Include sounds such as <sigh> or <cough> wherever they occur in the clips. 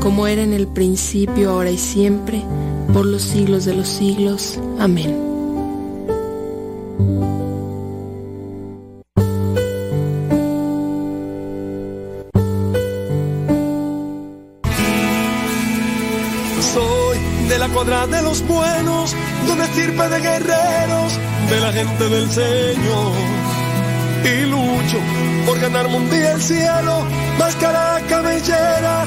como era en el principio, ahora y siempre, por los siglos de los siglos. Amén. Soy de la cuadra de los buenos, de una estirpe de guerreros, de la gente del Señor. Y lucho por ganarme un día el cielo, máscara cabellera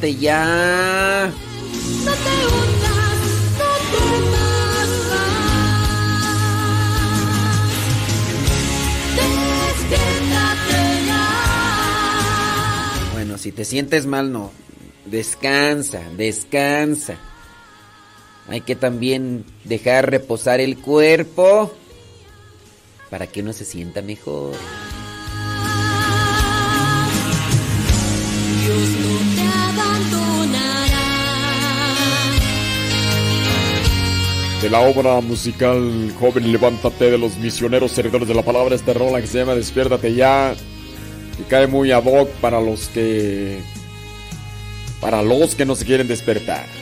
Despiértate ya. No te hundas, no temas Despiértate ya. Bueno, si te sientes mal, no. Descansa, descansa. Hay que también dejar reposar el cuerpo para que uno se sienta mejor. De la obra musical Joven Levántate de los misioneros servidores de la palabra, este rola que se llama Despiértate ya, que cae muy ad hoc para los que para los que no se quieren despertar.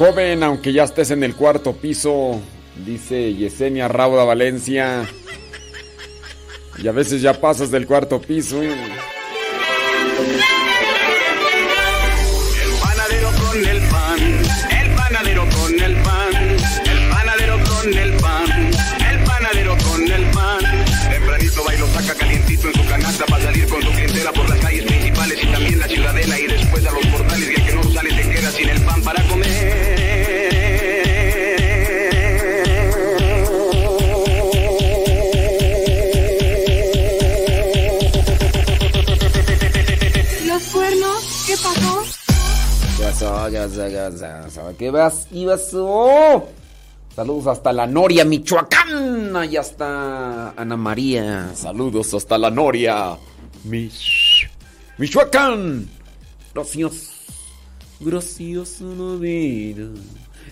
Joven, aunque ya estés en el cuarto piso, dice Yesenia Rauda Valencia. Y a veces ya pasas del cuarto piso. ¿Qué vas? ¿Qué pasó? Saludos hasta la Noria, Michoacán. Allá está Ana María. Saludos hasta la Noria. Michoacán. Gracias. A la vida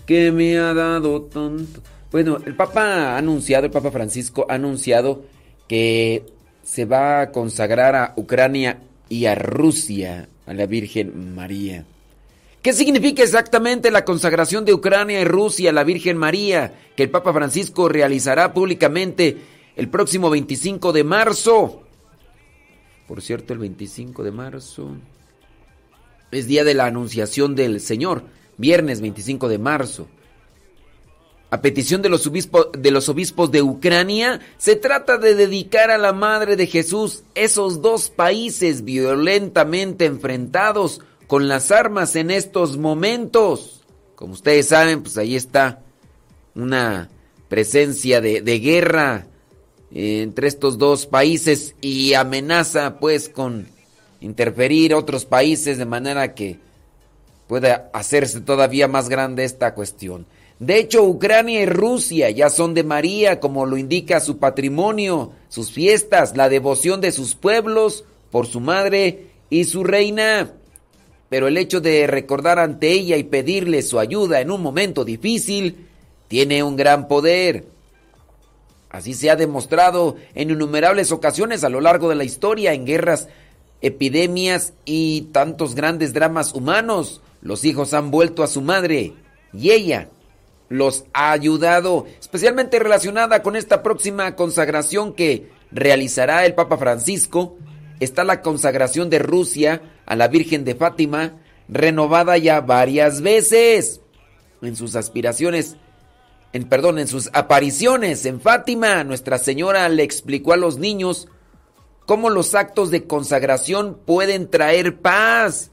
que me ha dado tanto. Bueno, el Papa ha anunciado, el Papa Francisco ha anunciado que se va a consagrar a Ucrania y a Rusia, a la Virgen María. ¿Qué significa exactamente la consagración de Ucrania y Rusia a la Virgen María que el Papa Francisco realizará públicamente el próximo 25 de marzo? Por cierto, el 25 de marzo es día de la Anunciación del Señor, viernes 25 de marzo. A petición de los, de los obispos de Ucrania, se trata de dedicar a la Madre de Jesús esos dos países violentamente enfrentados con las armas en estos momentos. Como ustedes saben, pues ahí está una presencia de, guerra entre estos dos países y amenaza pues con interferir otros países de manera que pueda hacerse todavía más grande esta cuestión. De hecho, Ucrania y Rusia ya son de María, como lo indica su patrimonio, sus fiestas, la devoción de sus pueblos por su madre y su reina pero el hecho de recordar ante ella y pedirle su ayuda en un momento difícil tiene un gran poder. Así se ha demostrado en innumerables ocasiones a lo largo de la historia, en guerras, epidemias y tantos grandes dramas humanos. Los hijos han vuelto a su madre y ella los ha ayudado, especialmente relacionada con esta próxima consagración que realizará el Papa Francisco. Está la consagración de Rusia a la Virgen de Fátima, renovada ya varias veces en sus aspiraciones, en perdón, en sus apariciones en Fátima, Nuestra Señora le explicó a los niños cómo los actos de consagración pueden traer paz.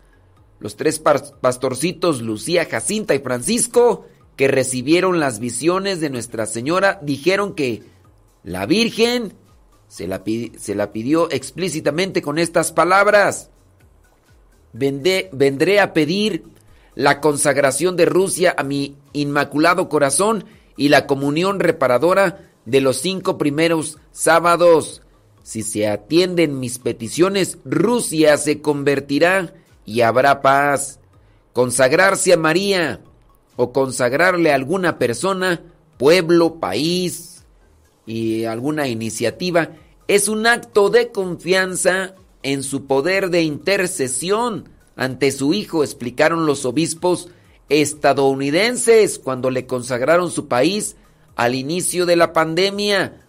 Los tres pastorcitos, Lucía, Jacinta y Francisco, que recibieron las visiones de Nuestra Señora, dijeron que la Virgen se la, pidió explícitamente con estas palabras vendré a pedir la consagración de Rusia a mi inmaculado corazón y la comunión reparadora de los cinco primeros sábados. Si se atienden mis peticiones, Rusia se convertirá y habrá paz. Consagrarse a María o consagrarle a alguna persona, pueblo, país y alguna iniciativa es un acto de confianza en su poder de intercesión ante su hijo, explicaron los obispos estadounidenses cuando le consagraron su país al inicio de la pandemia.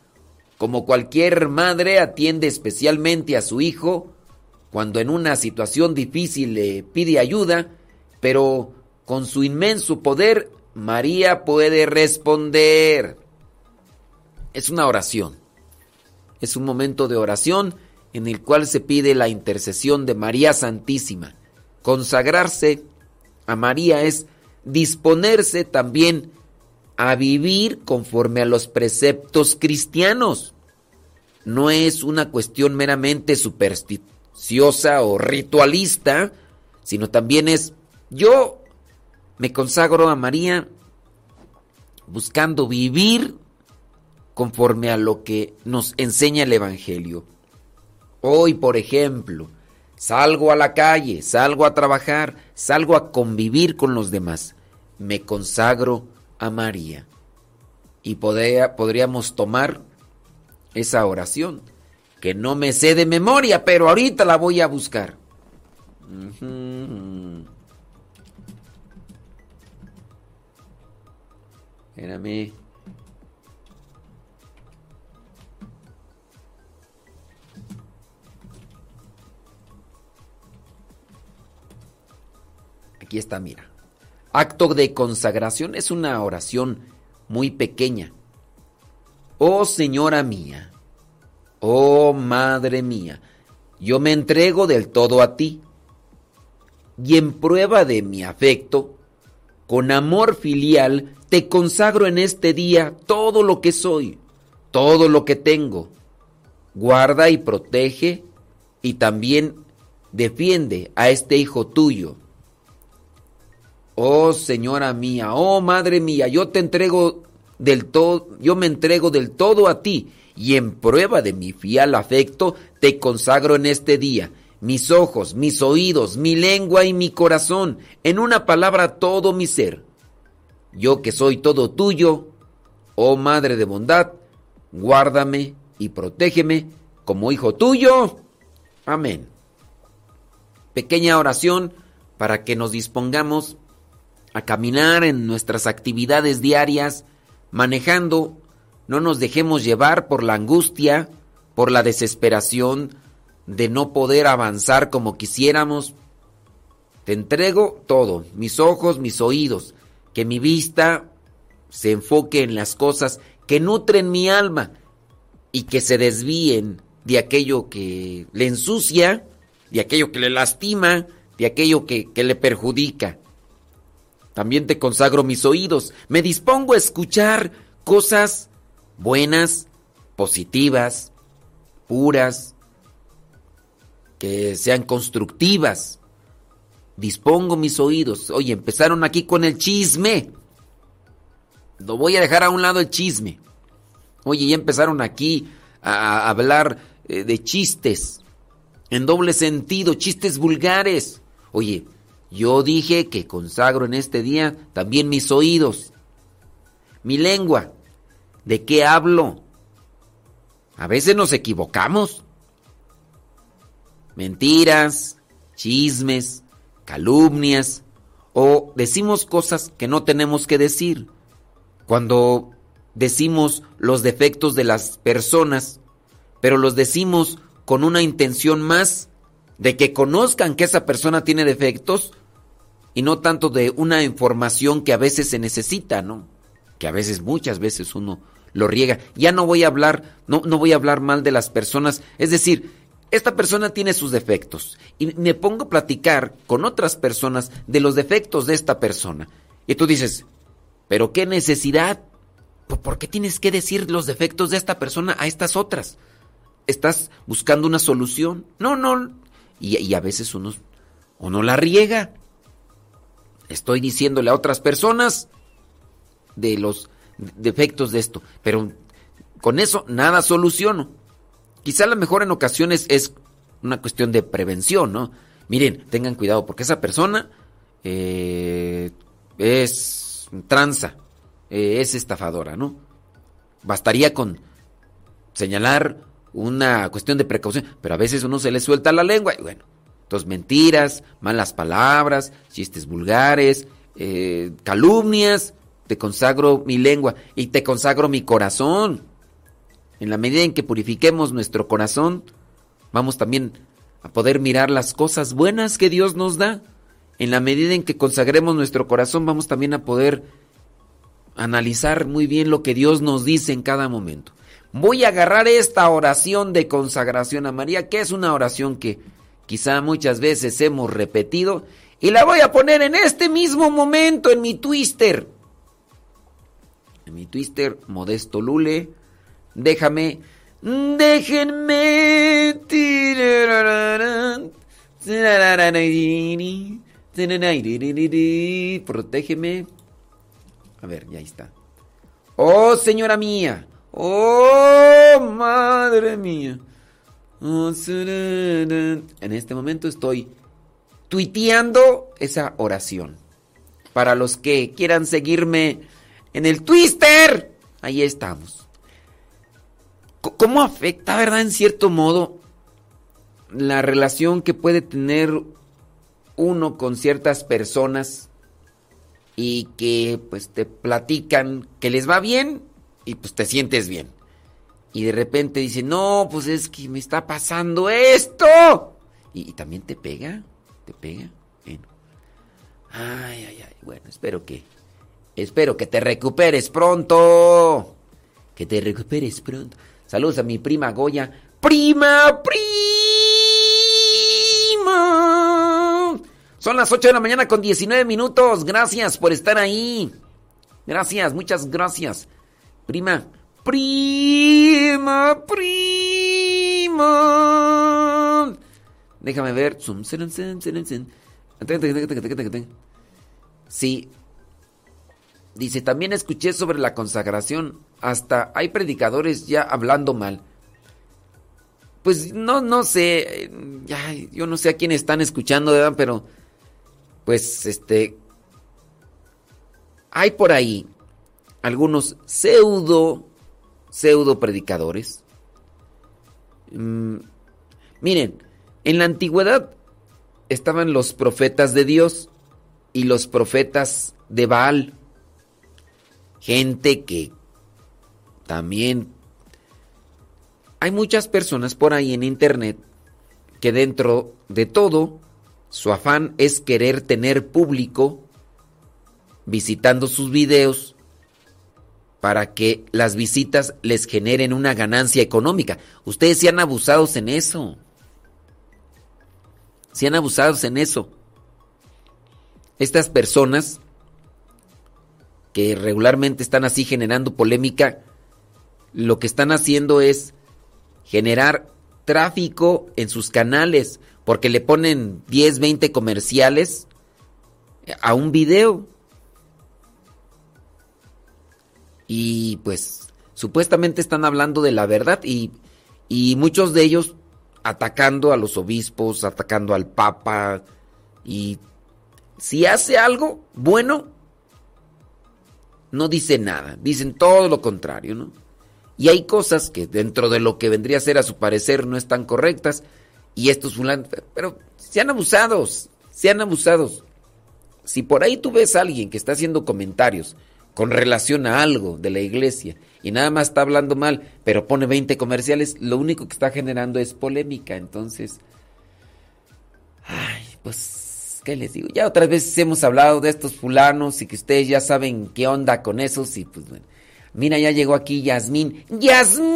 Como cualquier madre atiende especialmente a su hijo cuando en una situación difícil le pide ayuda, pero con su inmenso poder María puede responder. Es una oración. Es un momento de oración en el cual se pide la intercesión de María Santísima. Consagrarse a María es disponerse también a vivir conforme a los preceptos cristianos. no es una cuestión meramente supersticiosa o ritualista, sino también es yo me consagro a María buscando vivir conforme a lo que nos enseña el Evangelio. Hoy, por ejemplo, salgo a la calle, salgo a trabajar, salgo a convivir con los demás. Me consagro a María. Y podríamos tomar esa oración, que no me sé de memoria, pero ahorita la voy a buscar. Espérame. Aquí está, mira. Acto de consagración es una oración muy pequeña. Oh Señora mía, oh Madre mía, yo me entrego del todo a ti. Y en prueba de mi afecto, con amor filial, te consagro en este día todo lo que soy, todo lo que tengo. Guarda y protege y también defiende a este hijo tuyo Oh Señora mía, oh Madre mía, yo te entrego del todo, yo me entrego del todo a ti, y en prueba de mi fiel afecto te consagro en este día mis ojos, mis oídos, mi lengua y mi corazón, en una palabra todo mi ser. Yo que soy todo tuyo, oh Madre de bondad, guárdame y protégeme como hijo tuyo. Amén. Pequeña oración para que nos dispongamos a caminar en nuestras actividades diarias, manejando, no nos dejemos llevar por la angustia, por la desesperación de no poder avanzar como quisiéramos. Te entrego todo, mis ojos, mis oídos, que mi vista se enfoque en las cosas que nutren mi alma y que se desvíen de aquello que le ensucia, de aquello que le lastima, de aquello que, que le perjudica. También te consagro mis oídos. Me dispongo a escuchar cosas buenas, positivas, puras, que sean constructivas. Dispongo mis oídos. Oye, empezaron aquí con el chisme. Lo voy a dejar a un lado el chisme. Oye, ya empezaron aquí a, hablar eh, de chistes en doble sentido, chistes vulgares. Oye, yo dije que consagro en este día también mis oídos, mi lengua. ¿De qué hablo? A veces nos equivocamos. Mentiras, chismes, calumnias o decimos cosas que no tenemos que decir. Cuando decimos los defectos de las personas, pero los decimos con una intención más de que conozcan que esa persona tiene defectos y no tanto de una información que a veces se necesita, ¿no? Que a veces, muchas veces uno lo riega. Ya no voy a hablar, no, no voy a hablar mal de las personas, es decir, esta persona tiene sus defectos y me pongo a platicar con otras personas de los defectos de esta persona. Y tú dices, pero qué necesidad, ¿por qué tienes que decir los defectos de esta persona a estas otras? ¿Estás buscando una solución? No, no, y, a veces uno, uno la riega. Estoy diciéndole a otras personas de los defectos de esto, pero con eso nada soluciono. Quizá la mejor en ocasiones es una cuestión de prevención, ¿no? Miren, tengan cuidado porque esa persona eh, es tranza, eh, es estafadora, ¿no? Bastaría con señalar una cuestión de precaución, pero a veces uno se le suelta la lengua y bueno, entonces mentiras, malas palabras, chistes vulgares, eh, calumnias, te consagro mi lengua y te consagro mi corazón. En la medida en que purifiquemos nuestro corazón, vamos también a poder mirar las cosas buenas que Dios nos da. En la medida en que consagremos nuestro corazón, vamos también a poder analizar muy bien lo que Dios nos dice en cada momento voy a agarrar esta oración de consagración a María, que es una oración que quizá muchas veces hemos repetido, y la voy a poner en este mismo momento en mi twister. En mi twister, Modesto Lule, déjame Déjenme. Protégeme. A ver, ya está. Oh, señora mía. Oh, madre mía. En este momento estoy tuiteando esa oración. Para los que quieran seguirme en el Twister, ahí estamos. ¿Cómo afecta, verdad, en cierto modo, la relación que puede tener uno con ciertas personas y que pues te platican que les va bien y pues te sientes bien? Y de repente dicen, no, pues es que me está pasando esto. Y, y también te pega, te pega. Bueno. Ay, ay, ay. Bueno, espero que. Espero que te recuperes pronto. Que te recuperes pronto. Saludos a mi prima Goya. ¡Prima! ¡Prima! Son las 8 de la mañana con 19 minutos. Gracias por estar ahí. Gracias, muchas gracias. Prima, prima, prima. Déjame ver. Sí. Dice, también escuché sobre la consagración. Hasta hay predicadores ya hablando mal. Pues no, no sé. Ya, yo no sé a quién están escuchando. Pero, pues, este. Hay por ahí algunos pseudo, pseudo predicadores. Mm, miren, en la antigüedad estaban los profetas de Dios y los profetas de Baal. Gente que también... Hay muchas personas por ahí en internet que dentro de todo su afán es querer tener público visitando sus videos para que las visitas les generen una ganancia económica. Ustedes se han abusado en eso. Se han abusado en eso. Estas personas que regularmente están así generando polémica, lo que están haciendo es generar tráfico en sus canales, porque le ponen 10, 20 comerciales a un video. Y pues supuestamente están hablando de la verdad y, y muchos de ellos atacando a los obispos, atacando al papa y si hace algo bueno, no dice nada, dicen todo lo contrario, ¿no? Y hay cosas que dentro de lo que vendría a ser a su parecer no están correctas y estos fulanos, pero sean abusados, sean abusados. Si por ahí tú ves a alguien que está haciendo comentarios con relación a algo de la iglesia y nada más está hablando mal, pero pone 20 comerciales, lo único que está generando es polémica. Entonces, ay, pues, ¿qué les digo? Ya otras veces hemos hablado de estos fulanos y que ustedes ya saben qué onda con esos y pues bueno. Mira, ya llegó aquí Yasmín. ¡Yasmín!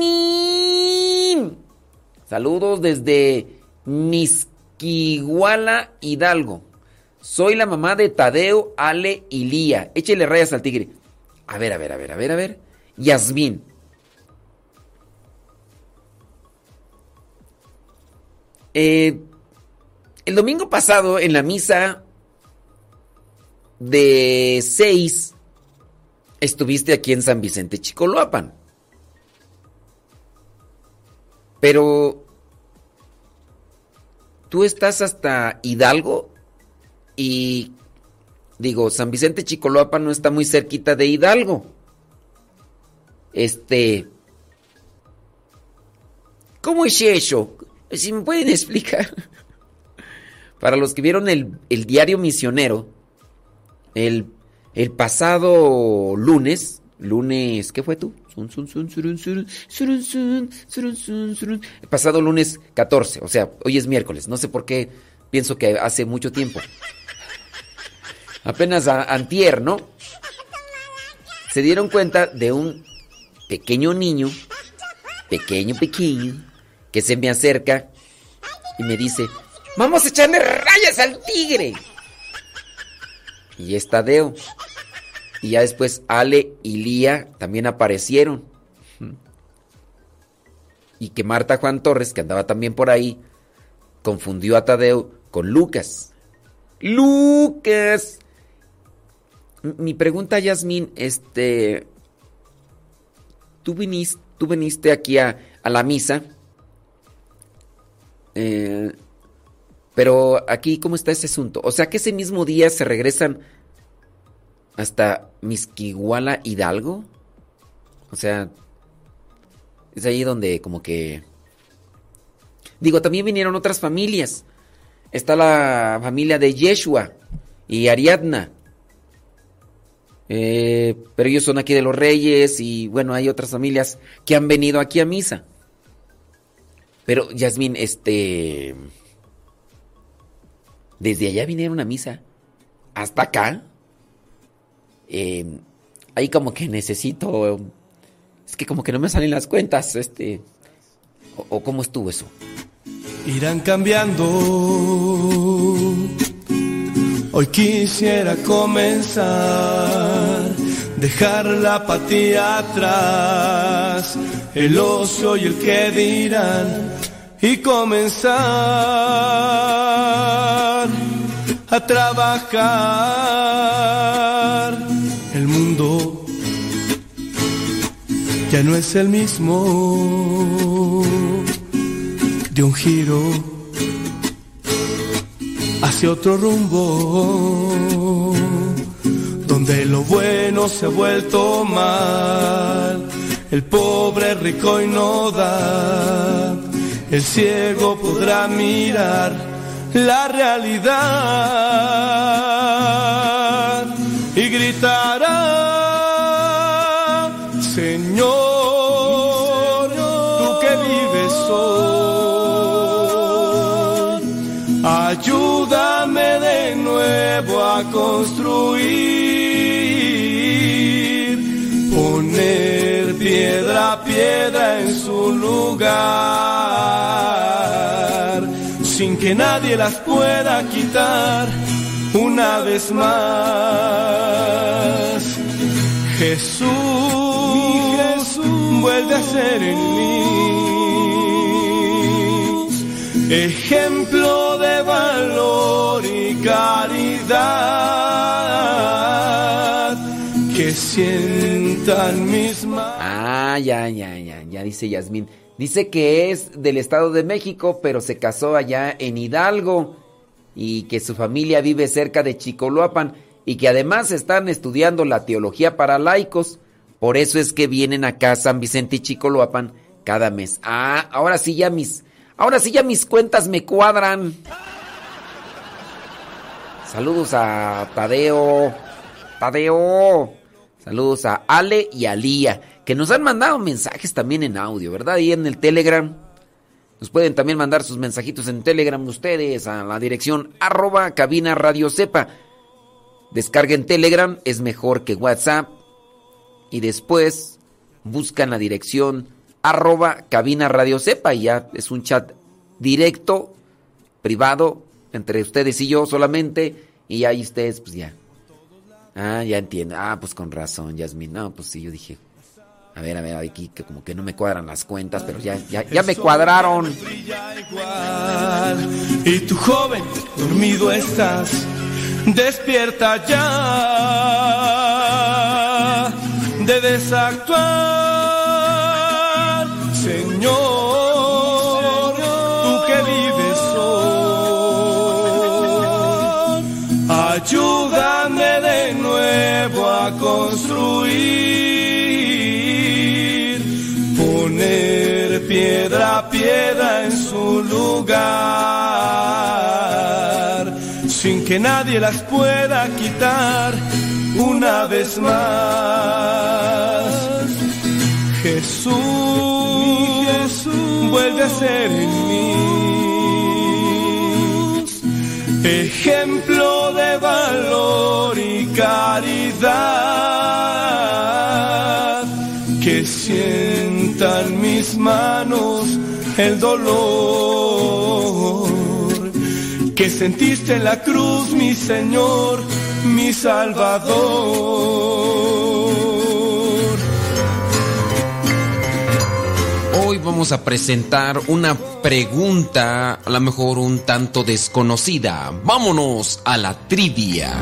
Saludos desde Misquiguala, Hidalgo. Soy la mamá de Tadeo, Ale y Lía. Échele rayas al tigre. A ver, a ver, a ver, a ver, a ver. Yasmín. Eh, el domingo pasado en la misa de 6 estuviste aquí en San Vicente Chicoloapan. Pero tú estás hasta Hidalgo y Digo, San Vicente Chicoloapan no está muy cerquita de Hidalgo. Este. ¿Cómo es eso? Si me pueden <laughs> explicar. Para los que vieron el, diario misionero, el, el, pasado lunes, lunes, ¿qué fue tú? El pasado lunes 14, o sea, hoy es miércoles, no sé por qué pienso que hace mucho tiempo apenas a, antier, ¿no? Se dieron cuenta de un pequeño niño, pequeño, pequeño, que se me acerca y me dice, vamos a echarle rayas al tigre. Y está Deo. Y ya después Ale y Lía también aparecieron. y que Marta Juan Torres, que andaba también por ahí, confundió a Tadeo con Lucas. Lucas. Mi pregunta, Yasmín, este, tú viniste, tú viniste aquí a, a la misa, eh, pero aquí, ¿cómo está ese asunto? O sea, que ese mismo día se regresan hasta Misquiguala Hidalgo. O sea, es ahí donde como que... Digo, también vinieron otras familias. Está la familia de Yeshua y Ariadna. Eh, pero ellos son aquí de los Reyes y bueno, hay otras familias que han venido aquí a misa. Pero, Yasmín, este... Desde allá vinieron a misa. Hasta acá. Eh, ahí como que necesito es que como que no me salen las cuentas, este... ¿O, cómo estuvo eso? Irán cambiando. Hoy quisiera comenzar, dejar la apatía atrás, el ocio y el que dirán, y comenzar a trabajar. El mundo ya no es el mismo de un giro hacia otro rumbo, donde lo bueno se ha vuelto mal, el pobre rico y no da, el ciego podrá mirar la realidad y gritará a piedra en su lugar, sin que nadie las pueda quitar una vez más. Jesús, Jesús vuelve a ser en mí ejemplo de valor y caridad que sientan mis. Ah, ya, ya, ya, ya dice Yasmín. Dice que es del Estado de México, pero se casó allá en Hidalgo y que su familia vive cerca de Chicoloapan y que además están estudiando la teología para laicos. Por eso es que vienen acá a San Vicente y Chicoloapan cada mes. Ah, ahora sí ya mis Ahora sí ya mis cuentas me cuadran. Saludos a Tadeo. Tadeo. Saludos a Ale y a Lía, que nos han mandado mensajes también en audio, ¿verdad? Y en el Telegram. Nos pueden también mandar sus mensajitos en Telegram ustedes a la dirección arroba cabina radio. Descarguen Telegram, es mejor que WhatsApp. Y después buscan la dirección arroba cabina radio y ya es un chat directo, privado, entre ustedes y yo solamente y ahí ustedes pues ya. Ah, ya entiendo. Ah, pues con razón, Yasmin. No, pues sí, yo dije, a ver, a ver, aquí que como que no me cuadran las cuentas, pero ya, ya, ya me cuadraron. Y tu joven, dormido estás, despierta ya de desactuar. Señor, lugar, sin que nadie las pueda quitar una vez más. Jesús vuelve a ser en mí. Ejemplo de valor y caridad que sientan mis manos el dolor que sentiste en la cruz, mi Señor, mi Salvador. Hoy vamos a presentar una pregunta, a lo mejor un tanto desconocida. Vámonos a la trivia.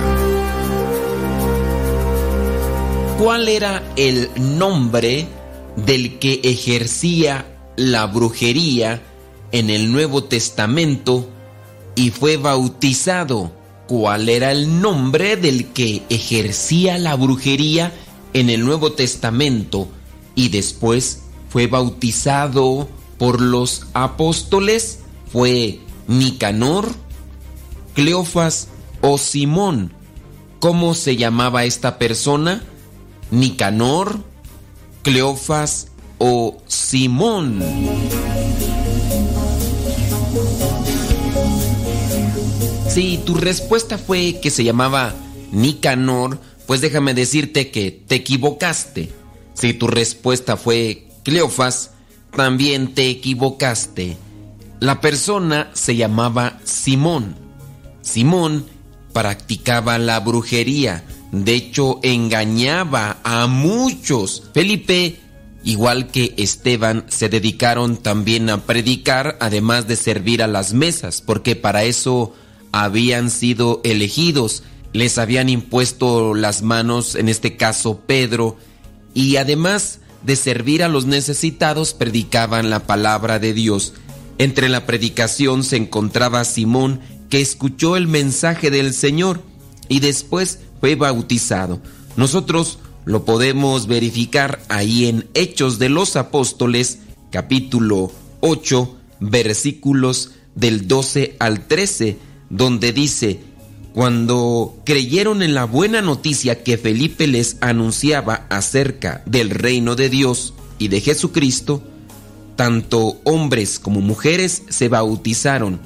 ¿Cuál era el nombre del que ejercía la brujería en el Nuevo Testamento y fue bautizado? ¿Cuál era el nombre del que ejercía la brujería en el Nuevo Testamento y después fue bautizado por los apóstoles? ¿Fue Nicanor, Cleofas o Simón? ¿Cómo se llamaba esta persona? Nicanor, Cleofas o Simón. Si tu respuesta fue que se llamaba Nicanor, pues déjame decirte que te equivocaste. Si tu respuesta fue Cleofas, también te equivocaste. La persona se llamaba Simón. Simón practicaba la brujería de hecho, engañaba a muchos. Felipe, igual que Esteban, se dedicaron también a predicar, además de servir a las mesas, porque para eso habían sido elegidos. Les habían impuesto las manos, en este caso Pedro, y además de servir a los necesitados, predicaban la palabra de Dios. Entre la predicación se encontraba Simón, que escuchó el mensaje del Señor, y después fue bautizado. Nosotros lo podemos verificar ahí en Hechos de los Apóstoles, capítulo 8, versículos del 12 al 13, donde dice, cuando creyeron en la buena noticia que Felipe les anunciaba acerca del reino de Dios y de Jesucristo, tanto hombres como mujeres se bautizaron,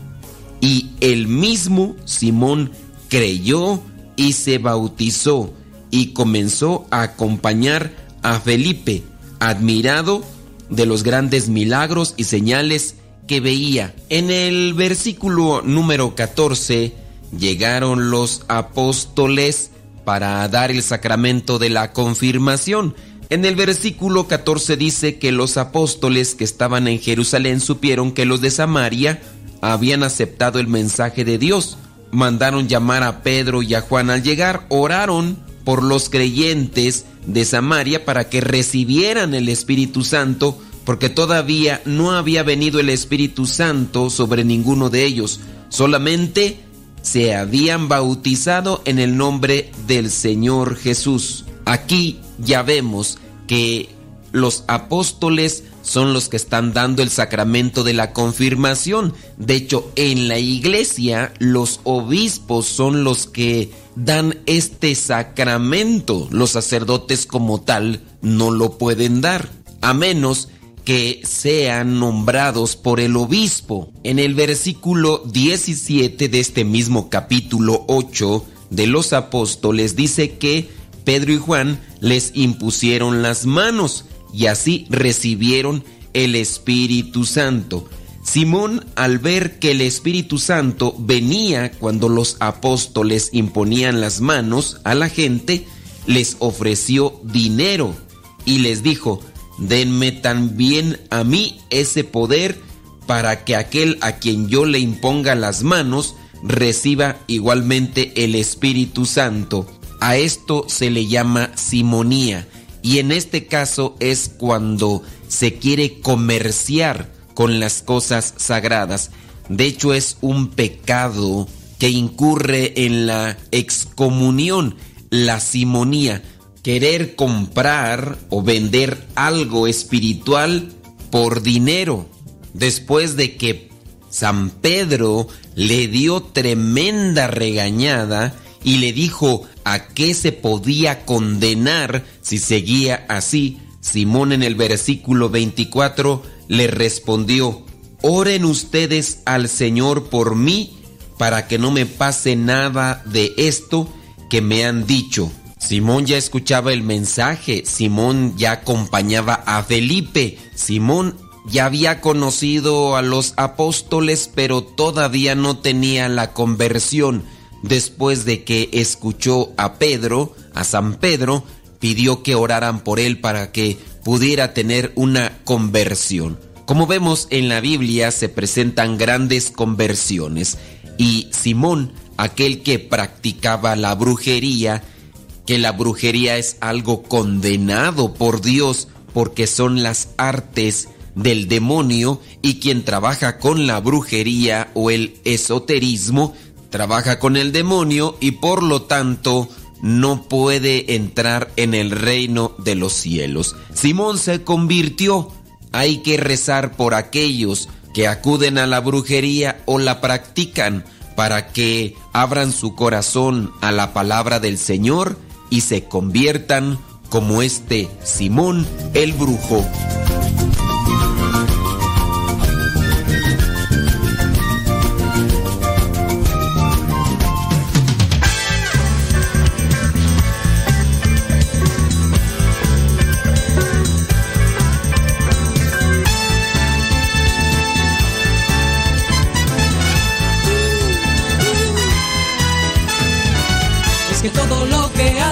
y el mismo Simón creyó y se bautizó y comenzó a acompañar a Felipe, admirado de los grandes milagros y señales que veía. En el versículo número 14 llegaron los apóstoles para dar el sacramento de la confirmación. En el versículo 14 dice que los apóstoles que estaban en Jerusalén supieron que los de Samaria habían aceptado el mensaje de Dios mandaron llamar a Pedro y a Juan al llegar, oraron por los creyentes de Samaria para que recibieran el Espíritu Santo, porque todavía no había venido el Espíritu Santo sobre ninguno de ellos, solamente se habían bautizado en el nombre del Señor Jesús. Aquí ya vemos que los apóstoles son los que están dando el sacramento de la confirmación. De hecho, en la iglesia los obispos son los que dan este sacramento. Los sacerdotes como tal no lo pueden dar, a menos que sean nombrados por el obispo. En el versículo 17 de este mismo capítulo 8 de los apóstoles dice que Pedro y Juan les impusieron las manos y así recibieron el Espíritu Santo. Simón, al ver que el Espíritu Santo venía cuando los apóstoles imponían las manos a la gente, les ofreció dinero y les dijo, denme también a mí ese poder para que aquel a quien yo le imponga las manos reciba igualmente el Espíritu Santo. A esto se le llama simonía y en este caso es cuando se quiere comerciar con las cosas sagradas. De hecho es un pecado que incurre en la excomunión, la simonía, querer comprar o vender algo espiritual por dinero. Después de que San Pedro le dio tremenda regañada y le dijo, a qué se podía condenar si seguía así, Simón en el versículo 24 le respondió, oren ustedes al Señor por mí para que no me pase nada de esto que me han dicho. Simón ya escuchaba el mensaje, Simón ya acompañaba a Felipe, Simón ya había conocido a los apóstoles, pero todavía no tenía la conversión después de que escuchó a Pedro, a San Pedro, pidió que oraran por él para que pudiera tener una conversión. Como vemos en la Biblia se presentan grandes conversiones y Simón, aquel que practicaba la brujería, que la brujería es algo condenado por Dios porque son las artes del demonio y quien trabaja con la brujería o el esoterismo trabaja con el demonio y por lo tanto no puede entrar en el reino de los cielos. Simón se convirtió. Hay que rezar por aquellos que acuden a la brujería o la practican para que abran su corazón a la palabra del Señor y se conviertan como este Simón el brujo.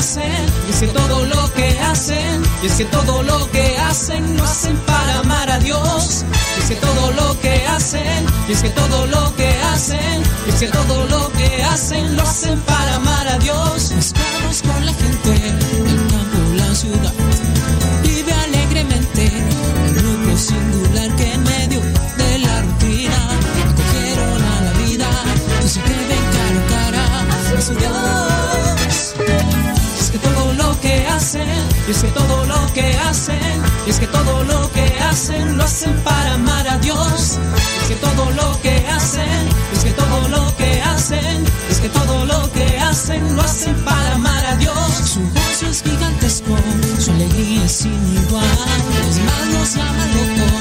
Y es que todo lo que hacen, y es que todo lo que hacen. Lo hacen para amar a Dios. Y es que todo lo que hacen, y es que todo lo que hacen, y es que todo lo que hacen. Lo hacen para amar a Dios. Mezclamos con la gente, el campo, la ciudad, es que todo lo que hacen, es que todo lo que hacen lo hacen para amar a Dios. Es que todo lo que hacen, es que todo lo que hacen, es que todo lo que hacen lo hacen para amar a Dios. Su gozo es gigantesco, su alegría es sin igual. Los más nos llaman locos,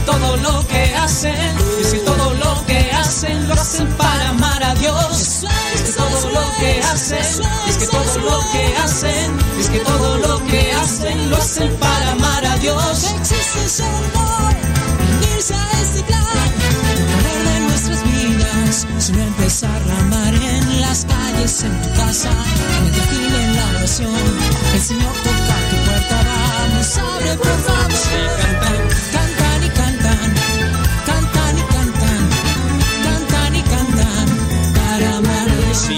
que todo lo que hacen, es que todo lo que hacen lo hacen para amar a Dios. Es que todo lo que hacen, es que todo lo que hacen, es que todo lo que hacen lo hacen para amar a Dios. Existe unirse a este sino empezar a amar en las calles, en tu casa, en el en la oración. El Señor toca tu puerta, vamos, abre por favor.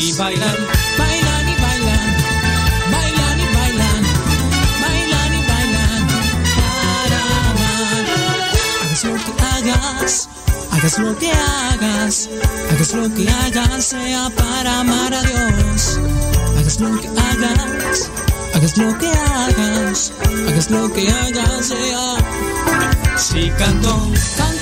Sí, bailan, bailan y bailan, bailan y bailan, bailan y bailan, para. Amar. Hagas lo que hagas Hagas lo que hagas, hagas lo que hagas, sea para amar a Dios. Hagas lo que hagas, hagas lo que hagas, hagas lo que hagas, sea. Si canto, y canto,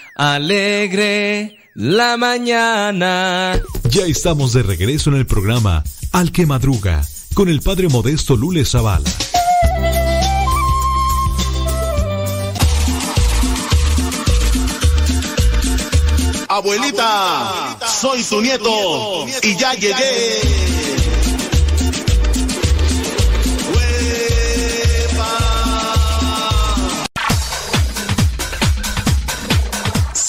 Alegre la mañana. Ya estamos de regreso en el programa Al que madruga con el padre modesto Lule Zavala. Abuelita, soy tu nieto y ya llegué.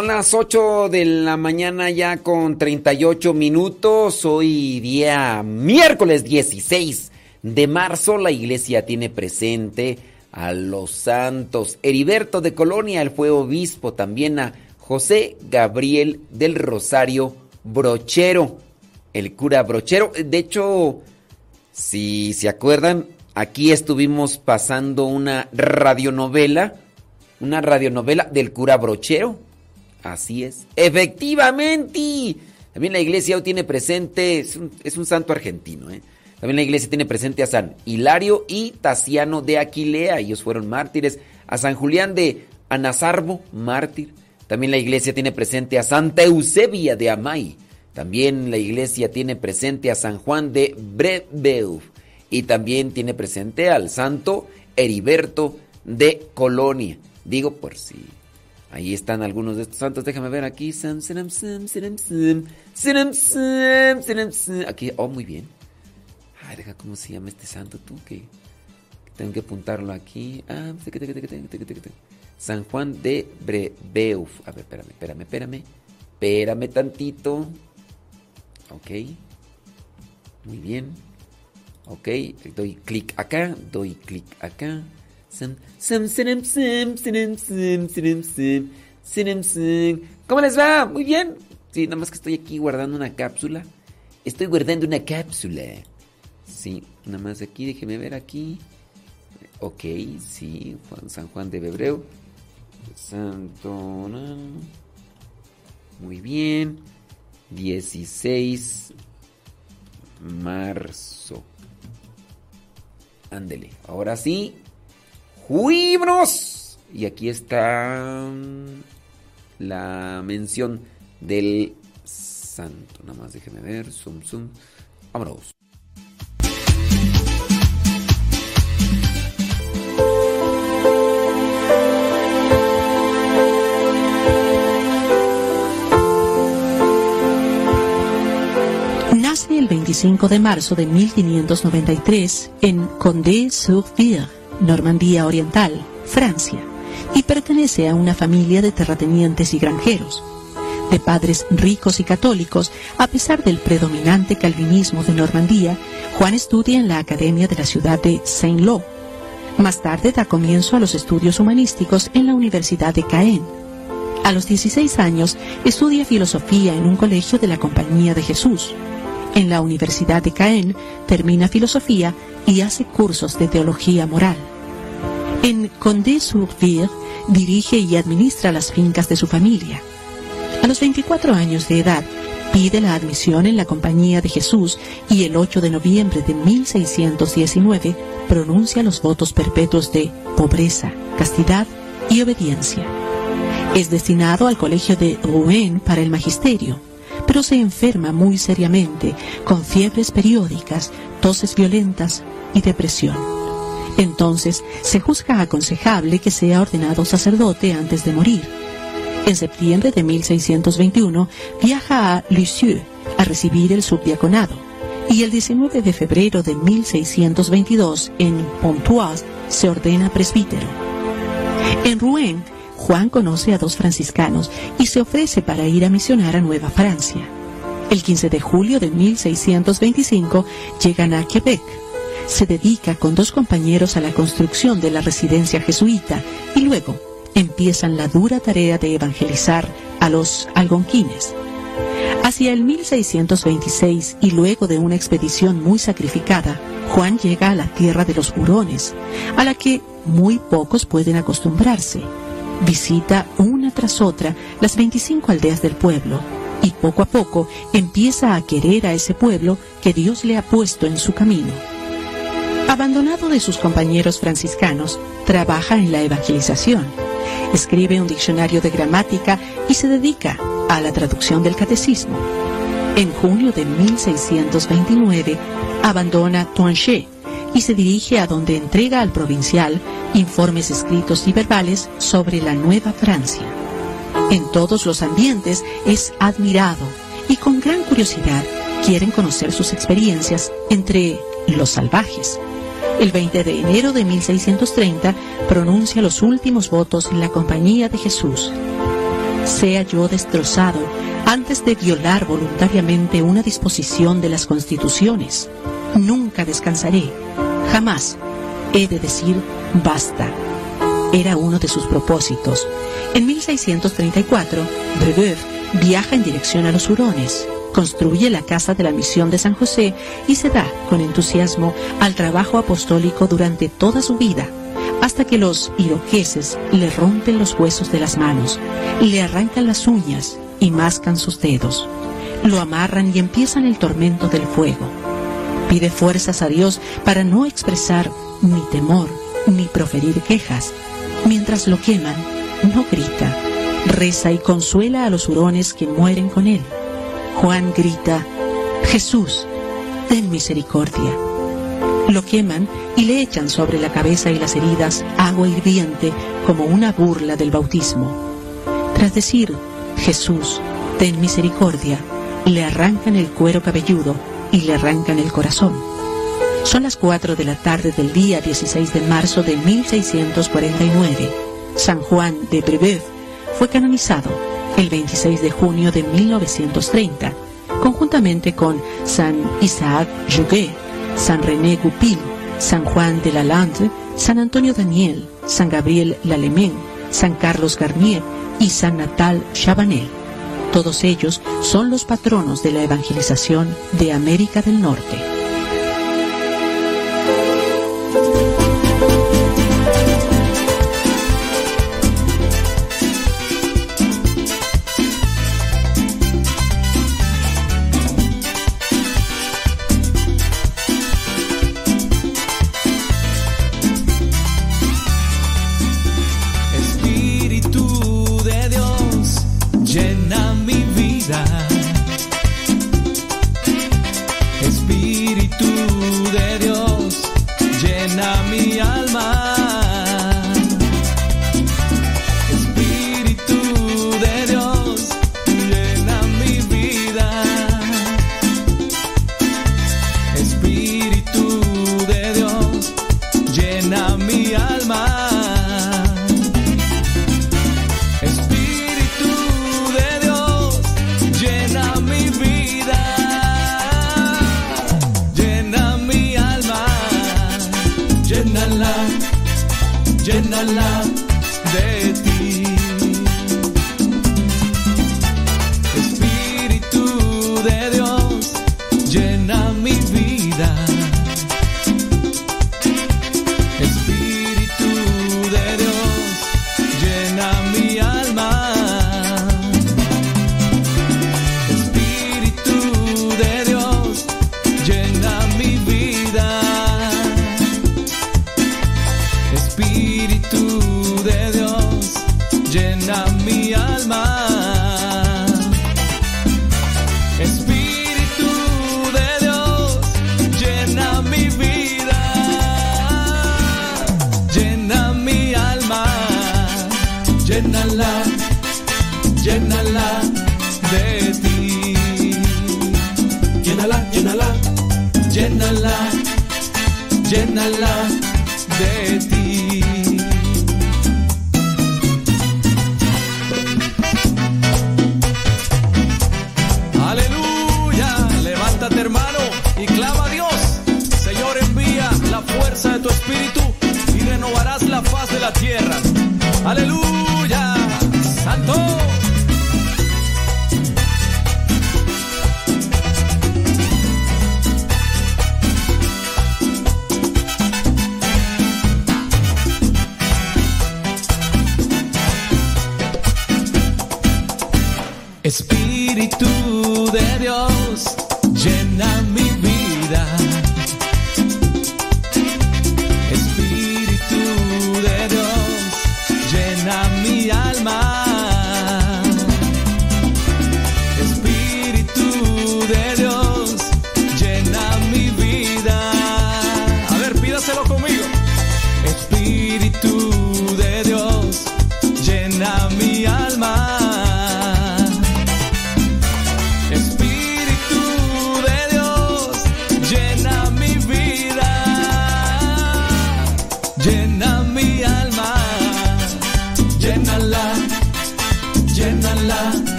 Son las 8 de la mañana ya con 38 minutos. Hoy día miércoles 16 de marzo la iglesia tiene presente a los santos. Heriberto de Colonia, él fue obispo. También a José Gabriel del Rosario Brochero, el cura Brochero. De hecho, si se acuerdan, aquí estuvimos pasando una radionovela, una radionovela del cura Brochero. Así es. Efectivamente. También la iglesia hoy tiene presente, es un, santo argentino, ¿eh? También la iglesia tiene presente a San Hilario y Tasiano de Aquilea, ellos fueron mártires. A San Julián de Anazarbo, mártir. También la iglesia tiene presente a Santa Eusebia de Amay. También la iglesia tiene presente a San Juan de Brebeuf. Y también tiene presente al santo Heriberto de Colonia. Digo por si Ahí están algunos de estos santos. Déjame ver aquí. Aquí, oh, muy bien. Ay, deja cómo se llama este santo tú, que, tengo que apuntarlo aquí. Ah, San Juan de Brebeuf. A ver, espérame, espérame, espérame. Espérame tantito. Ok. Muy bien. Ok, doy clic acá, doy clic acá. ¿Cómo les va? Muy bien. Sí, nada más que estoy aquí guardando una cápsula. Estoy guardando una cápsula. Sí, nada más aquí, déjeme ver aquí. Ok, sí, San Juan de Bebreu. Santo. Muy bien. 16 marzo. Ándele. Ahora sí, ¡Juíbros! Y aquí está la mención del santo. Nada más déjenme ver. Zoom, zoom. Vámonos. Nace el 25 de marzo de 1593 en Condé-sur-Vire Normandía Oriental, Francia, y pertenece a una familia de terratenientes y granjeros. De padres ricos y católicos, a pesar del predominante calvinismo de Normandía, Juan estudia en la Academia de la ciudad de Saint-Lô. Más tarde da comienzo a los estudios humanísticos en la Universidad de Caen. A los 16 años estudia filosofía en un colegio de la Compañía de Jesús. En la Universidad de Caen termina filosofía y hace cursos de teología moral. En Condé-sur-Vire dirige y administra las fincas de su familia. A los 24 años de edad, pide la admisión en la Compañía de Jesús y el 8 de noviembre de 1619 pronuncia los votos perpetuos de pobreza, castidad y obediencia. Es destinado al colegio de Rouen para el magisterio, pero se enferma muy seriamente con fiebres periódicas, toses violentas y depresión. Entonces se juzga aconsejable que sea ordenado sacerdote antes de morir. En septiembre de 1621 viaja a Lisieux a recibir el subdiaconado y el 19 de febrero de 1622 en Pontoise se ordena presbítero. En Rouen, Juan conoce a dos franciscanos y se ofrece para ir a misionar a Nueva Francia. El 15 de julio de 1625 llegan a Quebec se dedica con dos compañeros a la construcción de la residencia jesuita y luego empiezan la dura tarea de evangelizar a los algonquines. Hacia el 1626 y luego de una expedición muy sacrificada, Juan llega a la tierra de los hurones, a la que muy pocos pueden acostumbrarse. Visita una tras otra las 25 aldeas del pueblo y poco a poco empieza a querer a ese pueblo que Dios le ha puesto en su camino. Abandonado de sus compañeros franciscanos, trabaja en la evangelización escribe un diccionario de gramática y se dedica a la traducción del catecismo. En junio de 1629 abandona Touanchet y se dirige a donde entrega al provincial informes escritos y verbales sobre la Nueva Francia. En todos los ambientes es admirado y con gran curiosidad quieren conocer sus experiencias entre los salvajes. El 20 de enero de 1630 pronuncia los últimos votos en la compañía de Jesús. Sea yo destrozado antes de violar voluntariamente una disposición de las constituciones. Nunca descansaré, jamás he de decir basta. Era uno de sus propósitos. En 1634, Brebeuf viaja en dirección a los hurones, construye la casa de la misión de San José y se da con entusiasmo al trabajo apostólico durante toda su vida, hasta que los iroqueses le rompen los huesos de las manos, le arrancan las uñas y mascan sus dedos. Lo amarran y empiezan el tormento del fuego. Pide fuerzas a Dios para no expresar ni temor ni proferir quejas. Mientras lo queman, no grita, reza y consuela a los hurones que mueren con él. Juan grita, Jesús, ten misericordia. Lo queman y le echan sobre la cabeza y las heridas agua hirviente como una burla del bautismo. Tras decir, Jesús, ten misericordia, le arrancan el cuero cabelludo y le arrancan el corazón. Son las 4 de la tarde del día 16 de marzo de 1649. San Juan de Brebeuf fue canonizado el 26 de junio de 1930, conjuntamente con San Isaac Joguet, San René Goupil, San Juan de Lalande, San Antonio Daniel, San Gabriel Lalemén, San Carlos Garnier y San Natal Chabanel. Todos ellos son los patronos de la evangelización de América del Norte.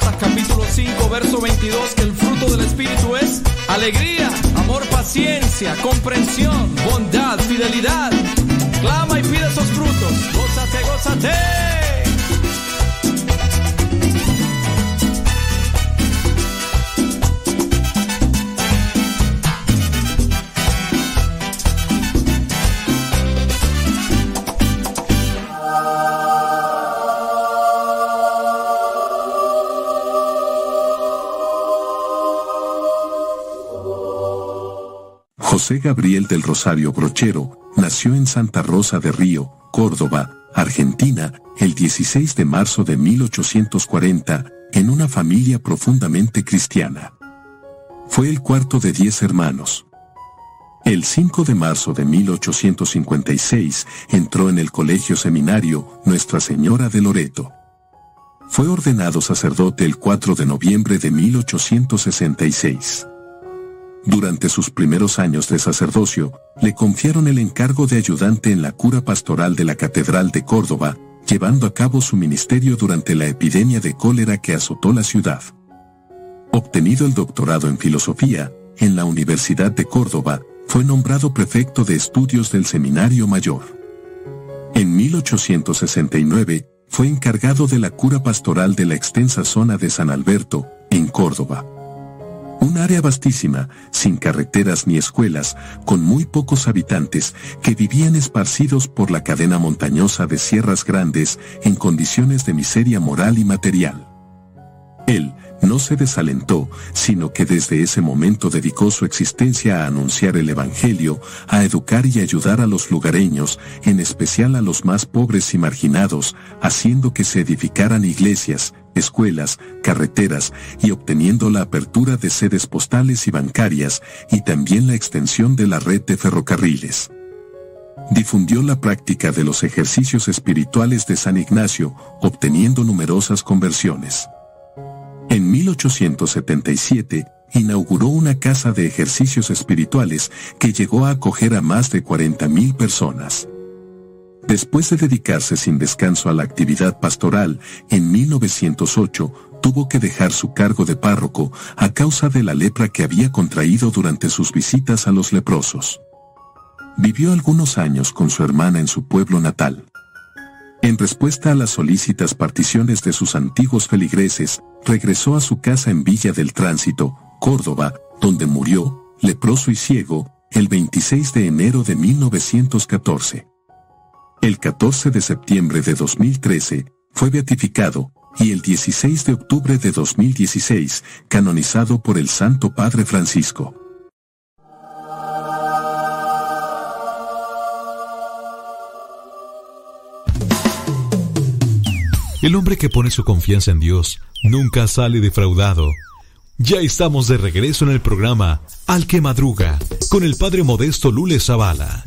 Capítulo 5, verso 22, que el fruto del Espíritu es alegría, amor, paciencia, comprensión, bondad, fidelidad. Clama y pide esos frutos. Gózate, gózate. José Gabriel del Rosario Brochero nació en Santa Rosa de Río, Córdoba, Argentina, el 16 de marzo de 1840, en una familia profundamente cristiana. Fue el cuarto de diez hermanos. El 5 de marzo de 1856 entró en el colegio seminario Nuestra Señora de Loreto. Fue ordenado sacerdote el 4 de noviembre de 1866. Durante sus primeros años de sacerdocio, le confiaron el encargo de ayudante en la cura pastoral de la Catedral de Córdoba, llevando a cabo su ministerio durante la epidemia de cólera que azotó la ciudad. Obtenido el doctorado en filosofía, en la Universidad de Córdoba, fue nombrado prefecto de estudios del Seminario Mayor. En 1869, fue encargado de la cura pastoral de la extensa zona de San Alberto, en Córdoba. Un área vastísima, sin carreteras ni escuelas, con muy pocos habitantes, que vivían esparcidos por la cadena montañosa de sierras grandes, en condiciones de miseria moral y material. Él, no se desalentó, sino que desde ese momento dedicó su existencia a anunciar el Evangelio, a educar y ayudar a los lugareños, en especial a los más pobres y marginados, haciendo que se edificaran iglesias, escuelas, carreteras y obteniendo la apertura de sedes postales y bancarias, y también la extensión de la red de ferrocarriles. Difundió la práctica de los ejercicios espirituales de San Ignacio, obteniendo numerosas conversiones. En 1877, inauguró una casa de ejercicios espirituales que llegó a acoger a más de 40.000 personas. Después de dedicarse sin descanso a la actividad pastoral, en 1908 tuvo que dejar su cargo de párroco a causa de la lepra que había contraído durante sus visitas a los leprosos. Vivió algunos años con su hermana en su pueblo natal. En respuesta a las solícitas particiones de sus antiguos feligreses, regresó a su casa en Villa del Tránsito, Córdoba, donde murió, leproso y ciego, el 26 de enero de 1914. El 14 de septiembre de 2013, fue beatificado, y el 16 de octubre de 2016, canonizado por el Santo Padre Francisco. El hombre que pone su confianza en Dios nunca sale defraudado. Ya estamos de regreso en el programa Al que Madruga con el Padre Modesto Lule Zavala.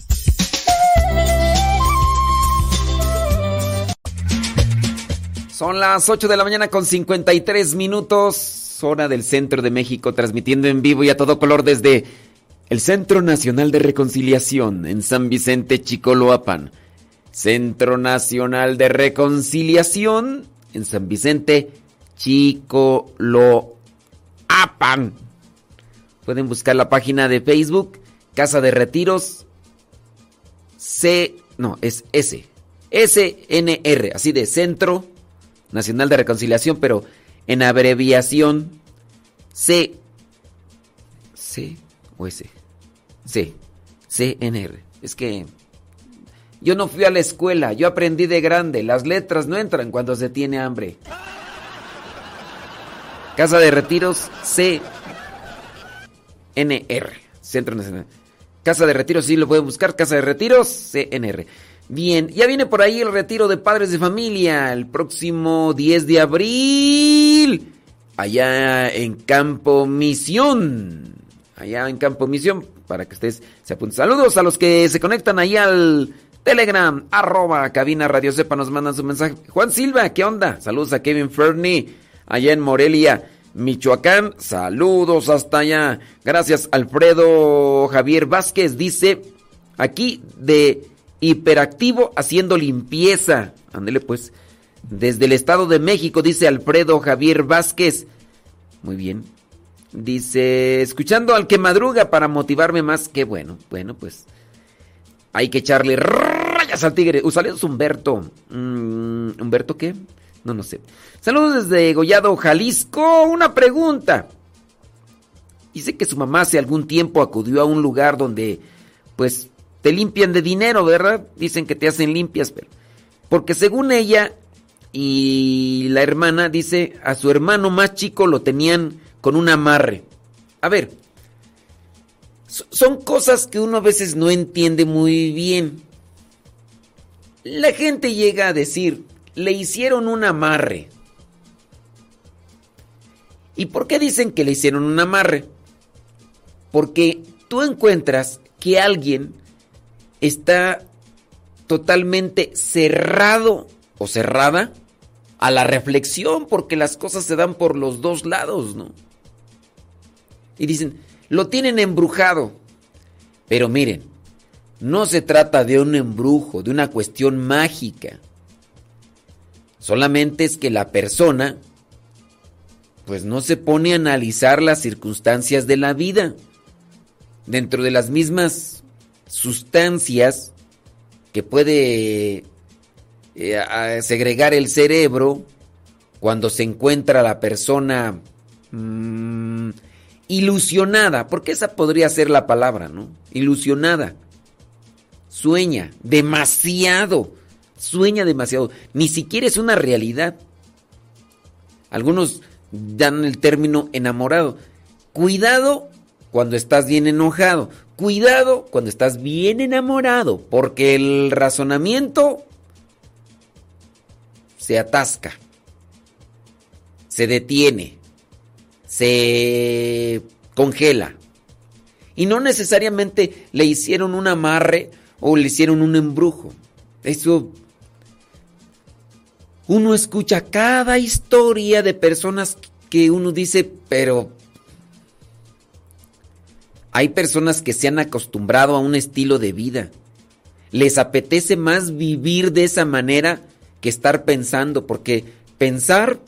Son las 8 de la mañana con 53 minutos, hora del centro de México, transmitiendo en vivo y a todo color desde el Centro Nacional de Reconciliación en San Vicente Chicoloapan. Centro Nacional de Reconciliación en San Vicente Chicoloapan. Pueden buscar la página de Facebook, Casa de Retiros C, no, es S. SNR, así de Centro Nacional de Reconciliación, pero en abreviación C. C o S. C. CNR. Es que yo no fui a la escuela, yo aprendí de grande. Las letras no entran cuando se tiene hambre. Casa de Retiros C. NR. Centro Nacional. Casa de Retiros, sí lo pueden buscar. Casa de Retiros CNR. Bien, ya viene por ahí el retiro de padres de familia el próximo 10 de abril. Allá en Campo Misión. Allá en Campo Misión, para que ustedes se apunten. Saludos a los que se conectan ahí al Telegram, arroba cabina Radio Sepa, nos mandan su mensaje. Juan Silva, ¿qué onda? Saludos a Kevin Fernie, allá en Morelia, Michoacán. Saludos hasta allá. Gracias, Alfredo Javier Vázquez. Dice aquí de hiperactivo haciendo limpieza. Ándele pues. Desde el Estado de México, dice Alfredo Javier Vázquez. Muy bien. Dice, escuchando al que madruga para motivarme más. Qué bueno. Bueno, pues hay que echarle rayas al tigre. Uh, saludos Humberto. Mm, ¿Humberto qué? No, no sé. Saludos desde Gollado, Jalisco. Una pregunta. Dice que su mamá hace algún tiempo acudió a un lugar donde, pues, te limpian de dinero, ¿verdad? Dicen que te hacen limpias, pero... Porque según ella y la hermana, dice, a su hermano más chico lo tenían con un amarre. A ver, son cosas que uno a veces no entiende muy bien. La gente llega a decir, le hicieron un amarre. ¿Y por qué dicen que le hicieron un amarre? Porque tú encuentras que alguien está totalmente cerrado o cerrada a la reflexión, porque las cosas se dan por los dos lados, ¿no? Y dicen, lo tienen embrujado. Pero miren, no se trata de un embrujo, de una cuestión mágica. Solamente es que la persona, pues no se pone a analizar las circunstancias de la vida. Dentro de las mismas sustancias que puede eh, segregar el cerebro cuando se encuentra la persona mm, ilusionada, porque esa podría ser la palabra, ¿no? Ilusionada. Sueña demasiado, sueña demasiado, ni siquiera es una realidad. Algunos dan el término enamorado. Cuidado cuando estás bien enojado, Cuidado cuando estás bien enamorado, porque el razonamiento se atasca, se detiene, se congela. Y no necesariamente le hicieron un amarre o le hicieron un embrujo. Eso uno escucha cada historia de personas que uno dice, pero hay personas que se han acostumbrado a un estilo de vida. Les apetece más vivir de esa manera que estar pensando, porque pensar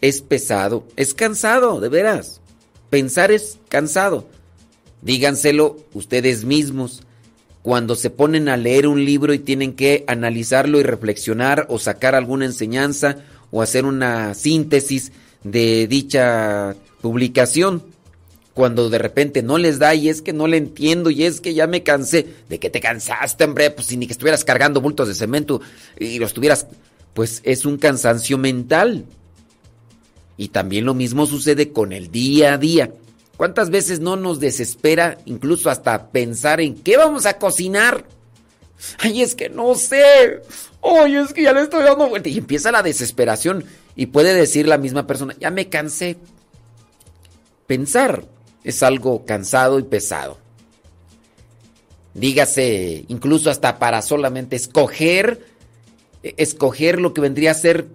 es pesado, es cansado, de veras. Pensar es cansado. Díganselo ustedes mismos. Cuando se ponen a leer un libro y tienen que analizarlo y reflexionar o sacar alguna enseñanza o hacer una síntesis de dicha publicación cuando de repente no les da y es que no le entiendo y es que ya me cansé. ¿De que te cansaste, hombre? Pues si ni que estuvieras cargando bultos de cemento y los tuvieras... Pues es un cansancio mental. Y también lo mismo sucede con el día a día. ¿Cuántas veces no nos desespera incluso hasta pensar en qué vamos a cocinar? Ay, es que no sé. Ay, es que ya le estoy dando vuelta. Y empieza la desesperación. Y puede decir la misma persona, ya me cansé. Pensar es algo cansado y pesado. dígase incluso hasta para solamente escoger, eh, escoger lo que vendría a ser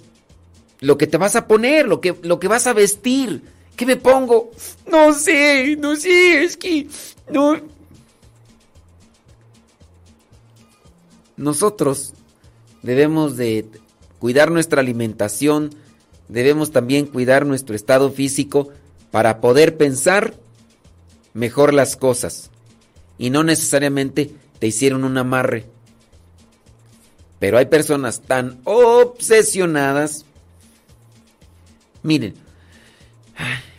lo que te vas a poner, lo que, lo que vas a vestir. ¿Qué me pongo? No sé, no sé, es que no. Nosotros debemos de cuidar nuestra alimentación, debemos también cuidar nuestro estado físico para poder pensar mejor las cosas. Y no necesariamente te hicieron un amarre. Pero hay personas tan obsesionadas. Miren,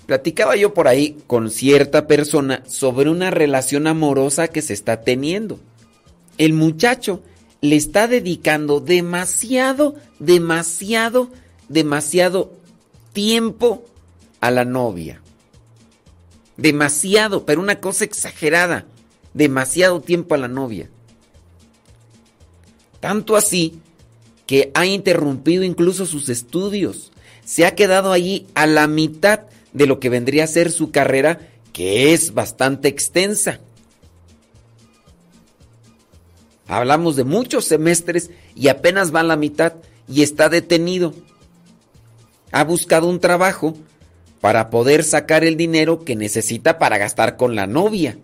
platicaba yo por ahí con cierta persona sobre una relación amorosa que se está teniendo. El muchacho le está dedicando demasiado, demasiado, demasiado tiempo a la novia. Demasiado, pero una cosa exagerada. Demasiado tiempo a la novia. Tanto así que ha interrumpido incluso sus estudios. Se ha quedado allí a la mitad de lo que vendría a ser su carrera, que es bastante extensa. Hablamos de muchos semestres y apenas va a la mitad y está detenido. Ha buscado un trabajo para poder sacar el dinero que necesita para gastar con la novia.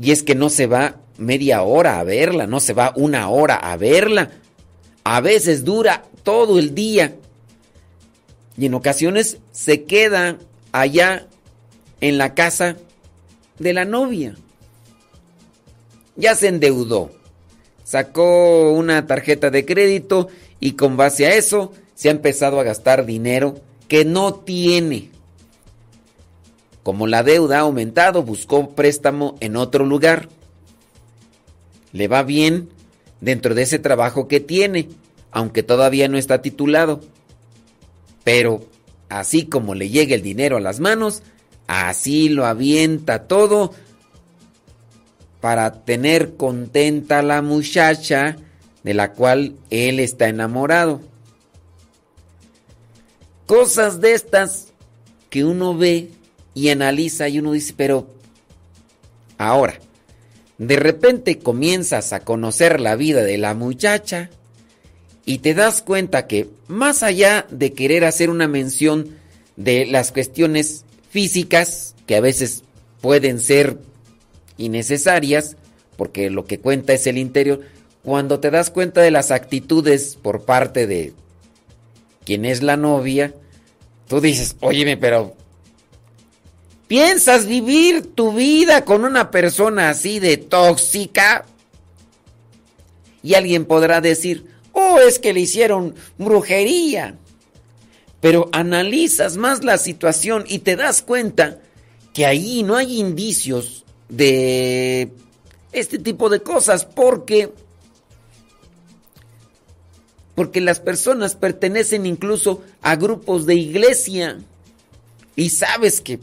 Y es que no se va media hora a verla, no se va una hora a verla. A veces dura todo el día. Y en ocasiones se queda allá en la casa de la novia. Ya se endeudó sacó una tarjeta de crédito y con base a eso se ha empezado a gastar dinero que no tiene. Como la deuda ha aumentado, buscó préstamo en otro lugar. Le va bien dentro de ese trabajo que tiene, aunque todavía no está titulado. Pero así como le llega el dinero a las manos, así lo avienta todo para tener contenta a la muchacha de la cual él está enamorado. Cosas de estas que uno ve y analiza y uno dice, pero ahora, de repente comienzas a conocer la vida de la muchacha y te das cuenta que más allá de querer hacer una mención de las cuestiones físicas, que a veces pueden ser innecesarias, porque lo que cuenta es el interior, cuando te das cuenta de las actitudes por parte de quien es la novia, tú dices, óyeme, pero ¿piensas vivir tu vida con una persona así de tóxica? Y alguien podrá decir, es que le hicieron brujería. Pero analizas más la situación y te das cuenta que ahí no hay indicios de este tipo de cosas porque porque las personas pertenecen incluso a grupos de iglesia y sabes que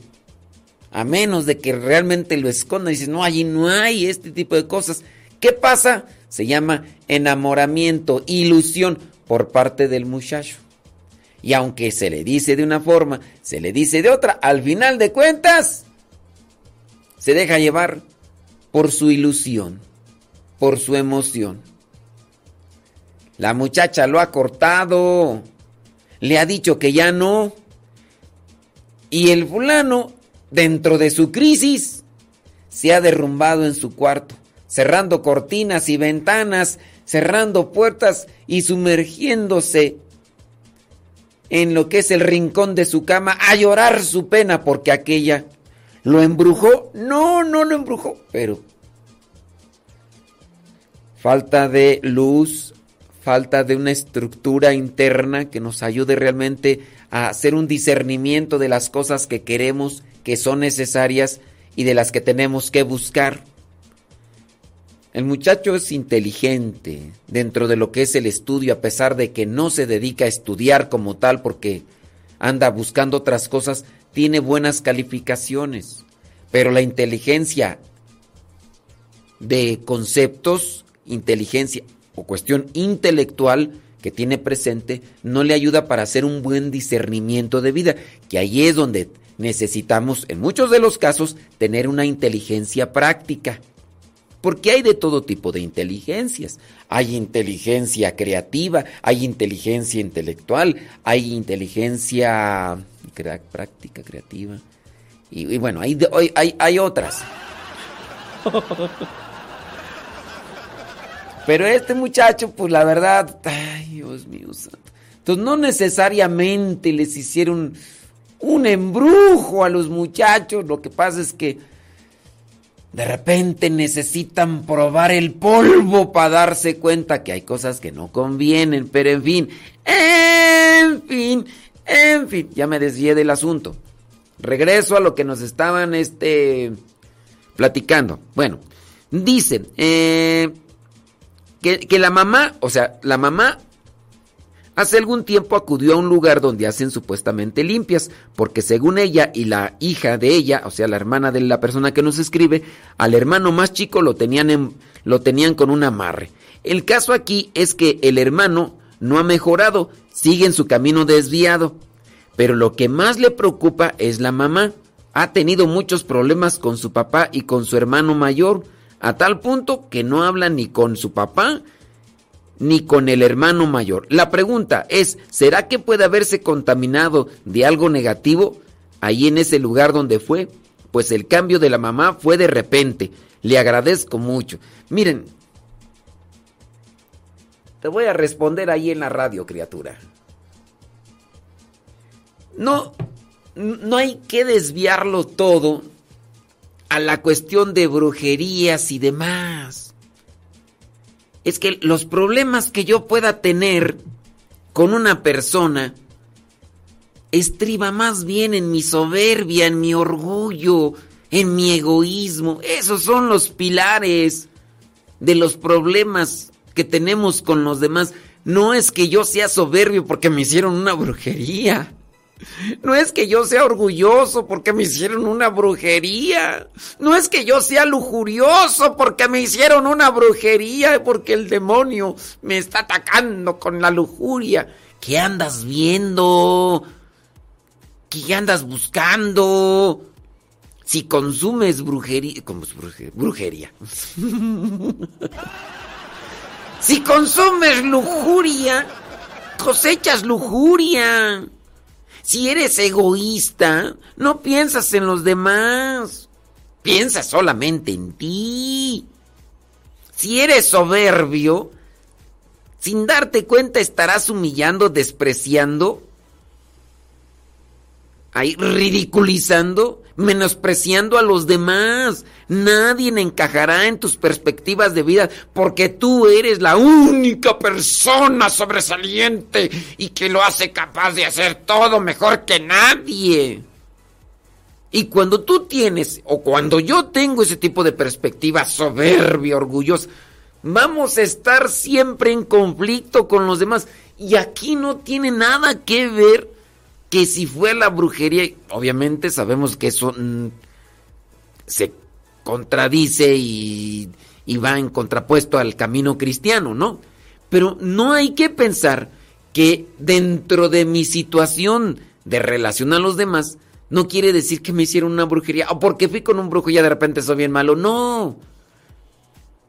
a menos de que realmente lo escondan dices no allí no hay este tipo de cosas qué pasa se llama enamoramiento ilusión por parte del muchacho y aunque se le dice de una forma se le dice de otra al final de cuentas se deja llevar por su ilusión, por su emoción. La muchacha lo ha cortado, le ha dicho que ya no. Y el fulano, dentro de su crisis, se ha derrumbado en su cuarto, cerrando cortinas y ventanas, cerrando puertas y sumergiéndose en lo que es el rincón de su cama a llorar su pena porque aquella ¿Lo embrujó? No, no lo embrujó, pero falta de luz, falta de una estructura interna que nos ayude realmente a hacer un discernimiento de las cosas que queremos, que son necesarias y de las que tenemos que buscar. El muchacho es inteligente dentro de lo que es el estudio, a pesar de que no se dedica a estudiar como tal porque anda buscando otras cosas, tiene buenas calificaciones, pero la inteligencia de conceptos, inteligencia o cuestión intelectual que tiene presente no le ayuda para hacer un buen discernimiento de vida, que ahí es donde necesitamos, en muchos de los casos, tener una inteligencia práctica. Porque hay de todo tipo de inteligencias. Hay inteligencia creativa, hay inteligencia intelectual, hay inteligencia práctica, creativa. Y, bueno, hay, hay, hay otras. Pero este muchacho, pues la verdad, ay Dios mío santo. Entonces no necesariamente les hicieron un embrujo a los muchachos. Lo que pasa es que de repente necesitan probar el polvo para darse cuenta que hay cosas que no convienen. Pero en fin, en fin, en fin, ya me desvié del asunto. Regreso a lo que nos estaban este, platicando. Bueno, dice eh, que, que la mamá, o sea, la mamá hace algún tiempo acudió a un lugar donde hacen supuestamente limpias, porque según ella y la hija de ella, o sea, la hermana de la persona que nos escribe, al hermano más chico lo tenían, en- lo tenían con un amarre. El caso aquí es que el hermano no ha mejorado, sigue en su camino desviado. Pero lo que más le preocupa es la mamá. Ha tenido muchos problemas con su papá y con su hermano mayor, a tal punto que no habla ni con su papá ni con el hermano mayor. La pregunta es, ¿será que puede haberse contaminado de algo negativo ahí en ese lugar donde fue? Pues el cambio de la mamá fue de repente. Le agradezco mucho. Miren, te voy a responder ahí en la radio, criatura. No, no hay que desviarlo todo a la cuestión de brujerías y demás. Es que los problemas que yo pueda tener con una persona estriba más bien en mi soberbia, en mi orgullo, en mi egoísmo. Esos son los pilares de los problemas que tenemos con los demás. No es que yo sea soberbio porque me hicieron una brujería. No es que yo sea orgulloso porque me hicieron una brujería. No es que yo sea lujurioso porque me hicieron una brujería, porque el demonio me está atacando con la lujuria. ¿Qué andas viendo? ¿Qué andas buscando? Si consumes brujería, ¿cómo es bruje- brujería? <laughs> si consumes lujuria, cosechas lujuria. Si eres egoísta, no piensas en los demás. Piensas solamente en ti. Si eres soberbio, sin darte cuenta estarás humillando, despreciando, ridiculizando, menospreciando a los demás. Nadie encajará en tus perspectivas de vida porque tú eres la única persona sobresaliente y que lo hace capaz de hacer todo mejor que nadie. Y cuando tú tienes, o cuando yo tengo ese tipo de perspectiva soberbia, orgullosa, vamos a estar siempre en conflicto con los demás. Y aquí no tiene nada que ver que si fue la brujería, obviamente sabemos que eso mm, se contradice y, y va en contrapuesto al camino cristiano, ¿no? Pero no hay que pensar que dentro de mi situación de relación a los demás, no quiere decir que me hicieron una brujería, o porque fui con un brujo y ya de repente soy bien malo, no.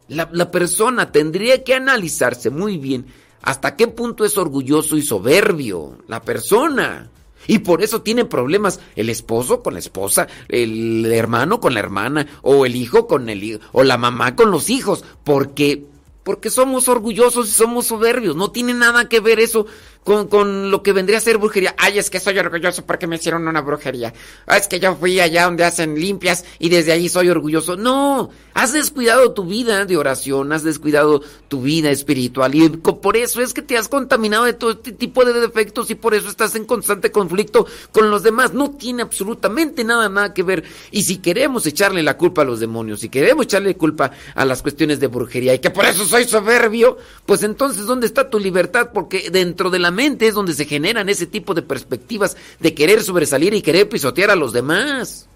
La, la persona tendría que analizarse muy bien hasta qué punto es orgulloso y soberbio, la persona. Y por eso tiene problemas el esposo con la esposa, el hermano con la hermana, o el hijo con el hijo, o la mamá con los hijos, porque porque somos orgullosos y somos soberbios. No tiene nada que ver eso con, con, lo que vendría a ser brujería. Ay, es que soy orgulloso porque me hicieron una brujería. Ah, es que yo fui allá donde hacen limpias y desde allí soy orgulloso. No, has descuidado tu vida de oración, has descuidado tu vida espiritual y por eso es que te has contaminado de todo este tipo de defectos y por eso estás en constante conflicto con los demás. No tiene absolutamente nada, nada que ver. Y si queremos echarle la culpa a los demonios, si queremos echarle culpa a las cuestiones de brujería y que por eso soy soberbio, pues entonces ¿dónde está tu libertad? Porque dentro de la es donde se generan ese tipo de perspectivas de querer sobresalir y querer pisotear a los demás.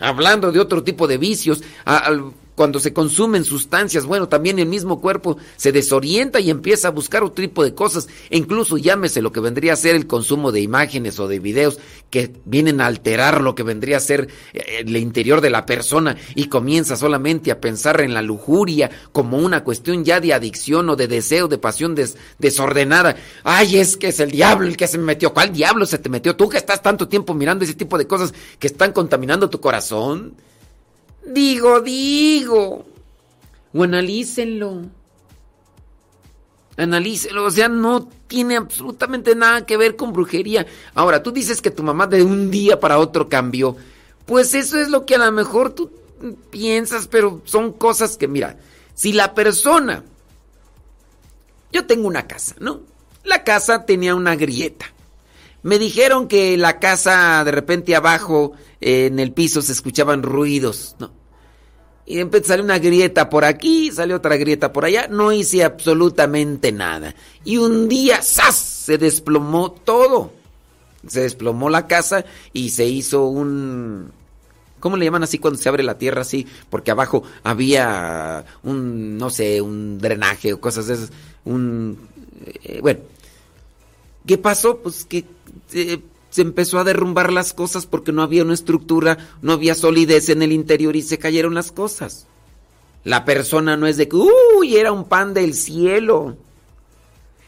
Hablando de otro tipo de vicios, al- cuando se consumen sustancias, bueno, también el mismo cuerpo se desorienta y empieza a buscar otro tipo de cosas, e incluso llámese lo que vendría a ser el consumo de imágenes o de videos que vienen a alterar lo que vendría a ser eh, el interior de la persona y comienza solamente a pensar en la lujuria como una cuestión ya de adicción o de deseo, de pasión desordenada. Ay, es que es el diablo el que se me metió. ¿Cuál diablo se te metió? Tú que estás tanto tiempo mirando ese tipo de cosas que están contaminando tu corazón. Digo, digo. O analícenlo. Analícenlo. O sea, no tiene absolutamente nada que ver con brujería. Ahora, tú dices que tu mamá de un día para otro cambió. Pues eso es lo que a lo mejor tú piensas, pero son cosas que, mira, si la persona... Yo tengo una casa, ¿no? La casa tenía una grieta. Me dijeron que la casa de repente abajo en el piso se escuchaban ruidos, ¿no? Y salir una grieta por aquí, salió otra grieta por allá, no hice absolutamente nada. Y un día, ¡zas! se desplomó todo. Se desplomó la casa y se hizo un... ¿Cómo le llaman así cuando se abre la tierra así? Porque abajo había un, no sé, un drenaje o cosas de esas. Un... Eh, bueno. ¿Qué pasó? Pues que... Eh, se empezó a derrumbar las cosas porque no había una estructura, no había solidez en el interior y se cayeron las cosas. La persona no es de que, uy, era un pan del cielo.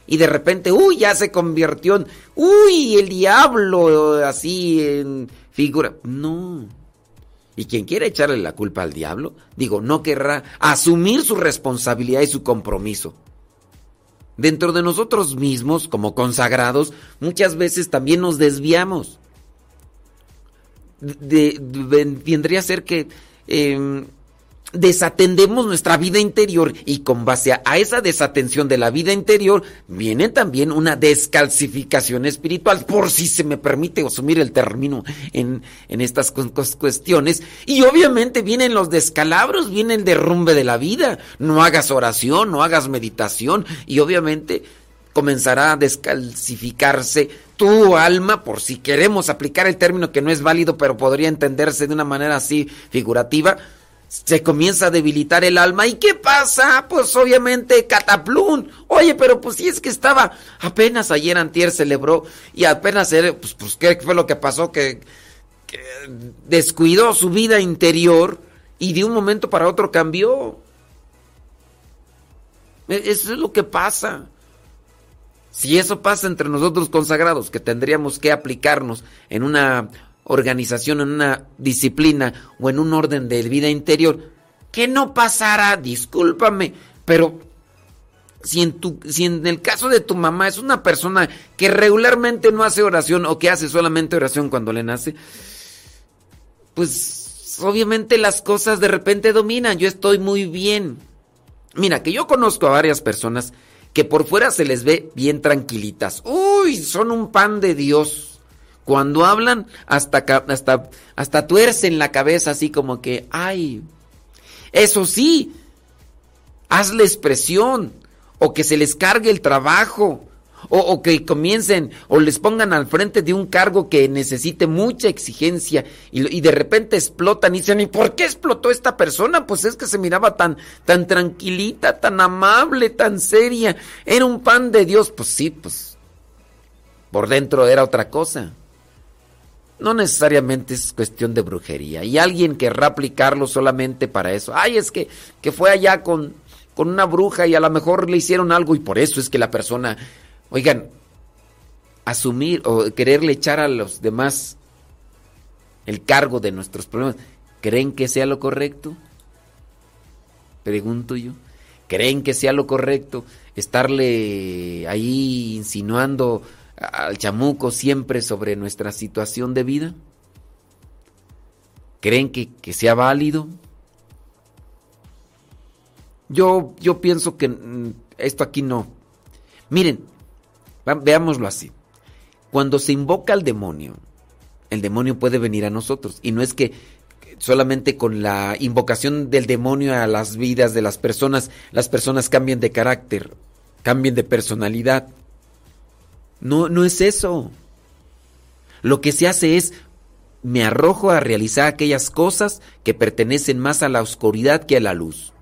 Y de repente, uy, ya se convirtió en, uy, el diablo, así en figura. No. Y quien quiera echarle la culpa al diablo, digo, no querrá asumir su responsabilidad y su compromiso dentro de nosotros mismos, como consagrados, muchas veces también nos desviamos. vendría a ser que em, desatendemos nuestra vida interior y con base a, esa desatención de la vida interior viene también una descalcificación espiritual, por si se me permite asumir el término en, en estas cuestiones. Y obviamente vienen los descalabros, viene el derrumbe de la vida. No hagas oración, no hagas meditación y obviamente comenzará a descalcificarse tu alma, por si queremos aplicar el término que no es válido, pero podría entenderse de una manera así figurativa se comienza a debilitar el alma. ¿Y qué pasa? Pues obviamente cataplún. Oye, pero pues si es que estaba apenas ayer antier celebró y apenas pues, pues qué fue lo que pasó que, que descuidó su vida interior y de un momento para otro cambió. E, eso es lo que pasa. Si eso pasa entre nosotros consagrados, que tendríamos que aplicarnos en una organización, en una disciplina o en un orden de vida interior, que no pasara, discúlpame, pero si en, tu, si en el caso de tu mamá es una persona que regularmente no hace oración o que hace solamente oración cuando le nace, pues obviamente las cosas de repente dominan, yo estoy muy bien. Mira, que yo conozco a varias personas que por fuera se les ve bien tranquilitas. Uy, son un pan de Dios cuando hablan, hasta, hasta, hasta tuercen la cabeza así como que, ay, eso sí, hazle expresión, o que se les cargue el trabajo, o, que comiencen, o les pongan al frente de un cargo que necesite mucha exigencia, y, y, de repente explotan y dicen, ¿y por qué explotó esta persona? Pues es que se miraba tan, tan tranquilita, tan amable, tan seria, era un pan de Dios, pues sí, pues por dentro era otra cosa no necesariamente es cuestión de brujería. Y alguien querrá aplicarlo solamente para eso. Ay, es que, que fue allá con, con una bruja y a lo mejor le hicieron algo y por eso es que la persona, oigan, asumir o quererle echar a los demás el cargo de nuestros problemas, ¿creen que sea lo correcto? Pregunto yo. ¿Creen que sea lo correcto estarle ahí insinuando al chamuco siempre sobre nuestra situación de vida? ¿Creen que, sea válido? Yo, yo pienso que mm, esto aquí no. Miren, veámoslo así. Cuando se invoca al demonio, el demonio puede venir a nosotros. Y no es que solamente con la invocación del demonio a las vidas de las personas, las personas cambien de carácter, cambien de personalidad. No, no es eso. Lo que se hace es me arrojo a realizar aquellas cosas que pertenecen más a la oscuridad que a la luz.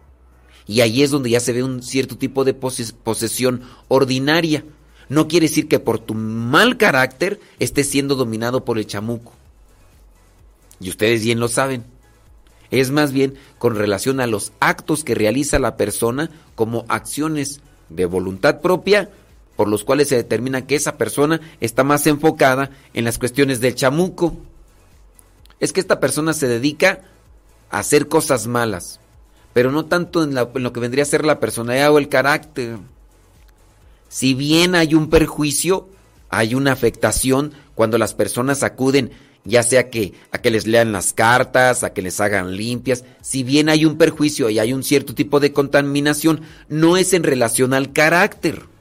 Y ahí es donde ya se ve un cierto tipo de posesión ordinaria. No quiere decir que por tu mal carácter estés siendo dominado por el chamuco. Y ustedes bien lo saben. Es más bien con relación a los actos que realiza la persona como acciones de voluntad propia por los cuales se determina que esa persona está más enfocada en las cuestiones del chamuco. Es que esta persona se dedica a hacer cosas malas, pero no tanto en, en lo que vendría a ser la personalidad o el carácter. Si bien hay un perjuicio, hay una afectación cuando las personas acuden ya sea que a que les lean las cartas, a que les hagan limpias, si bien hay un perjuicio y hay un cierto tipo de contaminación, no es en relación al carácter.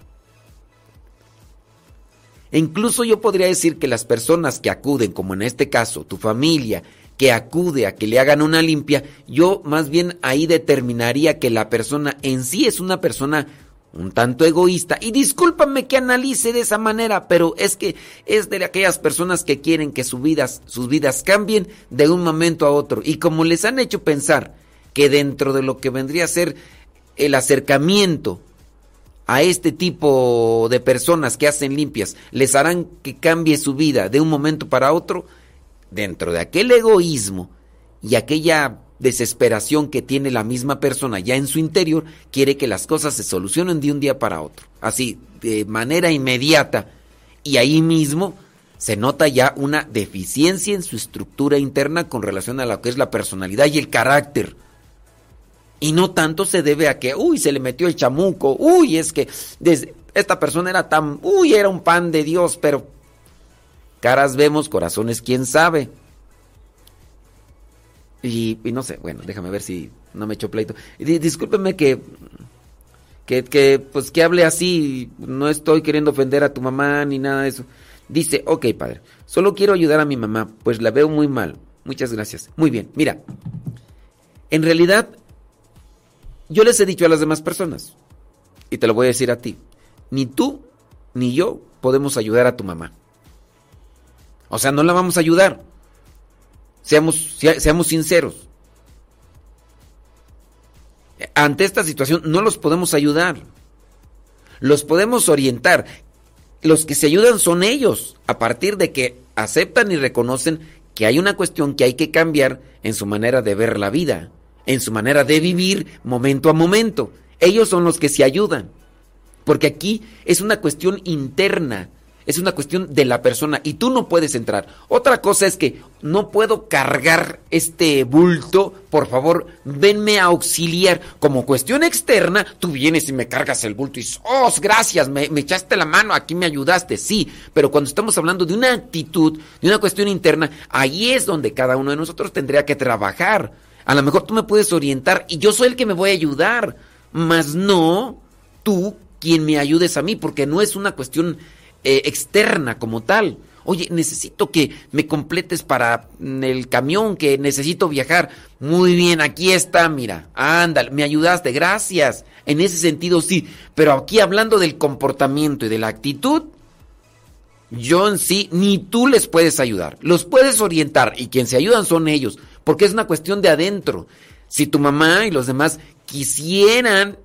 E incluso yo podría decir que las personas que acuden, como en este caso, tu familia, que acude a que le hagan una limpia, yo más bien ahí determinaría que la persona en sí es una persona un tanto egoísta. Y discúlpame que analice de esa manera, pero es que es de aquellas personas que quieren que sus vidas, sus vidas cambien de un momento a otro. Y como les han hecho pensar que dentro de lo que vendría a ser el acercamiento a este tipo de personas que hacen limpias, les harán que cambie su vida de un momento para otro, dentro de aquel egoísmo y aquella desesperación que tiene la misma persona ya en su interior, quiere que las cosas se solucionen de un día para otro, así, de manera inmediata. Y ahí mismo se nota ya una deficiencia en su estructura interna con relación a lo que es la personalidad y el carácter. Y no tanto se debe a que, uy, se le metió el chamuco, uy, es que esta persona era tan, uy, era un pan de Dios, pero caras vemos, corazones, quién sabe. Y, no sé, bueno, déjame ver si no me echo pleito. Discúlpeme que, que, que, pues que hable así, no estoy queriendo ofender a tu mamá ni nada de eso. Dice, ok padre, solo quiero ayudar a mi mamá, pues la veo muy mal. Muchas gracias. Muy bien, mira, en realidad yo les he dicho a las demás personas, y te lo voy a decir a ti, ni tú ni yo podemos ayudar a tu mamá. O sea, no la vamos a ayudar. Seamos, seamos sinceros. Ante esta situación no los podemos ayudar. Los podemos orientar. Los que se ayudan son ellos, a partir de que aceptan y reconocen que hay una cuestión que hay que cambiar en su manera de ver la vida, en su manera de vivir momento a momento. Ellos son los que se ayudan. Porque aquí es una cuestión interna es una cuestión de la persona y tú no puedes entrar. Otra cosa es que no puedo cargar este bulto, por favor, venme a auxiliar. Como cuestión externa, tú vienes y me cargas el bulto y dices, oh, gracias, me, me echaste la mano, aquí me ayudaste, sí. Pero cuando estamos hablando de una actitud, de una cuestión interna, ahí es donde cada uno de nosotros tendría que trabajar. A lo mejor tú me puedes orientar y yo soy el que me voy a ayudar, mas no tú quien me ayudes a mí, porque no es una cuestión eh, externa como tal. Oye, necesito que me completes para el camión, que necesito viajar. Muy bien, aquí está, mira. Ándale, me ayudaste, gracias. En ese sentido sí, pero aquí hablando del comportamiento y de la actitud, yo en sí, ni tú les puedes ayudar. Los puedes orientar y quien se ayudan son ellos, porque es una cuestión de adentro. Si tu mamá y los demás quisieran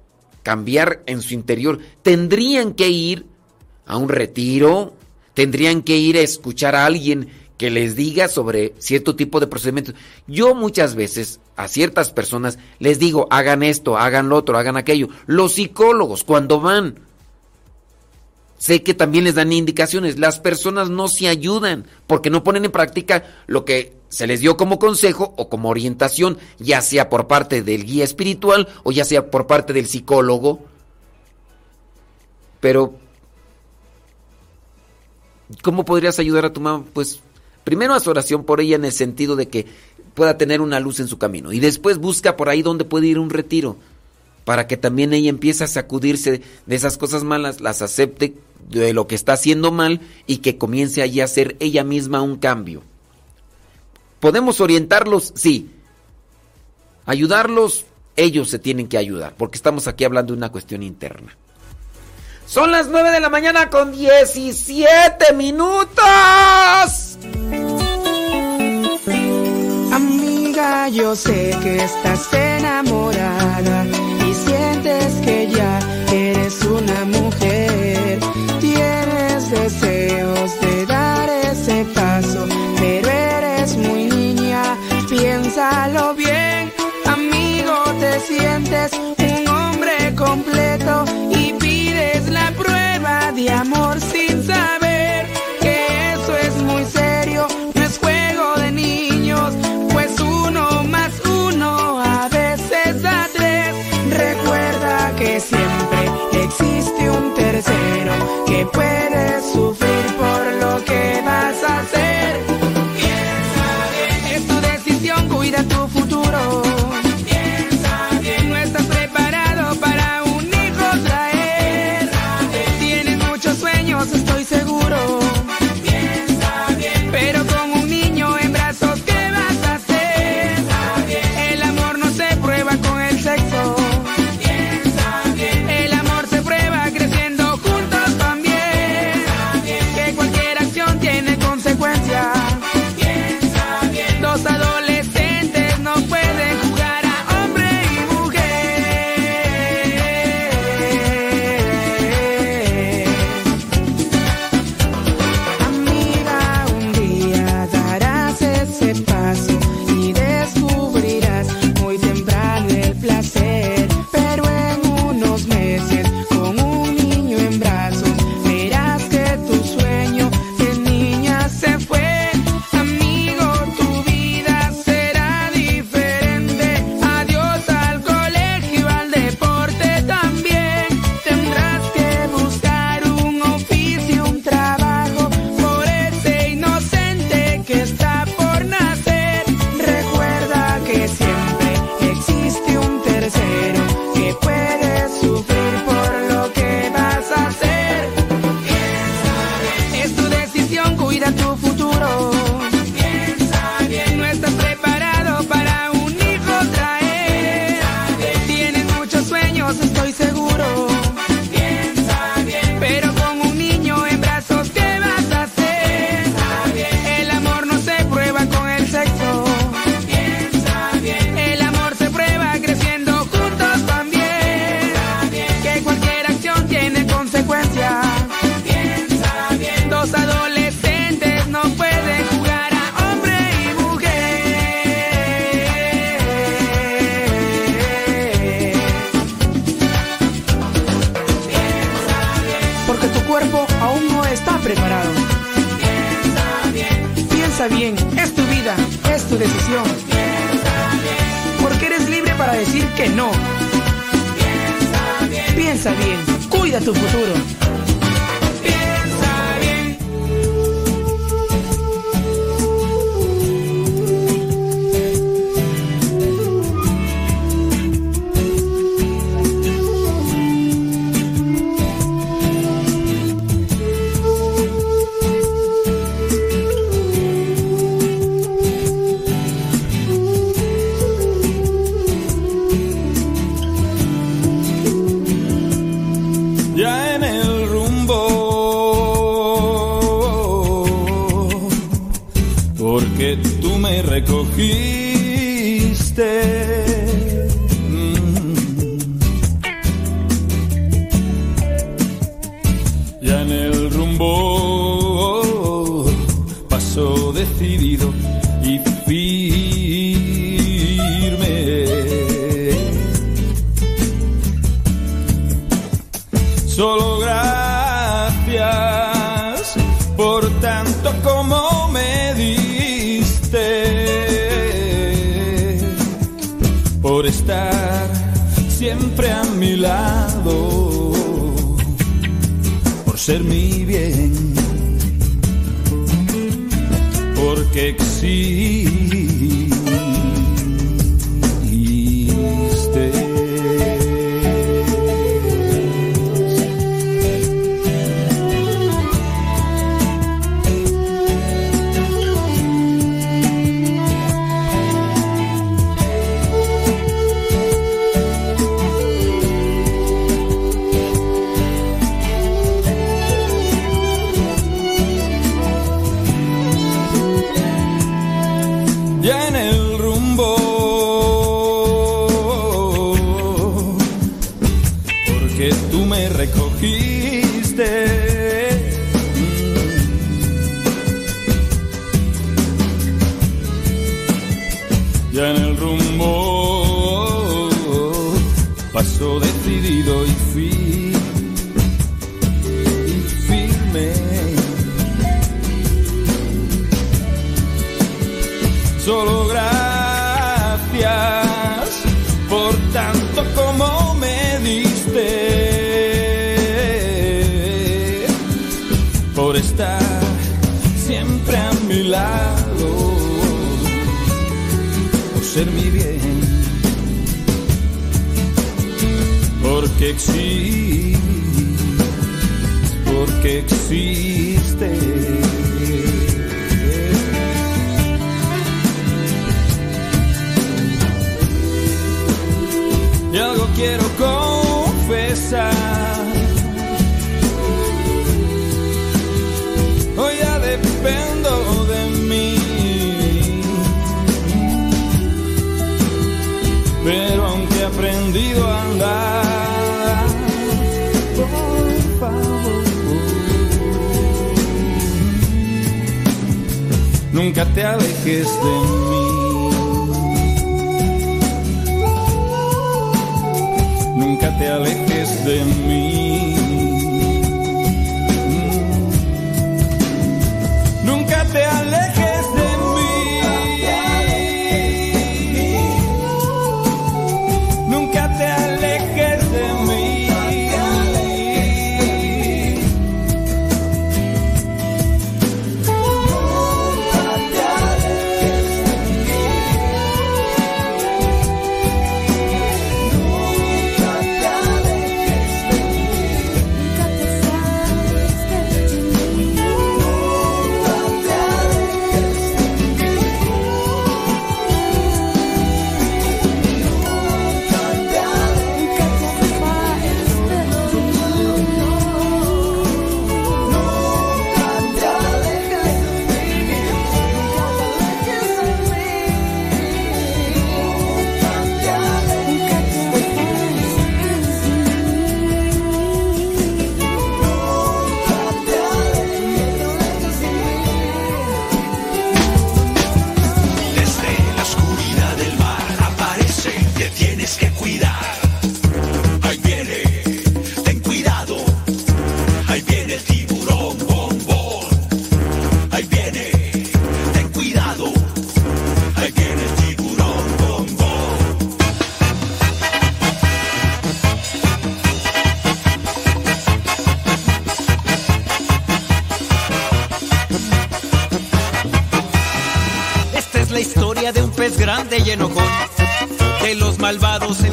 cambiar en su interior, tendrían que ir a un retiro, tendrían que ir a escuchar a alguien que les diga sobre cierto tipo de procedimientos. Yo muchas veces a ciertas personas les digo, hagan esto, hagan lo otro, hagan aquello. Los psicólogos, cuando van, sé que también les dan indicaciones. Las personas no se ayudan porque no ponen en práctica lo que se les dio como consejo o como orientación, ya sea por parte del guía espiritual o ya sea por parte del psicólogo. Pero ¿Cómo podrías ayudar a tu mamá? Pues primero haz oración por ella en el sentido de que pueda tener una luz en su camino. Y después busca por ahí donde puede ir un retiro para que también ella empiece a sacudirse de esas cosas malas, las acepte de lo que está haciendo mal y que comience allí a hacer ella misma un cambio. ¿Podemos orientarlos? Sí. Ayudarlos, ellos se tienen que ayudar, porque estamos aquí hablando de una cuestión interna. Son las 9 de la mañana con 17 minutos. Amiga, yo sé que estás enamorada un hombre completo y pides la prueba de amor sin saber que eso es muy serio, no es juego de niños, pues uno más uno a veces da tres. Recuerda que siempre existe un tercero que puede sufrir.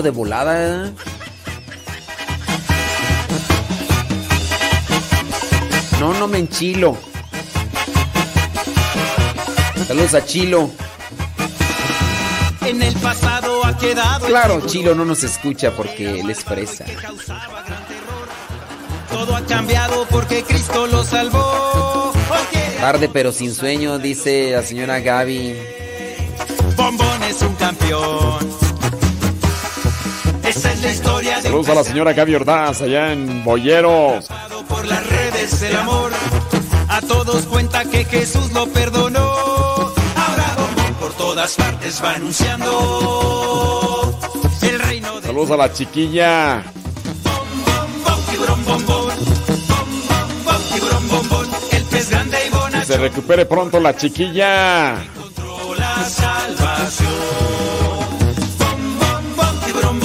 de volada. ¿eh? No, no me enchilo. Saludos a Chilo. En el pasado ha quedado. Claro, Chilo no nos escucha porque él es fresa. Todo ha cambiado porque Cristo lo salvó. Tarde pero sin sueño, dice la señora Gaby. Bombón es un campeón. Saludos a la señora Gaby Ordaz allá en Boyero. Por las redes el amor a todos cuenta que Jesús lo perdonó. Ahora por todas partes va anunciando el reino de Saludos a la chiquilla. Que se recupere pronto la chiquilla. Controla salvación. Bom, bom, bom, tiburón,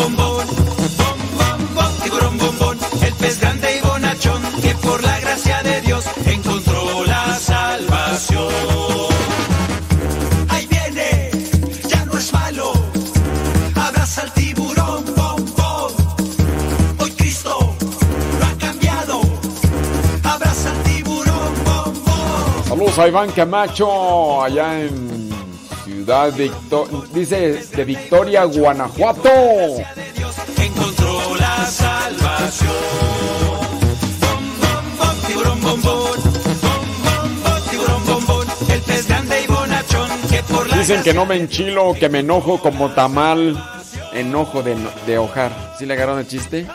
por la gracia de Dios encontró la salvación. Ahí viene, ya no es malo. Abraza al tiburón bombón. Hoy Cristo lo ha cambiado. Abraza al tiburón bombón. Saludos a Iván Camacho, allá en Ciudad Victoria. Dice de Victoria, Guanajuato. Dicen que no me enchilo, que me enojo como tamal. Enojo de, de hojar. ¿Sí le agarraron el chiste?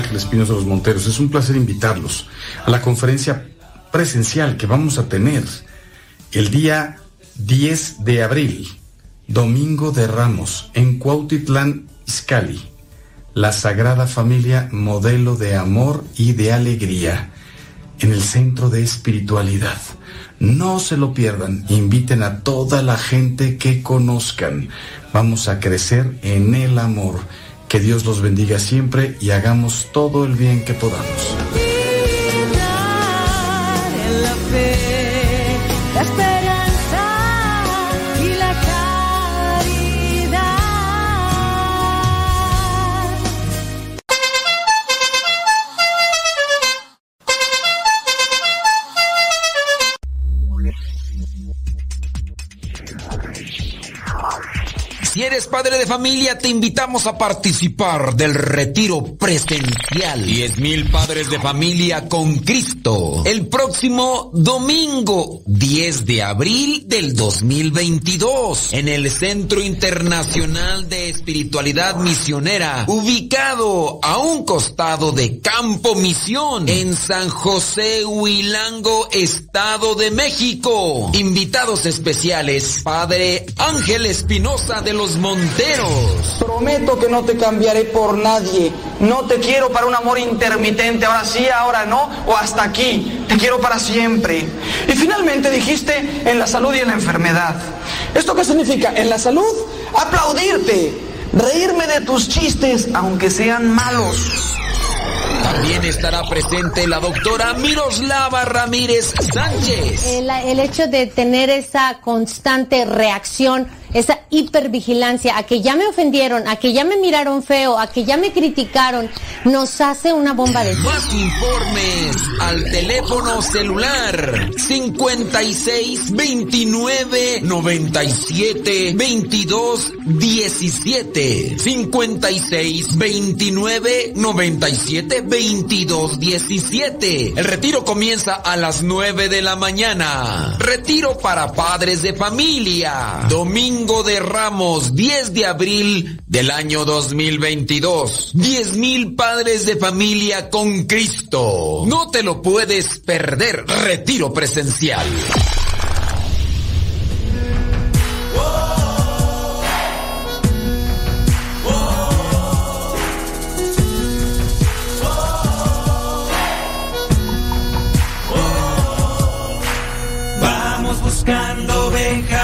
Ángel Espinosa los Monteros. Es un placer invitarlos a la conferencia presencial que vamos a tener el día 10 de abril, Domingo de Ramos, en Cuautitlán, Izcalli. La Sagrada Familia, modelo de amor y de alegría, en el centro de espiritualidad. No se lo pierdan, inviten a toda la gente que conozcan. Vamos a crecer en el amor. Que Dios los bendiga siempre y hagamos todo el bien que podamos. Eres padre de familia, te invitamos a participar del retiro presencial. 10 mil padres de familia con Cristo. El próximo domingo, 10 de abril del 2022, en el Centro Internacional de Espiritualidad Misionera, ubicado a un costado de Campo Misión, en San José Huilango, Estado de México. Invitados especiales, Padre Ángel Espinosa de los Monteros. Prometo que no te cambiaré por nadie. No te quiero para un amor intermitente, ahora sí, ahora no, o hasta aquí. Te quiero para siempre. Y finalmente dijiste en la salud y en la enfermedad. ¿Esto qué significa? En la salud, aplaudirte, reírme de tus chistes, aunque sean malos. También estará presente la doctora Miroslava Ramírez Sánchez. El, el hecho de tener esa constante reacción, esa hipervigilancia a que ya me ofendieron, a que ya me miraron feo, a que ya me criticaron, nos hace una bomba de Más informes al teléfono celular 56 29 97 22 17 56 29 97 22 17 El retiro comienza a las 9 de la mañana. Retiro para padres de familia. Domingo de Ramos, 10 de abril del año 2022. 10 mil padres de familia con Cristo. No te lo puedes perder. Retiro presencial.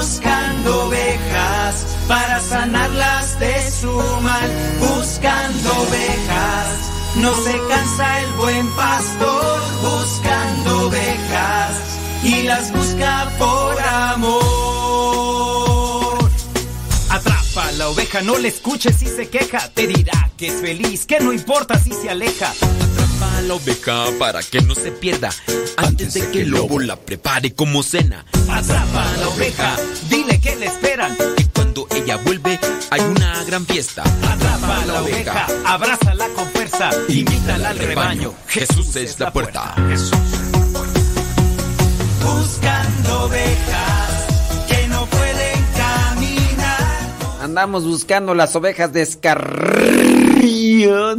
Buscando ovejas para sanarlas de su mal. Buscando ovejas. No se cansa el buen pastor buscando ovejas y las busca por amor. Atrapa la oveja, no le escuches si se queja. Te dirá que es feliz, que no importa si se aleja. Atrapa a la oveja para que no se pierda antes de que el lobo la prepare como cena. Atrapa a la oveja, dile que le esperan. Que cuando ella vuelve hay una gran fiesta. Atrapa a la oveja, abrázala con fuerza, invítala al rebaño. Jesús es la puerta. Buscando ovejas que no pueden caminar. Andamos buscando las ovejas descarriadas.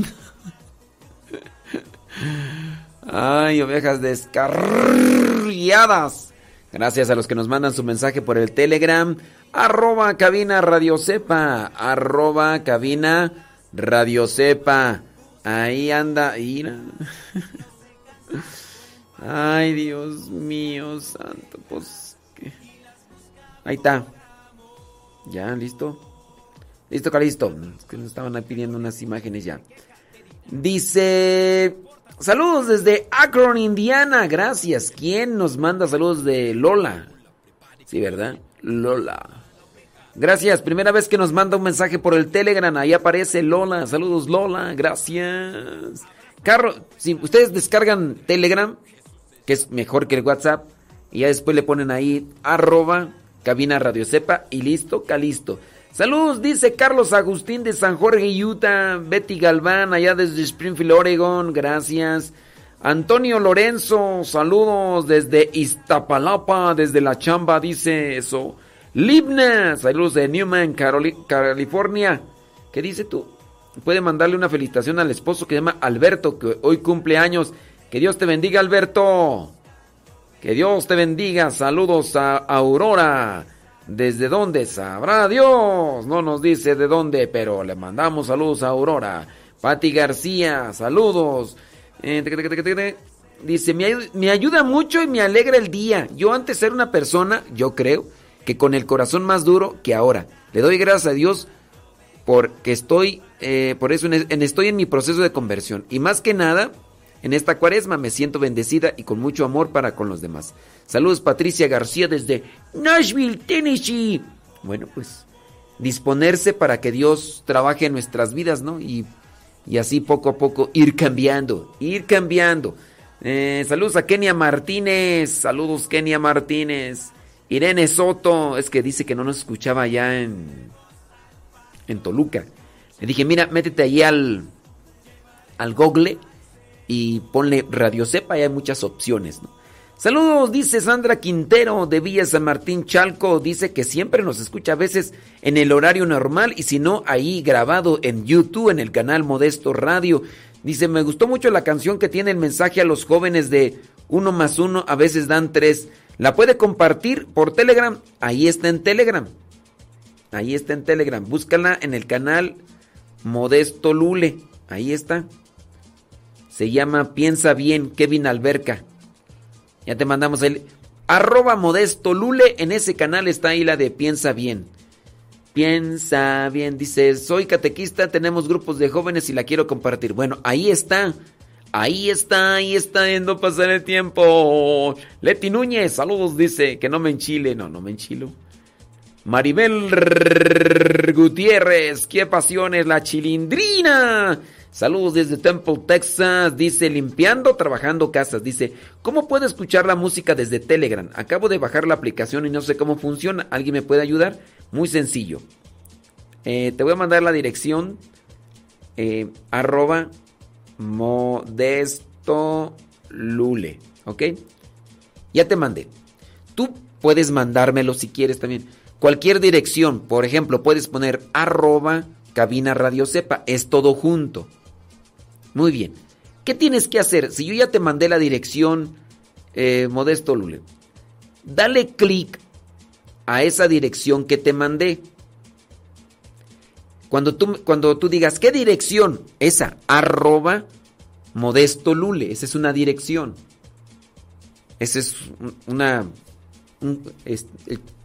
Ay, ovejas descarriadas. Gracias a los que nos mandan su mensaje por el Telegram. Arroba cabina radio sepa. Arroba cabina radio sepa. Ahí anda. Mira. Ay, Dios mío, santo. Pues. Ahí está. Ya, listo. Listo, Calisto. Es que nos estaban pidiendo unas imágenes ya. Dice. Saludos desde Akron, Indiana. Gracias. ¿Quién nos manda saludos de Lola? Sí, ¿verdad? Lola. Gracias. Primera vez que nos manda un mensaje por el Telegram. Ahí aparece Lola. Saludos, Lola. Gracias. Carro, si ustedes descargan Telegram, que es mejor que el WhatsApp, y ya después le ponen ahí arroba cabina radio sepa y listo, calisto. Saludos, dice Carlos Agustín de San Jorge, Utah. Betty Galván, allá desde Springfield, Oregon. Gracias. Antonio Lorenzo, saludos desde Iztapalapa, desde la chamba, dice eso. Libna, saludos de Newman, California. ¿Qué dice tú? Puede mandarle una felicitación al esposo que se llama Alberto, que hoy cumple años. Que Dios te bendiga, Alberto. Que Dios te bendiga. Saludos a Aurora. ¿Desde dónde? Sabrá Dios. No nos dice de dónde, pero le mandamos saludos a Aurora. Pati García, saludos. Eh. Dice, me, ayu- me ayuda mucho y me alegra el día. Yo antes era una persona, yo creo, que con el corazón más duro que ahora. Le doy gracias a Dios porque estoy, eh, por eso estoy en mi proceso de conversión. Y más que nada, en esta cuaresma me siento bendecida y con mucho amor para con los demás. Saludos Patricia García desde Nashville, Tennessee. Bueno, pues disponerse para que Dios trabaje en nuestras vidas, ¿no? Y, y así poco a poco ir cambiando, ir cambiando. Eh, saludos a Kenia Martínez, saludos Kenia Martínez. Irene Soto, es que dice que no nos escuchaba allá en, en Toluca. Le dije, mira, métete ahí al, al Google y ponle Radio Cepa y hay muchas opciones. Saludos, dice Sandra Quintero de Villa San Martín Chalco. Dice que siempre nos escucha a veces en el horario normal y si no, ahí grabado en YouTube, en el canal Modesto Radio. Dice, me gustó mucho la canción que tiene el mensaje a los jóvenes de uno más uno, a veces dan tres. La puede compartir por Telegram. Ahí está en Telegram. Ahí está en Telegram. Búscala en el canal Modesto Lule. Ahí está. Se llama Piensa Bien, Kevin Alberca. Ya te mandamos el arroba Modesto Lule. En ese canal está ahí la de Piensa Bien. Piensa bien, dice, soy catequista, tenemos grupos de jóvenes y la quiero compartir. Bueno, ahí está. Ahí está, ahí está yendo pasar el tiempo. Leti Núñez, saludos, dice, que no me enchile. No, no me enchilo. Maribel Gutiérrez, qué pasiones, la chilindrina. Saludos desde Temple, Texas. Dice, limpiando, trabajando casas. Dice, ¿cómo puedo escuchar la música desde Telegram? Acabo de bajar la aplicación y no sé cómo funciona. ¿Alguien me puede ayudar? Muy sencillo. Eh, te voy a mandar la dirección. eh, modesto lule. ¿Ok? Ya te mandé. Tú puedes mandármelo si quieres también. Cualquier dirección. Por ejemplo, puedes poner arroba cabina radio sepa. Es todo junto. Muy bien. ¿Qué tienes que hacer? Si yo ya te mandé la dirección eh, Modesto Lule, dale clic a esa dirección que te mandé. Cuando tú, cuando tú digas, ¿qué dirección? Esa, arroba Modesto Lule. Esa es una dirección. Ese es un- una... un-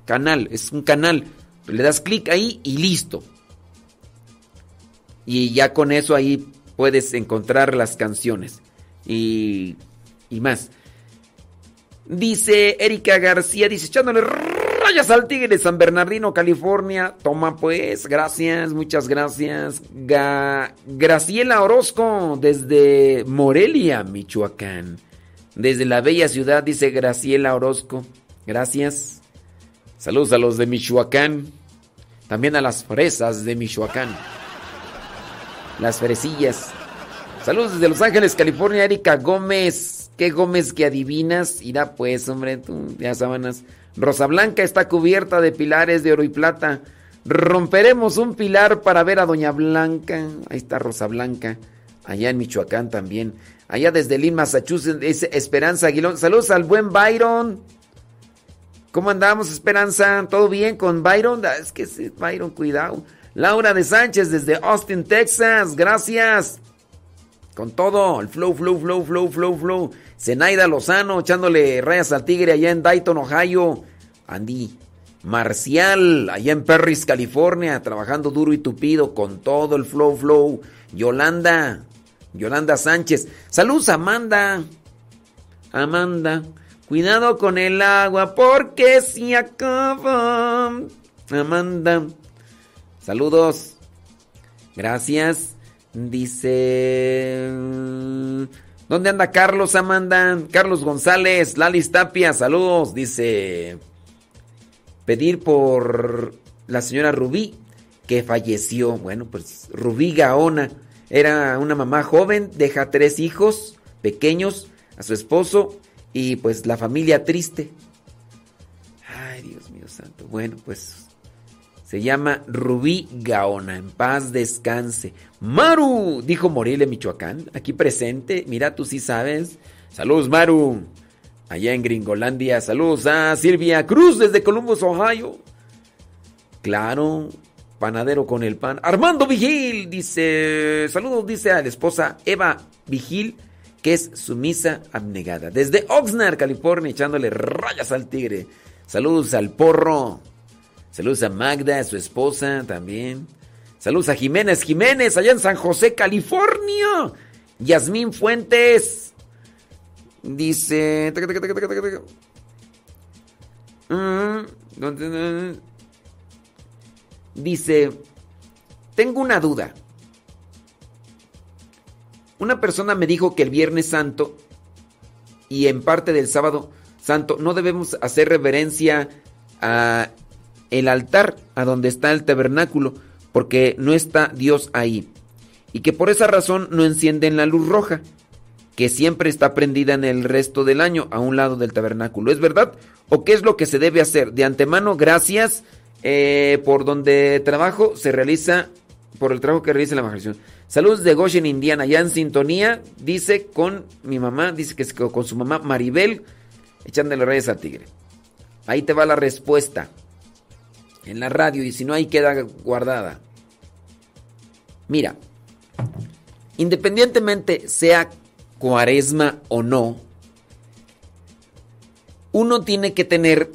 canal, es un canal. Le das clic ahí y listo. Y ya con eso ahí puedes encontrar las canciones. Y, y más. Dice Erika García, dice, echándole rayas al tigre San Bernardino, California. Toma pues, gracias, muchas gracias. Graciela Orozco, desde Morelia, Michoacán. Desde la bella ciudad, dice Graciela Orozco. Gracias. Saludos a los de Michoacán. También a las fresas de Michoacán. Las fresillas. Saludos desde Los Ángeles, California, Erika Gómez. ¿Qué Gómez que adivinas? Irá pues, hombre, tú ya sábanas. Rosa Blanca está cubierta de pilares de oro y plata. Romperemos un pilar para ver a Doña Blanca. Ahí está Rosa Blanca. Allá en Michoacán también. Allá desde Lynn, Massachusetts, dice Esperanza Aguilón. Saludos al buen Byron. ¿Cómo andamos, Esperanza? ¿Todo bien con Byron? Ah, Es que Byron, cuidado. Laura de Sánchez desde Austin, Texas. Gracias. Con todo, el flow, flow, flow, flow, flow, flow. Zenaida Lozano echándole rayas al tigre allá en Dayton, Ohio. Andy Marcial, allá en Perris, California, trabajando duro y tupido con todo el flow, flow. Yolanda, Yolanda Sánchez. Saludos, Amanda. Amanda, cuidado con el agua porque se acaba. Amanda, saludos. Gracias. Dice... ¿Dónde anda Carlos Amanda? Carlos González, Lalis Tapia, saludos. Dice... Pedir por la señora Rubí, que falleció. Bueno, pues Rubí Gaona era una mamá joven, deja tres hijos pequeños a su esposo y pues la familia triste. Ay, Dios mío santo. Bueno, pues se llama Rubí Gaona. En paz descanse. Maru, dijo Morelia, Michoacán. Aquí presente. Mira, tú sí sabes. Saludos, Maru. Allá en Gringolandia. Saludos a Silvia Cruz desde Columbus, Ohio. Claro. Panadero con el pan. Armando Vigil dice. Saludos, dice a la esposa Eva Vigil, que es sumisa abnegada. Desde Oxnard, California, echándole rayas al tigre. Saludos al porro. Saludos a Magda, su esposa también. Saludos a Jiménez Jiménez, allá en San José, California. Yasmín Fuentes. Dice. Mm. Dice. Tengo una duda. Una persona me dijo que el Viernes Santo y en parte del Sábado Santo no debemos hacer reverencia a el altar a donde está el tabernáculo porque no está Dios ahí y que por esa razón no encienden la luz roja que siempre está prendida en el resto del año a un lado del tabernáculo. ¿Es verdad? ¿O qué es lo que se debe hacer? De antemano, gracias eh, por donde trabajo se realiza, por el trabajo que realiza la magazine. Saludos de Goshen, Indiana, ya en sintonía, dice con mi mamá, dice que es con su mamá Maribel echándole reyes al tigre. Ahí te va la respuesta. En la radio y si no ahí queda guardada. Mira, independientemente sea cuaresma o no, uno tiene que tener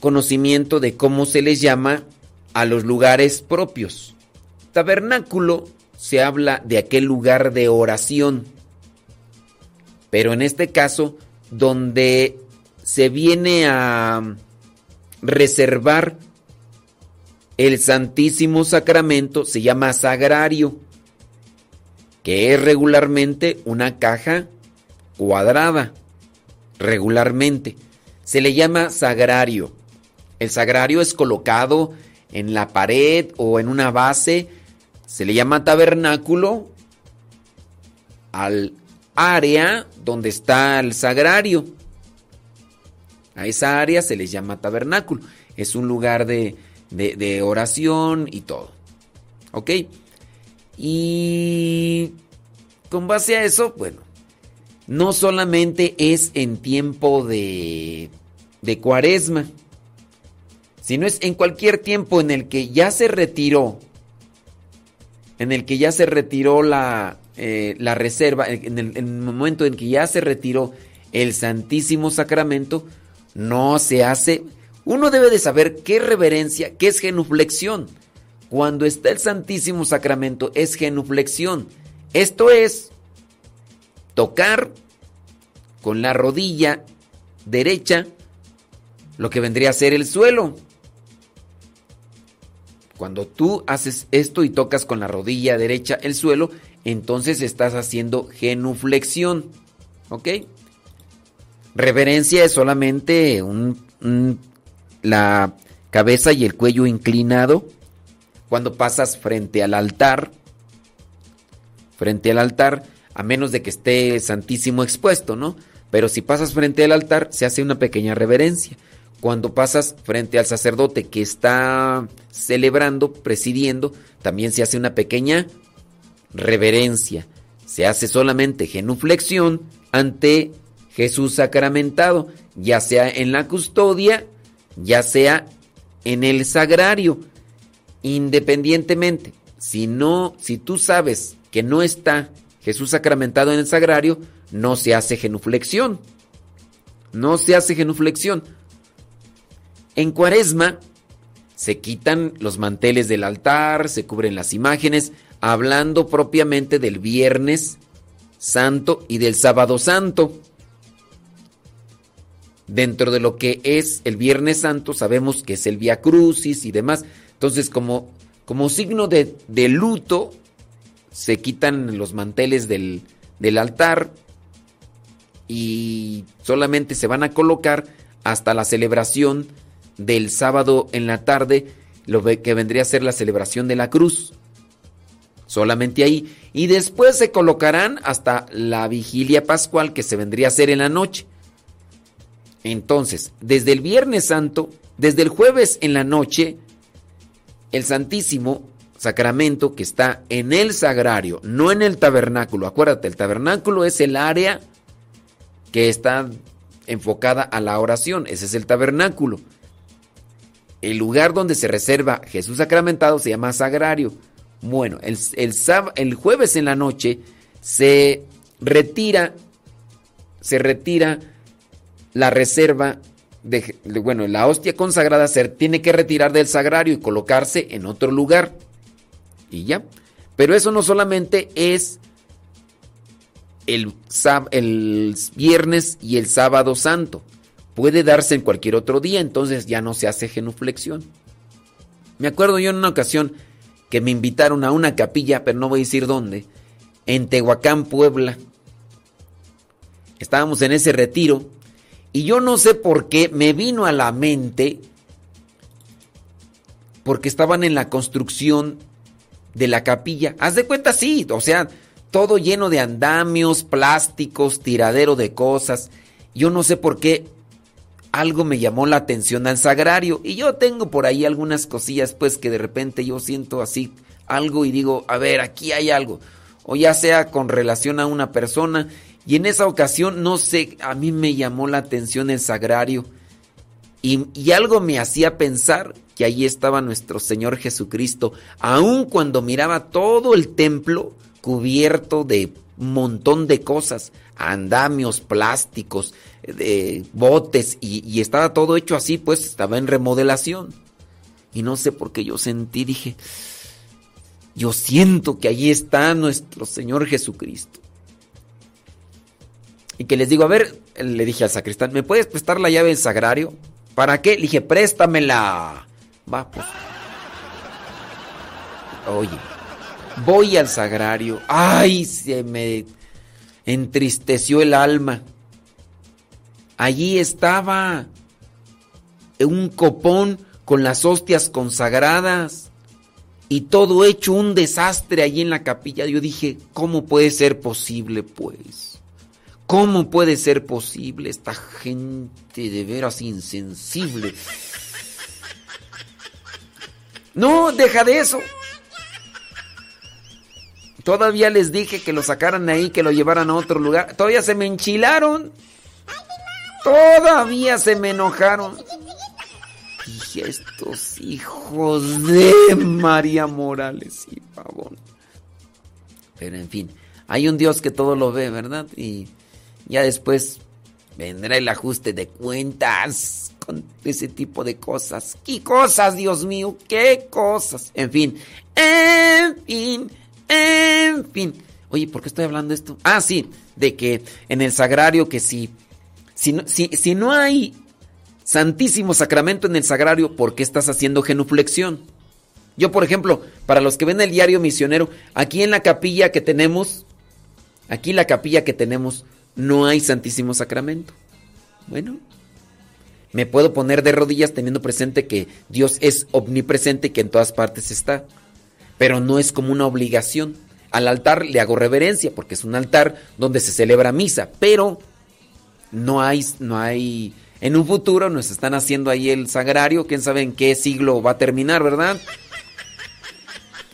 conocimiento de cómo se les llama a los lugares propios. Tabernáculo se habla de aquel lugar de oración, pero en este caso donde se viene a reservar el Santísimo Sacramento se llama sagrario, que es regularmente una caja cuadrada, regularmente. Se le llama sagrario. El sagrario es colocado en la pared o en una base. Se le llama tabernáculo al área donde está el sagrario. A esa área se les llama tabernáculo. Es un lugar de, de, oración y todo. ¿Ok? Y con base a eso, bueno, no solamente es en tiempo de, de cuaresma, sino es en cualquier tiempo en el que ya se retiró, en el que ya se retiró la, eh, la reserva, en el, en el momento en que ya se retiró el Santísimo Sacramento, no se hace. Uno debe de saber qué reverencia, qué es genuflexión. Cuando está el Santísimo Sacramento es genuflexión. Esto es tocar con la rodilla derecha lo que vendría a ser el suelo. Cuando tú haces esto y tocas con la rodilla derecha el suelo, entonces estás haciendo genuflexión. ¿Ok? Reverencia es solamente la cabeza y el cuello inclinado cuando pasas frente al altar. Frente al altar, a menos de que esté santísimo expuesto, ¿no? Pero si pasas frente al altar, se hace una pequeña reverencia. Cuando pasas frente al sacerdote que está celebrando, presidiendo, también se hace una pequeña reverencia. Se hace solamente genuflexión ante Jesús sacramentado, ya sea en la custodia, ya sea en el sagrario, independientemente. Si no, si tú sabes que no está Jesús sacramentado en el sagrario, no se hace genuflexión. No se hace genuflexión. En Cuaresma se quitan los manteles del altar, se cubren las imágenes, hablando propiamente del Viernes Santo y del Sábado Santo dentro de lo que es el Viernes Santo, sabemos que es el Via Crucis y demás. Entonces, como, como signo de, de luto, se quitan los manteles del, del altar y solamente se van a colocar hasta la celebración del sábado en la tarde, lo que vendría a ser la celebración de la cruz. Solamente ahí. Y después se colocarán hasta la vigilia pascual que se vendría a hacer en la noche. Entonces, desde el Viernes Santo, desde el jueves en la noche, el Santísimo Sacramento que está en el sagrario, no en el tabernáculo. Acuérdate, el tabernáculo es el área que está enfocada a la oración. Ese es el tabernáculo. El lugar donde se reserva Jesús sacramentado se llama sagrario. Bueno, el, el, el jueves en la noche se retira, se retira la reserva de, bueno, la hostia consagrada se tiene que retirar del sagrario y colocarse en otro lugar. Y ya. Pero eso no solamente es el, el viernes y el sábado santo. Puede darse en cualquier otro día, entonces ya no se hace genuflexión. Me acuerdo yo en una ocasión que me invitaron a una capilla, pero no voy a decir dónde, en Tehuacán, Puebla. Estábamos en ese retiro y yo no sé por qué me vino a la mente, porque estaban en la construcción de la capilla. Haz de cuenta, sí, o sea, todo lleno de andamios, plásticos, tiradero de cosas. Yo no sé por qué algo me llamó la atención al sagrario. Y yo tengo por ahí algunas cosillas, pues que de repente yo siento así algo y digo, a ver, aquí hay algo. O ya sea con relación a una persona Y en esa ocasión, no sé, a mí me llamó la atención el sagrario. Y, y algo me hacía pensar que ahí estaba nuestro Señor Jesucristo, aun cuando miraba todo el templo cubierto de montón de cosas, andamios, plásticos, de botes, y, y estaba todo hecho así, pues estaba en remodelación. Y no sé por qué yo sentí, dije, yo siento que allí está nuestro Señor Jesucristo. Y que les digo, a ver, le dije al sacristán, ¿me puedes prestar la llave del sagrario? ¿Para qué? Le dije, préstamela. Va, pues. Oye, voy al sagrario. Ay, se me entristeció el alma. Allí estaba un copón con las hostias consagradas y todo hecho un desastre allí en la capilla. Yo dije, ¿cómo puede ser posible, pues? ¿Cómo puede ser posible esta gente de veras insensible? No, deja de eso. Todavía les dije que lo sacaran ahí, que lo llevaran a otro lugar. Todavía se me enchilaron. Todavía se me enojaron. Y estos hijos de María Morales y Pavón. Pero en fin, hay un Dios que todo lo ve, ¿verdad? Y ya después vendrá el ajuste de cuentas con ese tipo de cosas. ¿Qué cosas, Dios mío? ¿Qué cosas? En fin, en fin, en fin. Oye, ¿por qué estoy hablando de esto? Ah, sí, de que en el sagrario que si, si, no, si, si no hay Santísimo Sacramento en el sagrario, ¿por qué estás haciendo genuflexión? Yo, por ejemplo, para los que ven el diario misionero, aquí en la capilla que tenemos, aquí la capilla que tenemos, no hay Santísimo Sacramento. Bueno, me puedo poner de rodillas teniendo presente que Dios es omnipresente y que en todas partes está. Pero no es como una obligación. Al altar le hago reverencia porque es un altar donde se celebra misa, pero no hay, no hay, en un futuro nos están haciendo ahí el sagrario, quién sabe en qué siglo va a terminar, ¿verdad?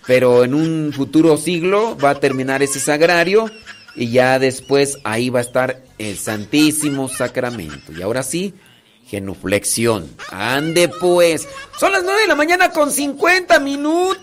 Pero en un futuro siglo va a terminar ese sagrario y ya después ahí va a estar el Santísimo Sacramento. Y ahora sí, genuflexión. Ande pues. Son las 9 de la mañana con 50 minutos.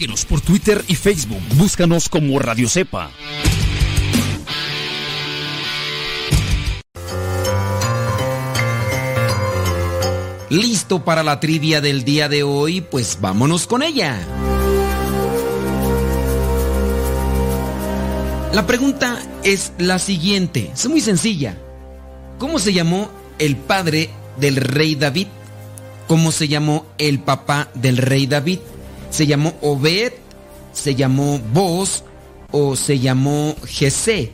Síguenos por Twitter y Facebook. Búscanos como Radio Cepa. ¿Listo para la trivia del día de hoy? Pues vámonos con ella. La pregunta es la siguiente, es muy sencilla. ¿Cómo se llamó el padre del rey David? ¿Cómo se llamó el papá del rey David? ¿Se llamó Obed? ¿Se llamó Boz? ¿O se llamó Jesé?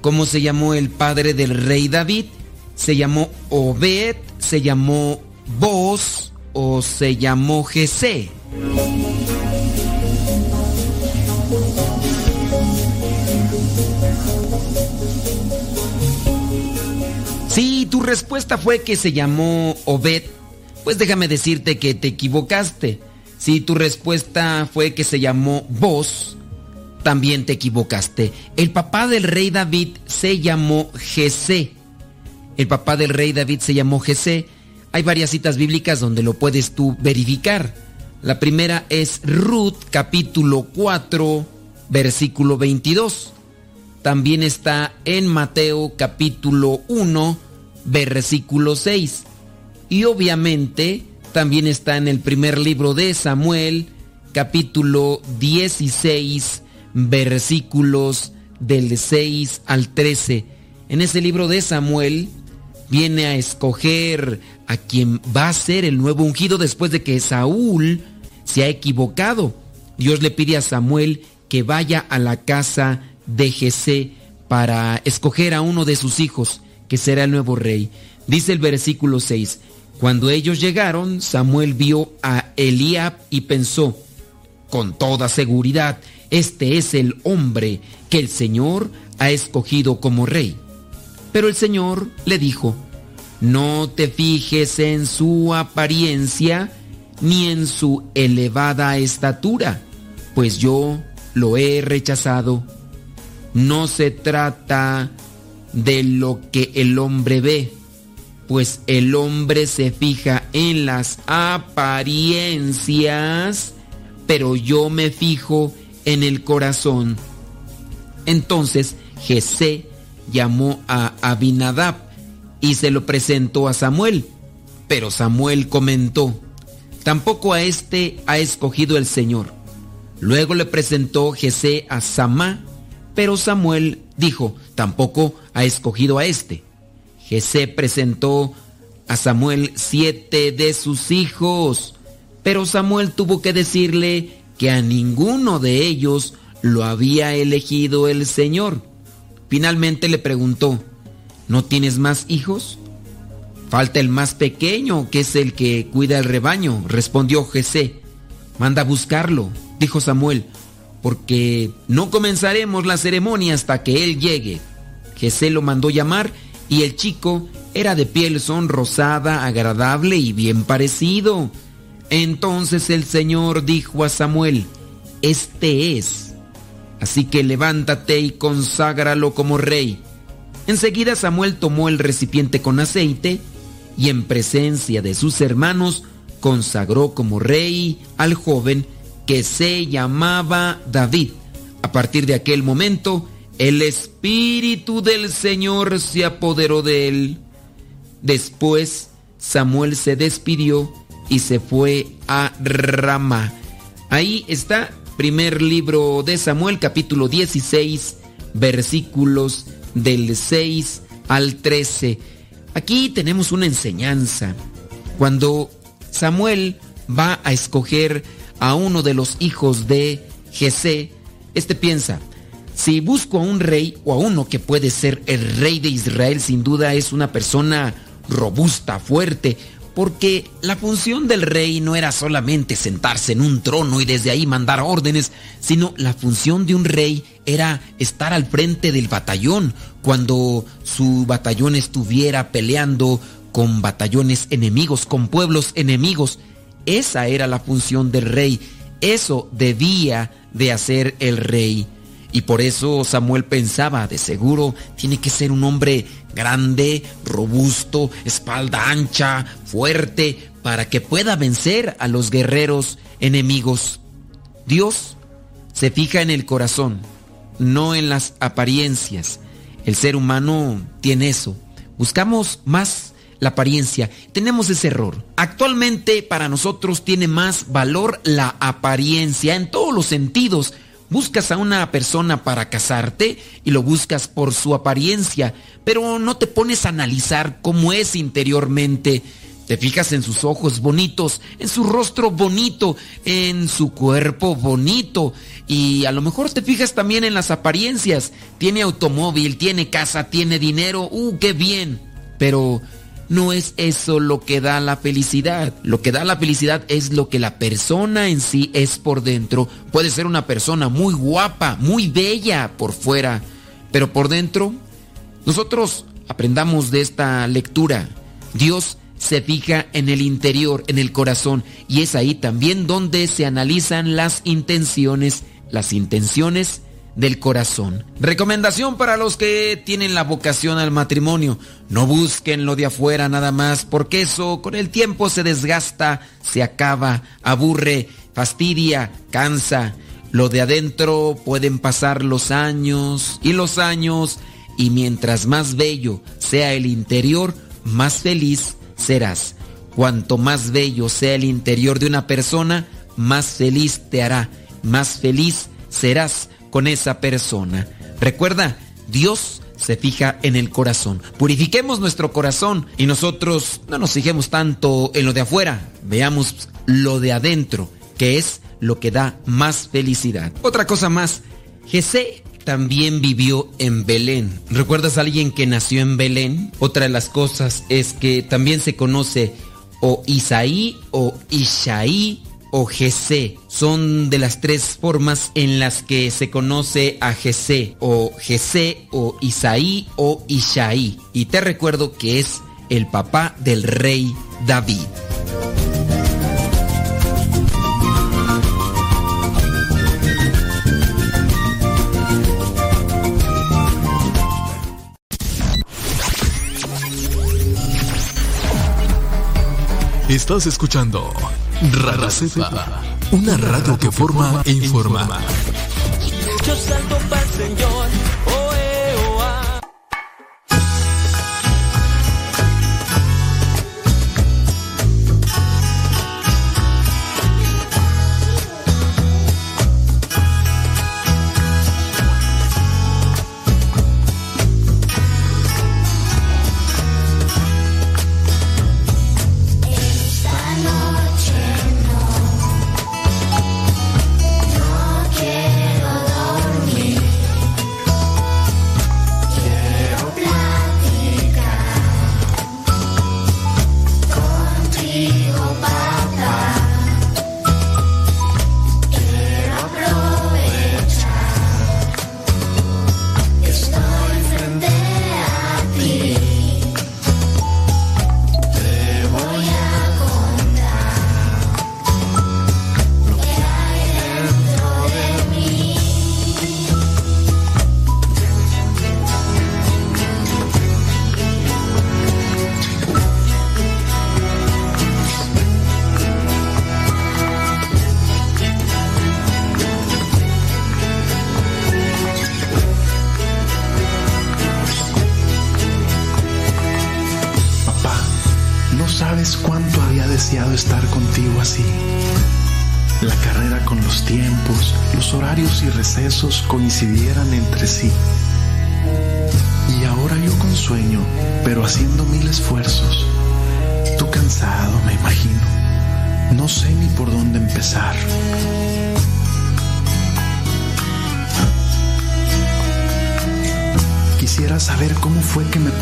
¿Cómo se llamó el padre del rey David? ¿Se llamó Obed? ¿Se llamó Boz? ¿O se llamó Jesé? Si tu respuesta fue que se llamó Obed, pues déjame decirte que te equivocaste. Si tu respuesta fue que se llamó Boz, también te equivocaste. El papá del rey David se llamó Jesé. El papá del rey David se llamó Jesé. Hay varias citas bíblicas donde lo puedes tú verificar. La primera es Ruth capítulo 4 versículo 22. También está en Mateo capítulo 1 versículo 6. Y obviamente también está en el primer libro de Samuel, capítulo 16, versículos del 6 al 13. En ese libro de Samuel viene a escoger a quien va a ser el nuevo ungido después de que Saúl se ha equivocado. Dios le pide a Samuel que vaya a la casa de Jesé para escoger a uno de sus hijos, que será el nuevo rey. Dice el versículo 6, cuando ellos llegaron, Samuel vio a Eliab y pensó, con toda seguridad, este es el hombre que el Señor ha escogido como rey. Pero el Señor le dijo, no te fijes en su apariencia ni en su elevada estatura, pues yo lo he rechazado. No se trata de lo que el hombre ve, pues el hombre se fija en las apariencias, pero yo me fijo en el corazón. Entonces Jesé llamó a Abinadab y se lo presentó a Samuel, pero Samuel comentó, tampoco a este ha escogido el Señor. Luego le presentó Jesé a Samá, pero Samuel dijo, tampoco ha escogido a este. Jesé presentó a Samuel siete de sus hijos, pero Samuel tuvo que decirle que a ninguno de ellos lo había elegido el Señor. Finalmente le preguntó, ¿no tienes más hijos? Falta el más pequeño, que es el que cuida el rebaño, respondió Jesé. Manda a buscarlo, dijo Samuel, porque no comenzaremos la ceremonia hasta que él llegue. Jesé lo mandó llamar y el chico era de piel sonrosada, agradable y bien parecido. Entonces el Señor dijo a Samuel, Este es. Así que levántate y conságralo como rey. Enseguida Samuel tomó el recipiente con aceite y en presencia de sus hermanos consagró como rey al joven que se llamaba David. A partir de aquel momento, el Espíritu del Señor se apoderó de él. Después, Samuel se despidió y se fue a Rama. Ahí está, primer libro de Samuel, capítulo 16, versículos del 6 al 13. Aquí tenemos una enseñanza. Cuando Samuel va a escoger a uno de los hijos de Jesé, este piensa, si busco a un rey o a uno que puede ser el rey de Israel, sin duda es una persona robusta, fuerte, porque la función del rey no era solamente sentarse en un trono y desde ahí mandar órdenes, sino la función de un rey era estar al frente del batallón cuando su batallón estuviera peleando con batallones enemigos, con pueblos enemigos. Esa era la función del rey, eso debía de hacer el rey. Y por eso Samuel pensaba, de seguro tiene que ser un hombre grande, robusto, espalda ancha, fuerte, para que pueda vencer a los guerreros enemigos. Dios se fija en el corazón, no en las apariencias. El ser humano tiene eso. Buscamos más la apariencia. Tenemos ese error. Actualmente para nosotros tiene más valor la apariencia en todos los sentidos. Buscas a una persona para casarte y lo buscas por su apariencia, pero no te pones a analizar cómo es interiormente. Te fijas en sus ojos bonitos, en su rostro bonito, en su cuerpo bonito. Y a lo mejor te fijas también en las apariencias. Tiene automóvil, tiene casa, tiene dinero. ¡Uh, qué bien! Pero no es eso lo que da la felicidad. Lo que da la felicidad es lo que la persona en sí es por dentro. Puede ser una persona muy guapa, muy bella por fuera, pero por dentro, nosotros aprendamos de esta lectura. Dios se fija en el interior, en el corazón, y es ahí también donde se analizan las intenciones, las intenciones del corazón. Recomendación para los que tienen la vocación al matrimonio. No busquen lo de afuera nada más, porque eso con el tiempo se desgasta, se acaba, aburre, fastidia, cansa. Lo de adentro pueden pasar los años y los años, y mientras más bello sea el interior, más feliz serás. Cuanto más bello sea el interior de una persona, más feliz te hará, más feliz serás con esa persona. Recuerda, Dios se fija en el corazón. Purifiquemos nuestro corazón y nosotros no nos fijemos tanto en lo de afuera, veamos lo de adentro, que es lo que da más felicidad. Otra cosa más, Jesé también vivió en Belén. ¿Recuerdas a alguien que nació en Belén? Otra de las cosas es que también se conoce o Isaí o Ishaí o Jesé. Son de las tres formas en las que se conoce a Jesé, o Jesé, o Isaí, o Ishaí. Y te recuerdo que es el papá del rey David. Estás escuchando Radio Cepa, una radio que forma e informa. Yo salto para el Señor.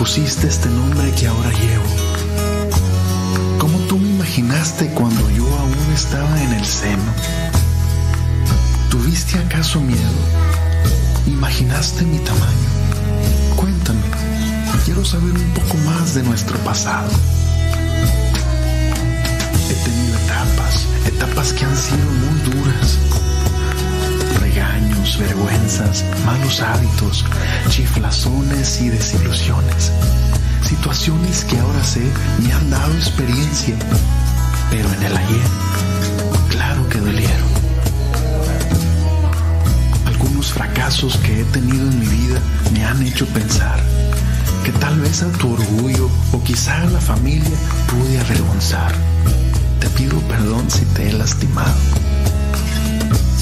Pusiste este nombre que ahora llevo. ¿Cómo tú me imaginaste cuando yo aún estaba en el seno? ¿Tuviste acaso miedo? ¿Imaginaste mi tamaño? Cuéntame, quiero saber un poco más de nuestro pasado. He tenido etapas, etapas que han sido muy duras. Vergüenzas, malos hábitos, chiflazones y desilusiones. Situaciones que ahora sé me han dado experiencia, pero en el ayer, claro que dolieron. algunos fracasos que he tenido en mi vida me han hecho pensar que tal vez a tu orgullo o quizá a la familia pude avergonzar. Te pido perdón si te he lastimado,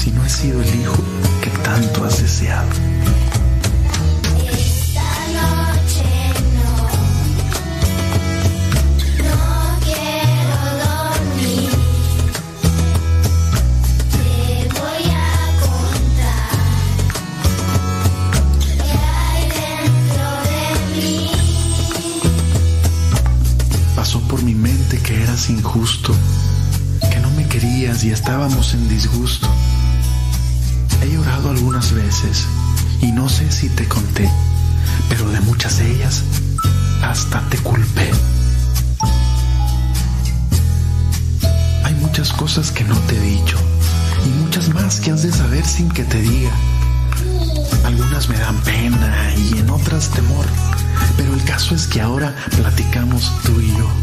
si no he sido el hijo que tanto has deseado. Esta noche no, quiero dormir. Te voy a contar qué hay dentro de mí. Pasó por mi mente que eras injusto, que no me querías y estábamos en disgusto. Algunas veces y no sé si te conté, pero de muchas de ellas hasta te culpé. Hay muchas cosas que no te he dicho y muchas más que has de saber sin que te diga. Algunas me dan pena y en otras temor, pero el caso es que ahora platicamos tú y yo.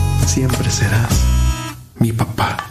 siempre serás mi papá.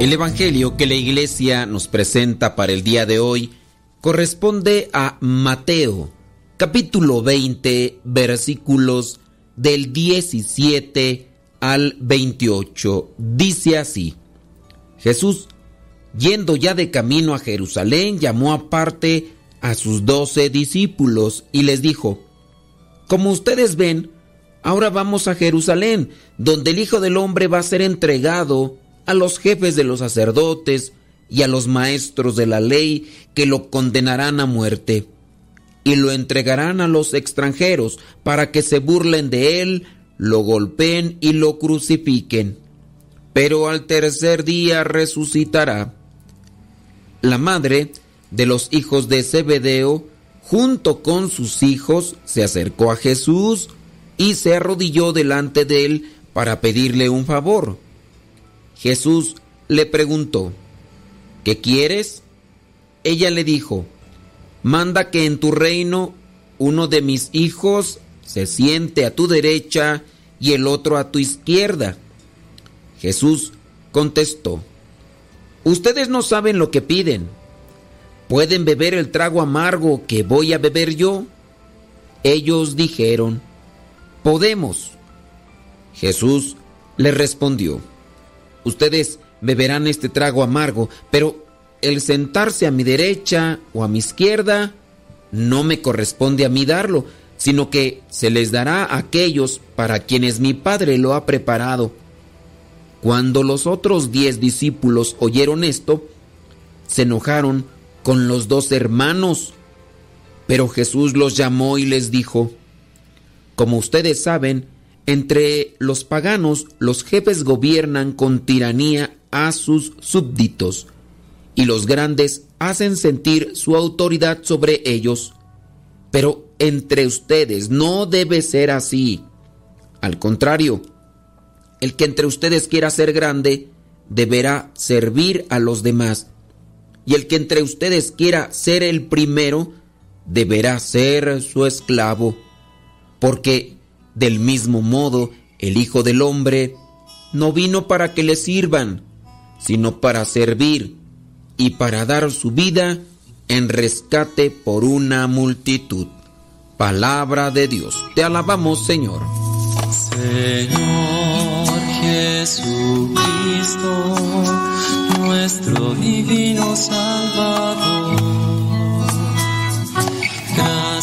El Evangelio que la iglesia nos presenta para el día de hoy corresponde a Mateo, capítulo 20, versículos del 17 al 28. Dice así, Jesús, yendo ya de camino a Jerusalén, llamó aparte a sus doce discípulos y les dijo, Como ustedes ven, ahora vamos a Jerusalén, donde el Hijo del Hombre va a ser entregado a los jefes de los sacerdotes y a los maestros de la ley que lo condenarán a muerte y lo entregarán a los extranjeros para que se burlen de él, lo golpeen y lo crucifiquen. Pero al tercer día resucitará. La madre de los hijos de Zebedeo, junto con sus hijos, se acercó a Jesús y se arrodilló delante de él para pedirle un favor. Jesús le preguntó, ¿qué quieres? Ella le dijo, manda que en tu reino uno de mis hijos se siente a tu derecha y el otro a tu izquierda. Jesús contestó, ustedes no saben lo que piden. ¿Pueden beber el trago amargo que voy a beber yo? Ellos dijeron, podemos. Jesús le respondió, ustedes beberán este trago amargo, pero el sentarse a mi derecha o a mi izquierda no me corresponde a mí darlo, sino que se les dará a aquellos para quienes mi Padre lo ha preparado. Cuando los otros diez discípulos oyeron esto, se enojaron con los dos hermanos. Pero Jesús los llamó y les dijo, Como ustedes saben, Entre los paganos, los jefes gobiernan con tiranía a sus súbditos y los grandes hacen sentir su autoridad sobre ellos. Pero entre ustedes no debe ser así. Al contrario, el que entre ustedes quiera ser grande deberá servir a los demás. Y el que entre ustedes quiera ser el primero deberá ser su esclavo. Porque del mismo modo el Hijo del Hombre no vino para que le sirvan, sino para servir y para dar su vida en rescate por una multitud. Palabra de Dios. Te alabamos, Señor. Señor Jesucristo, nuestro divino Salvador,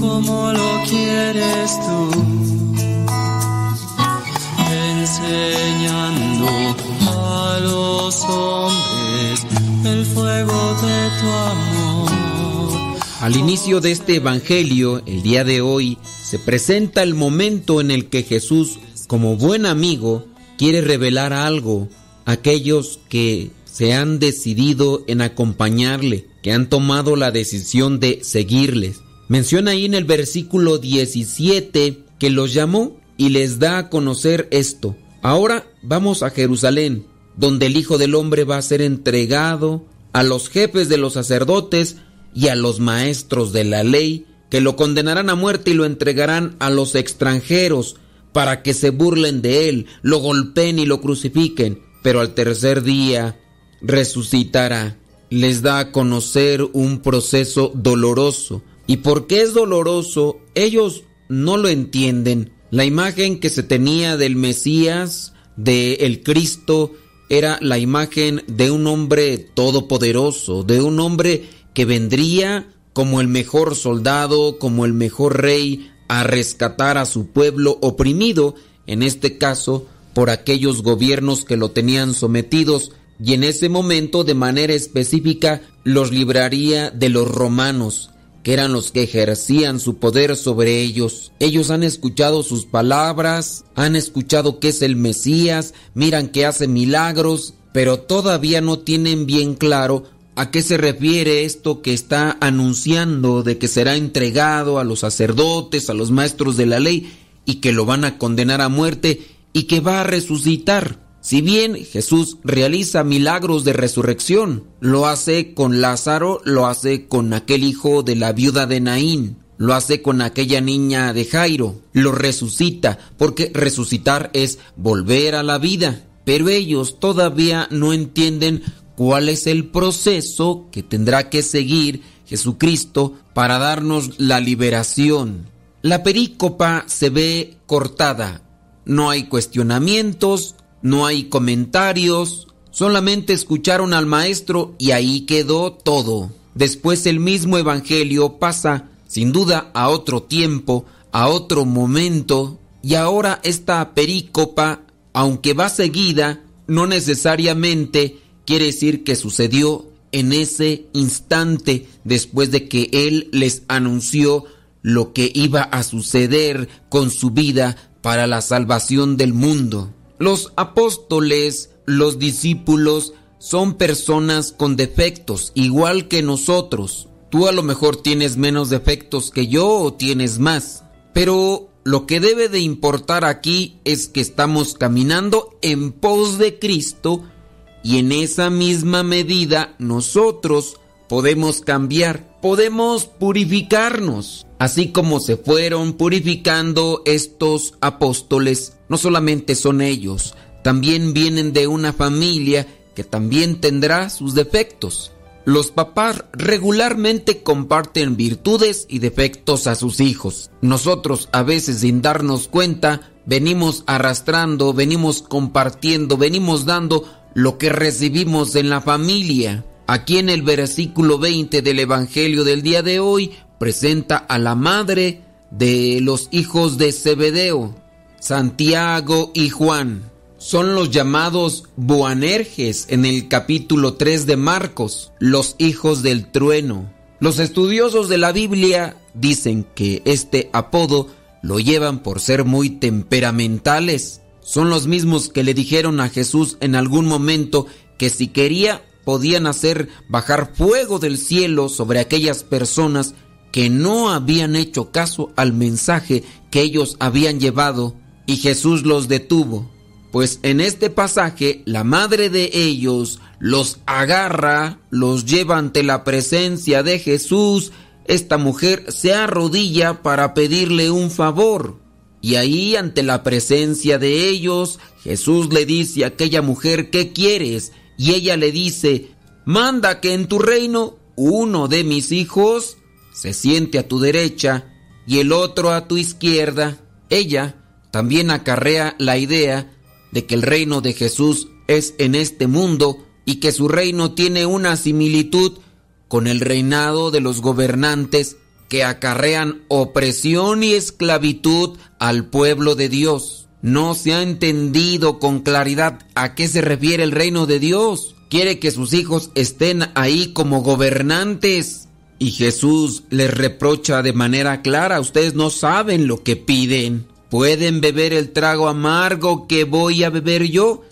Como lo quieres tú enseñando a los hombres el fuego de tu amor. Al inicio de este Evangelio, el día de hoy, se presenta el momento en el que Jesús, como buen amigo, quiere revelar algo a aquellos que se han decidido en acompañarle, que han tomado la decisión de seguirles. Menciona ahí en el versículo 17 que los llamó y les da a conocer esto. Ahora vamos a Jerusalén, donde el Hijo del Hombre va a ser entregado a los jefes de los sacerdotes y a los maestros de la ley, que lo condenarán a muerte y lo entregarán a los extranjeros para que se burlen de él, lo golpeen y lo crucifiquen, pero al tercer día resucitará. Les da a conocer un proceso doloroso. ¿Y por qué es doloroso? Ellos no lo entienden. La imagen que se tenía del Mesías, de el Cristo, era la imagen de un hombre todopoderoso, de un hombre que vendría como el mejor soldado, como el mejor rey, a rescatar a su pueblo oprimido, en este caso por aquellos gobiernos que lo tenían sometidos, y en ese momento de manera específica los libraría de los romanos, que eran los que ejercían su poder sobre ellos. Ellos han escuchado sus palabras, han escuchado que es el Mesías, miran que hace milagros, pero todavía no tienen bien claro a qué se refiere esto que está anunciando de que será entregado a los sacerdotes, a los maestros de la ley, y que lo van a condenar a muerte y que va a resucitar. Si bien Jesús realiza milagros de resurrección, lo hace con Lázaro, lo hace con aquel hijo de la viuda de Naín, lo hace con aquella niña de Jairo, lo resucita, porque resucitar es volver a la vida. Pero ellos todavía no entienden cuál es el proceso que tendrá que seguir Jesucristo para darnos la liberación. La perícopa se ve cortada, no hay cuestionamientos, no hay comentarios, solamente escucharon al maestro y ahí quedó todo. Después el mismo Evangelio pasa, sin duda, a otro tiempo, a otro momento, y ahora esta perícopa, aunque va seguida, no necesariamente quiere decir que sucedió en ese instante después de que Él les anunció lo que iba a suceder con su vida para la salvación del mundo. Los apóstoles, los discípulos, son personas con defectos, igual que nosotros. Tú a lo mejor tienes menos defectos que yo o tienes más. Pero lo que debe de importar aquí es que estamos caminando en pos de Cristo y en esa misma medida nosotros podemos cambiar, podemos purificarnos. Así como se fueron purificando estos apóstoles, no solamente son ellos, también vienen de una familia que también tendrá sus defectos. Los papás regularmente comparten virtudes y defectos a sus hijos. Nosotros a veces sin darnos cuenta venimos arrastrando, venimos compartiendo, venimos dando lo que recibimos en la familia. Aquí en el versículo 20 del Evangelio del día de hoy presenta a la madre de los hijos de Zebedeo, Santiago y Juan. Son los llamados Boanerges en el capítulo 3 de Marcos, los hijos del trueno. Los estudiosos de la Biblia dicen que este apodo lo llevan por ser muy temperamentales. Son los mismos que le dijeron a Jesús en algún momento que si quería podían hacer bajar fuego del cielo sobre aquellas personas que no habían hecho caso al mensaje que ellos habían llevado y Jesús los detuvo. Pues en este pasaje la madre de ellos los agarra, los lleva ante la presencia de Jesús, esta mujer se arrodilla para pedirle un favor. Y ahí ante la presencia de ellos, Jesús le dice a aquella mujer, ¿qué quieres? Y ella le dice, manda que en tu reino uno de mis hijos se siente a tu derecha y el otro a tu izquierda. Ella también acarrea la idea de que el reino de Jesús es en este mundo y que su reino tiene una similitud con el reinado de los gobernantes que acarrean opresión y esclavitud al pueblo de Dios. No se ha entendido con claridad a qué se refiere el reino de Dios. Quiere que sus hijos estén ahí como gobernantes. Y Jesús les reprocha de manera clara, ustedes no saben lo que piden. ¿Pueden beber el trago amargo que voy a beber yo?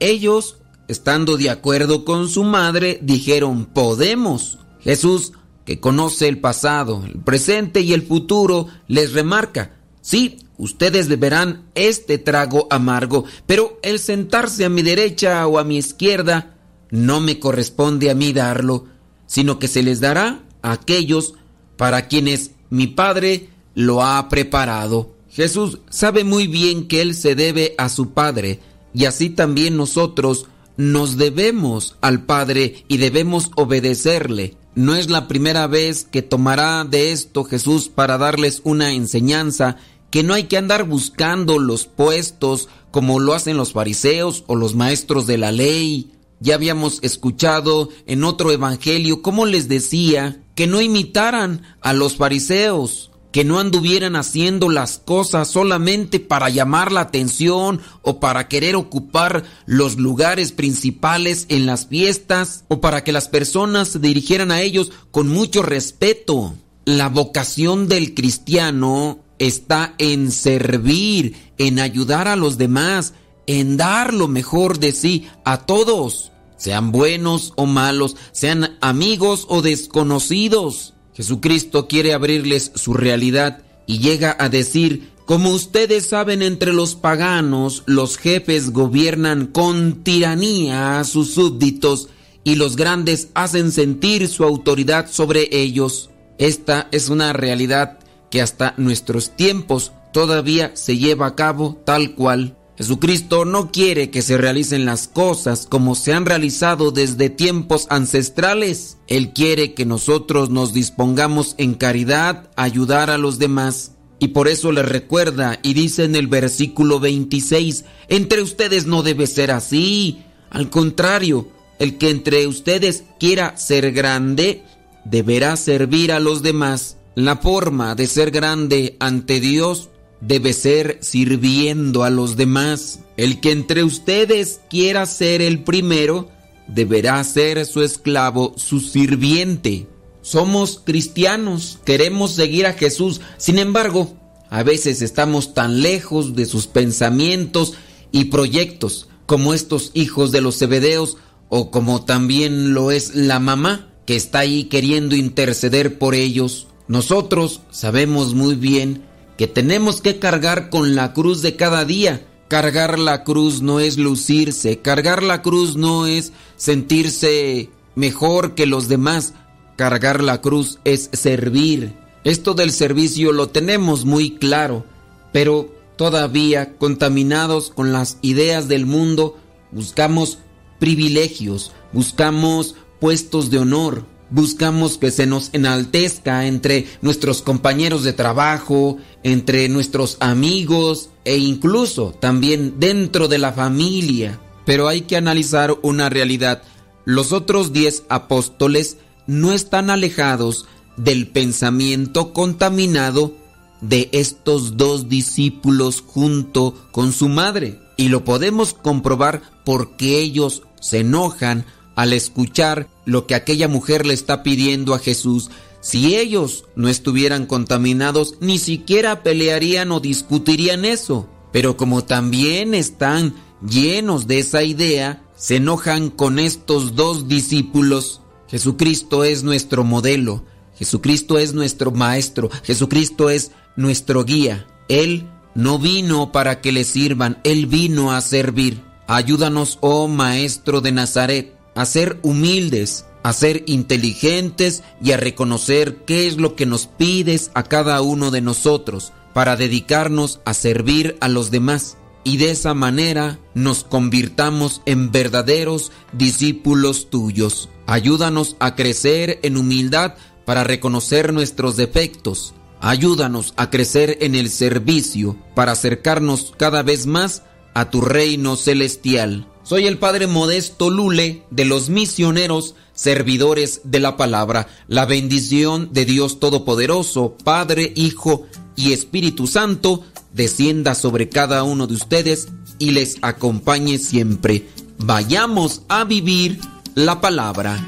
Ellos, estando de acuerdo con su madre, dijeron, podemos. Jesús, que conoce el pasado, el presente y el futuro, les remarca, sí, ustedes beberán este trago amargo, pero el sentarse a mi derecha o a mi izquierda no me corresponde a mí darlo, sino que se les dará a aquellos para quienes mi Padre lo ha preparado. Jesús sabe muy bien que Él se debe a su Padre, y así también nosotros nos debemos al Padre y debemos obedecerle. No es la primera vez que tomará de esto Jesús para darles una enseñanza que no hay que andar buscando los puestos como lo hacen los fariseos o los maestros de la ley. Ya habíamos escuchado en otro evangelio cómo les decía que no imitaran a los fariseos, que no anduvieran haciendo las cosas solamente para llamar la atención o para querer ocupar los lugares principales en las fiestas o para que las personas se dirigieran a ellos con mucho respeto. La vocación del cristiano está en servir, en ayudar a los demás, en dar lo mejor de sí a todos, sean buenos o malos, sean amigos o desconocidos. Jesucristo quiere abrirles su realidad y llega a decir, como ustedes saben entre los paganos, los jefes gobiernan con tiranía a sus súbditos y los grandes hacen sentir su autoridad sobre ellos. Esta es una realidad que hasta nuestros tiempos todavía se lleva a cabo tal cual. Jesucristo no quiere que se realicen las cosas como se han realizado desde tiempos ancestrales. Él quiere que nosotros nos dispongamos en caridad a ayudar a los demás. Y por eso le recuerda y dice en el versículo 26, entre ustedes no debe ser así. Al contrario, el que entre ustedes quiera ser grande, deberá servir a los demás. La forma de ser grande ante Dios debe ser sirviendo a los demás. El que entre ustedes quiera ser el primero, deberá ser su esclavo, su sirviente. Somos cristianos, queremos seguir a Jesús, sin embargo, a veces estamos tan lejos de sus pensamientos y proyectos como estos hijos de los Zebedeos o como también lo es la mamá que está ahí queriendo interceder por ellos. Nosotros sabemos muy bien que tenemos que cargar con la cruz de cada día. Cargar la cruz no es lucirse, cargar la cruz no es sentirse mejor que los demás, cargar la cruz es servir. Esto del servicio lo tenemos muy claro, pero todavía contaminados con las ideas del mundo, buscamos privilegios, buscamos puestos de honor. Buscamos que se nos enaltezca entre nuestros compañeros de trabajo, entre nuestros amigos e incluso también dentro de la familia. Pero hay que analizar una realidad. Los otros diez apóstoles no están alejados del pensamiento contaminado de estos dos discípulos junto con su madre. Y lo podemos comprobar porque ellos se enojan al escuchar lo que aquella mujer le está pidiendo a Jesús. Si ellos no estuvieran contaminados, ni siquiera pelearían o discutirían eso. Pero como también están llenos de esa idea, se enojan con estos dos discípulos. Jesucristo es nuestro modelo, Jesucristo es nuestro maestro, Jesucristo es nuestro guía. Él no vino para que le sirvan, Él vino a servir. Ayúdanos, oh Maestro de Nazaret, a ser humildes, a ser inteligentes y a reconocer qué es lo que nos pides a cada uno de nosotros para dedicarnos a servir a los demás y de esa manera nos convirtamos en verdaderos discípulos tuyos. Ayúdanos a crecer en humildad para reconocer nuestros defectos. Ayúdanos a crecer en el servicio para acercarnos cada vez más a tu reino celestial. Soy el Padre Modesto Lule de los misioneros servidores de la palabra. La bendición de Dios Todopoderoso, Padre, Hijo y Espíritu Santo, descienda sobre cada uno de ustedes y les acompañe siempre. Vayamos a vivir la palabra.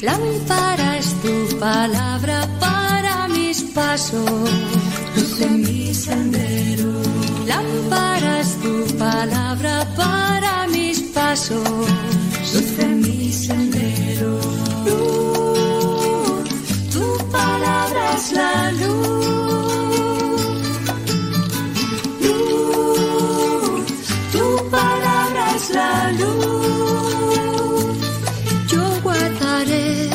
Lámpara es tu palabra para mis pasos, mi. Lámpara es tu palabra para mis pasos, luz mi sendero. Luz, tu palabra es la luz. Luz, tu palabra es la luz. Yo guardaré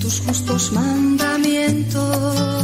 tus justos mandamientos.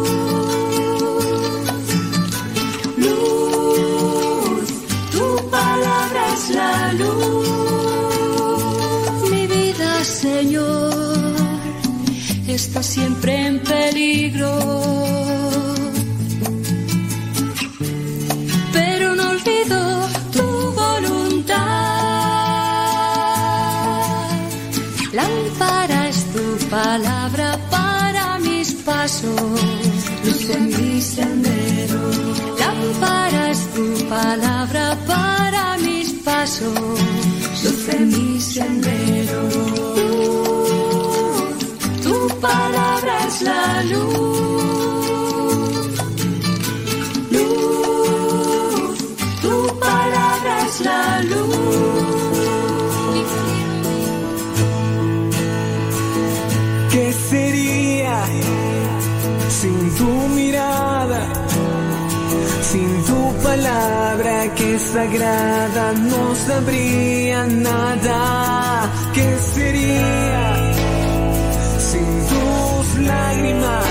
Está siempre en peligro. Pero no olvido tu voluntad. Lámpara es tu palabra para mis pasos, luz en mi sendero. Lámpara es tu palabra para mis pasos, luz en mi sendero. Palabra es la luz. Luz, tu palabra es la luz. ¿Qué sería sin tu mirada? Sin tu palabra que sagrada no sabría nada. ¿Qué sería lágrimas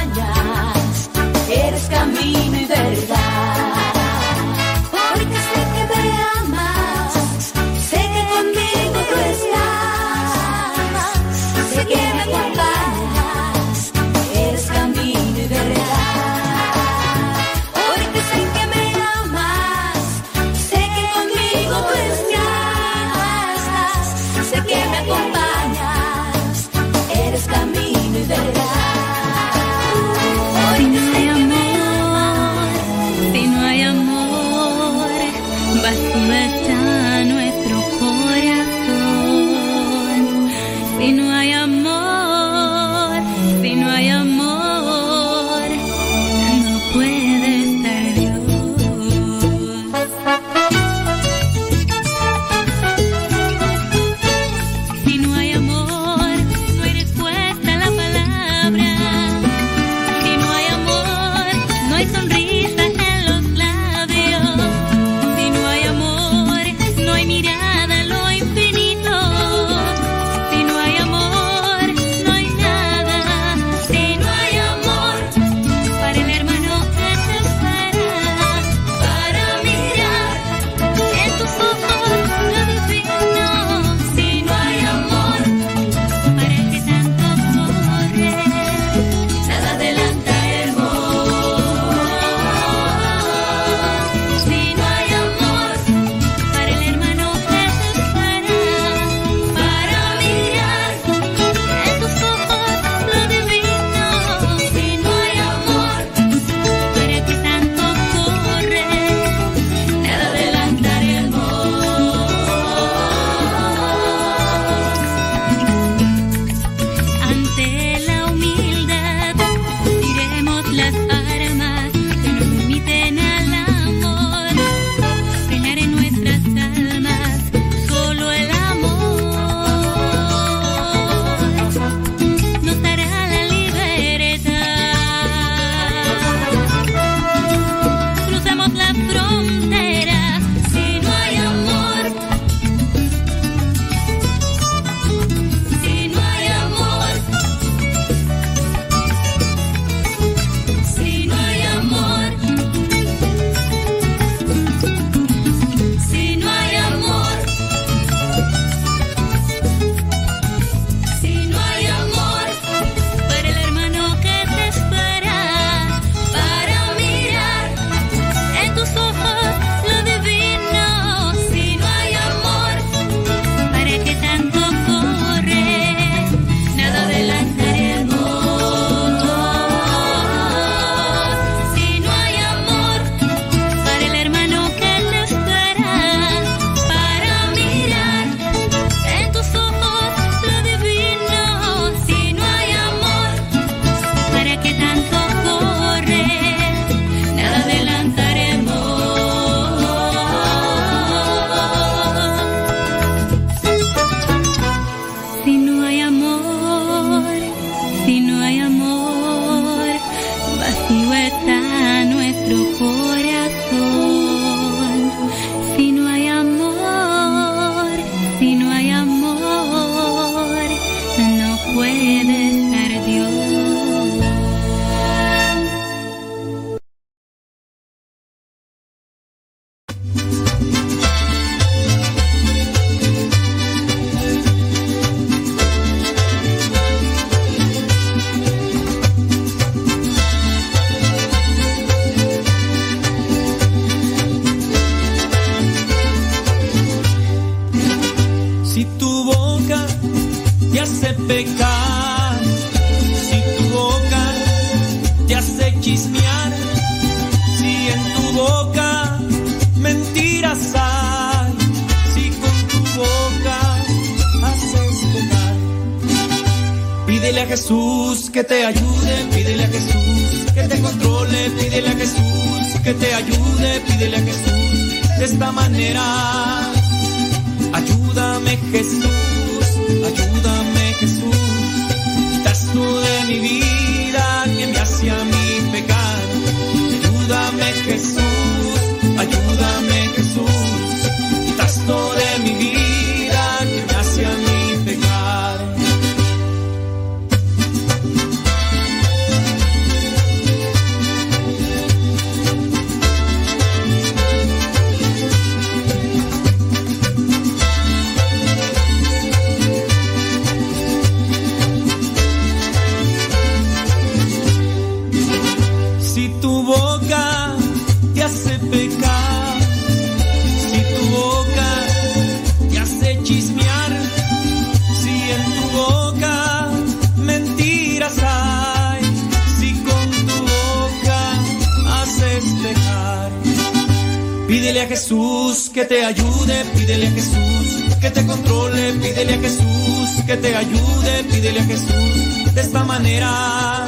Pídele a Jesús que te ayude, pídele a Jesús que te controle, pídele a Jesús que te ayude, pídele a Jesús de esta manera.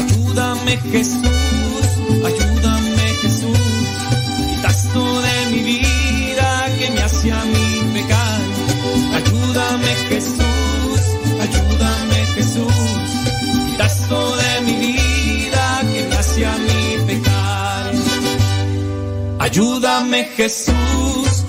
Ayúdame Jesús, ayúdame Jesús, quitas todo de mi vida que me hace a mí pecar. Ayúdame Jesús, ayúdame Jesús. Ayúdame Jesús.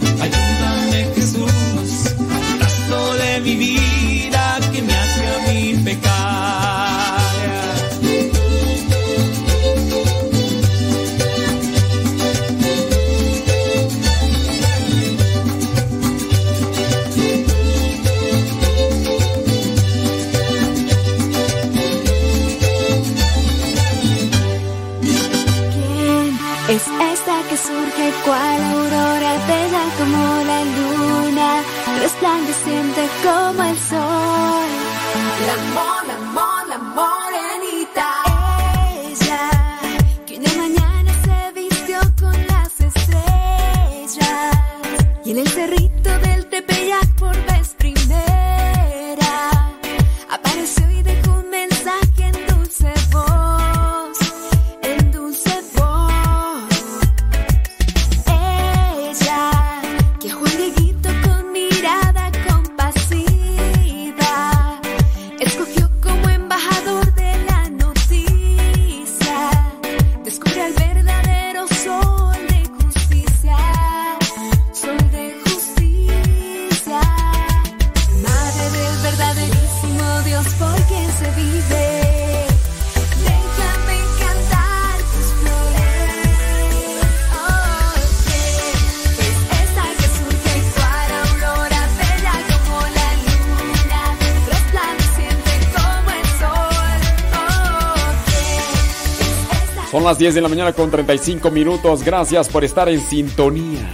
10 de la mañana con 35 minutos. Gracias por estar en sintonía.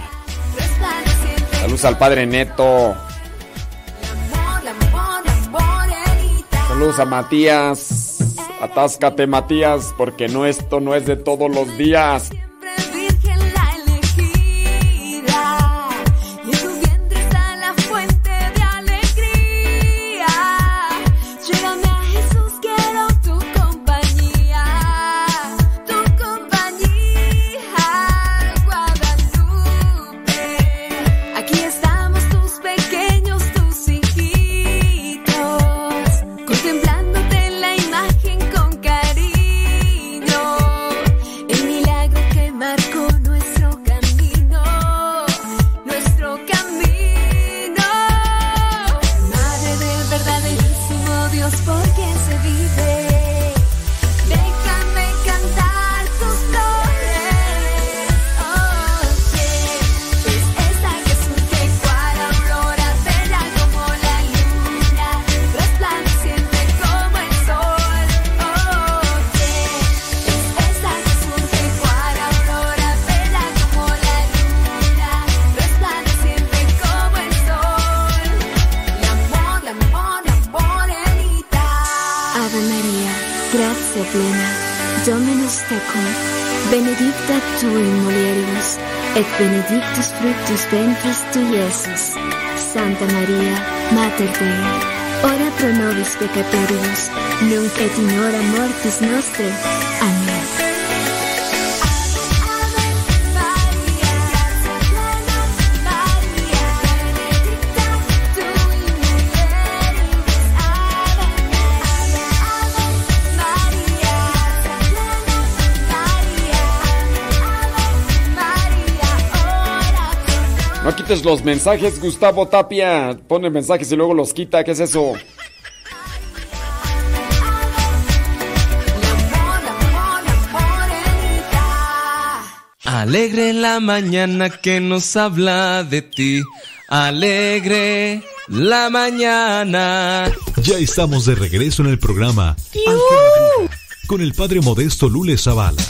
Saludos al padre Neto. Saludos a Matías. Atáscate, Matías, porque no esto no es de todos los días. No quites los mensajes, Gustavo Tapia. Pone mensajes y luego los quita. ¿Qué es eso? Alegre la mañana que nos habla de ti. Alegre la mañana. Ya estamos de regreso en el programa con el padre modesto Lule Zavala.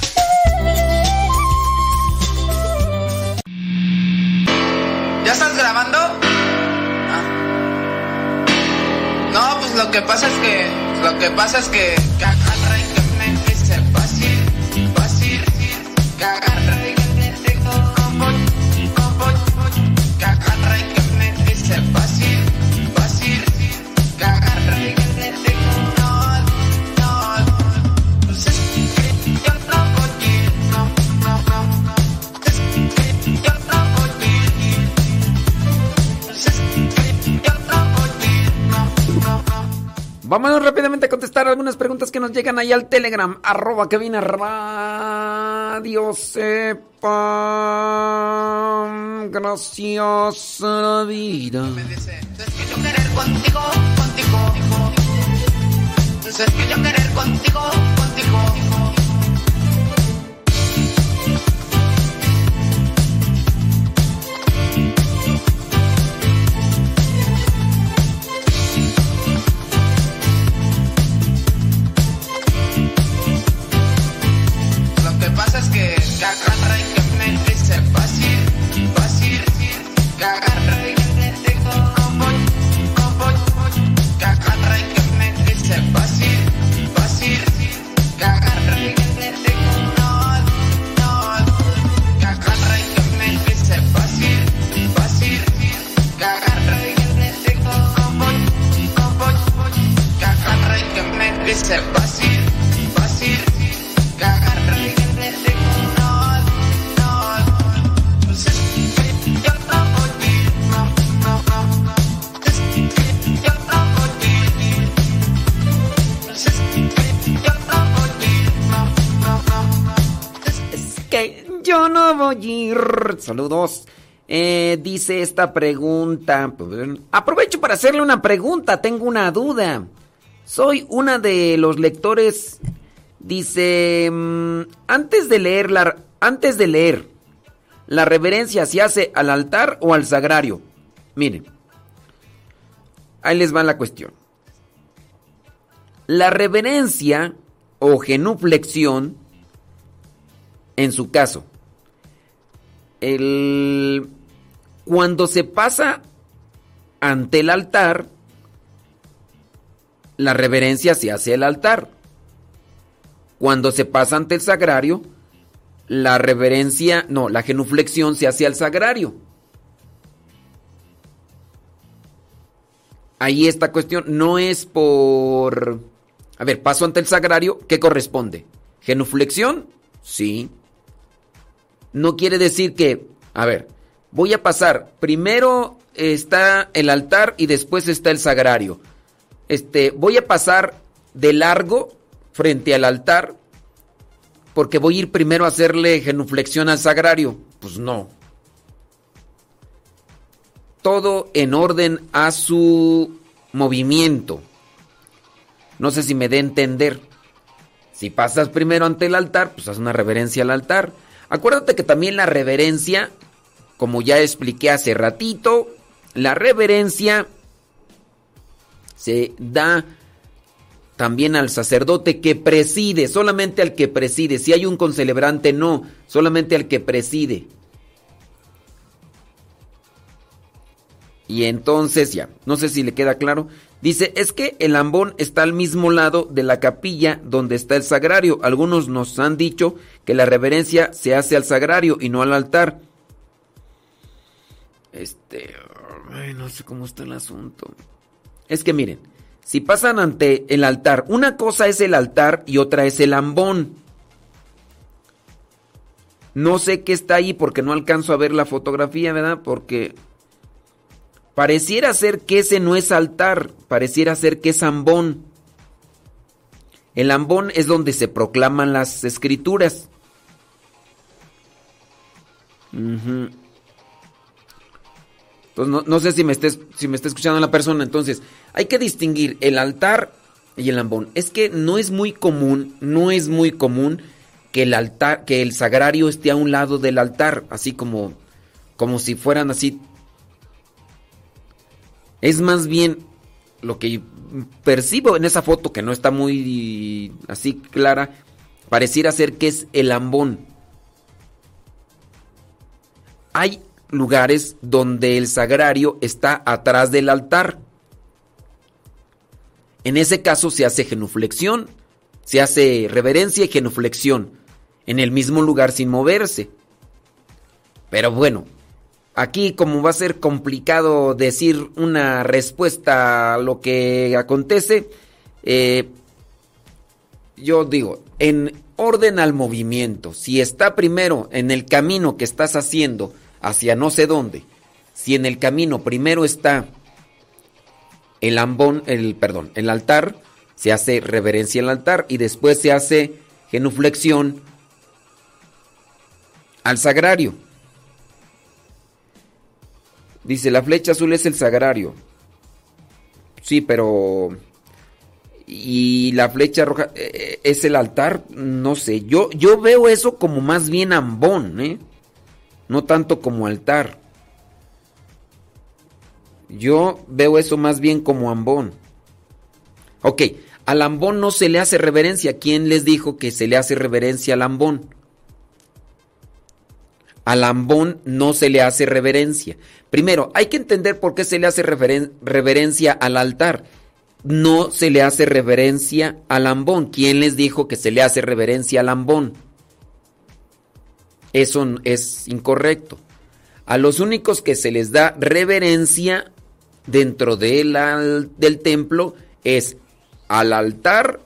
¿Ya estás grabando? Ah. No, pues lo que pasa es que. Lo que pasa es que. Vámonos rápidamente a contestar algunas preguntas que nos llegan ahí al Telegram, arroba que viene radio sepa. Gracias a la vida. querer contigo, contigo. Entonces que yo querer contigo, contigo. Saludos. Eh, dice esta pregunta. Aprovecho para hacerle una pregunta. Tengo una duda. Soy una de los lectores. Dice, mm, antes de leer la, antes de leer, ¿la reverencia se hace al altar o al sagrario? Miren, ahí les va la cuestión. La reverencia o genuflexión, en su caso, el, cuando se pasa ante el altar, la reverencia se hace al altar. Cuando se pasa ante el sagrario, la reverencia, no, la genuflexión se hace al sagrario. Ahí esta cuestión no es por... A ver, paso ante el sagrario, ¿qué corresponde? ¿Genuflexión? Sí. No quiere decir que, a ver, voy a pasar, primero está el altar y después está el sagrario. Este, voy a pasar de largo frente al altar porque voy a ir primero a hacerle genuflexión al sagrario. Pues no. Todo en orden a su movimiento. No sé si me dé a entender. Si pasas primero ante el altar, pues haz una reverencia al altar. Acuérdate que también la reverencia, como ya expliqué hace ratito, la reverencia se da también al sacerdote que preside, solamente al que preside. Si hay un concelebrante, no, solamente al que preside. Y entonces ya, no sé si le queda claro. Dice, es que el ambón está al mismo lado de la capilla donde está el sagrario. Algunos nos han dicho que la reverencia se hace al sagrario y no al altar. Este, ay, no sé cómo está el asunto. Es que miren, si pasan ante el altar, una cosa es el altar y otra es el ambón. No sé qué está ahí porque no alcanzo a ver la fotografía, ¿verdad? Porque pareciera ser que ese no es altar, pareciera ser que es ambón. El ambón es donde se proclaman las escrituras. Entonces, no, no sé si me, estés, si me está escuchando la persona. Entonces, hay que distinguir el altar y el ambón. Es que no es muy común, no es muy común que el altar, que el sagrario esté a un lado del altar, así como, como si fueran así. Es más bien lo que percibo en esa foto que no está muy así clara, pareciera ser que es el ambón. Hay lugares donde el sagrario está atrás del altar. En ese caso se hace genuflexión, se hace reverencia y genuflexión en el mismo lugar sin moverse. Pero bueno, aquí como va a ser complicado decir una respuesta a lo que acontece, eh, yo digo, en orden al movimiento, si está primero en el camino que estás haciendo hacia no sé dónde, si en el camino primero está el ambón, el perdón, el altar, se hace reverencia al altar y después se hace genuflexión al sagrario. Dice, la flecha azul es el sagrario. Sí, pero... Y la flecha roja eh, es el altar, no sé. Yo, yo veo eso como más bien ambón, ¿eh? No tanto como altar. Yo veo eso más bien como ambón. Ok, al ambón no se le hace reverencia. ¿Quién les dijo que se le hace reverencia al ambón? Al ambón no se le hace reverencia. Primero, hay que entender por qué se le hace reverencia al altar. No se le hace reverencia al ambón. ¿Quién les dijo que se le hace reverencia al ambón? Eso es incorrecto. A los únicos que se les da reverencia dentro del, al- del templo es al altar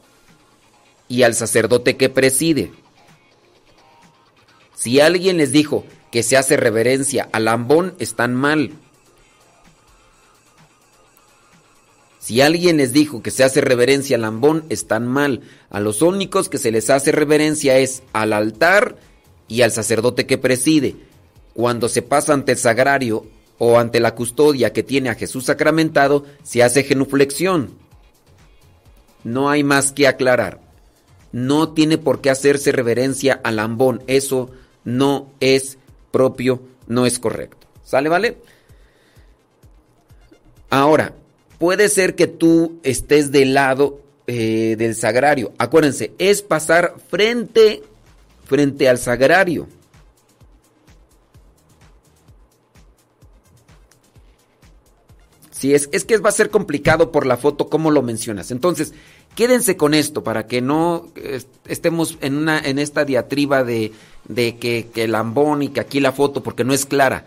y al sacerdote que preside. Si alguien les dijo que se hace reverencia al ambón, están mal. Si alguien les dijo que se hace reverencia al ambón, están mal. A los únicos que se les hace reverencia es al altar y al sacerdote que preside. Cuando se pasa ante el sagrario o ante la custodia que tiene a Jesús sacramentado, se hace genuflexión. No hay más que aclarar. No tiene por qué hacerse reverencia al ambón. Eso no es propio, no es correcto. ¿Sale, vale? Ahora, puede ser que tú estés del lado eh, del sagrario. Acuérdense, es pasar frente, frente al sagrario. Sí, es, es que va a ser complicado por la foto, como lo mencionas. Entonces, quédense con esto para que no eh, estemos en, una, en esta diatriba de, de que, que el ambón y que aquí la foto, porque no es clara.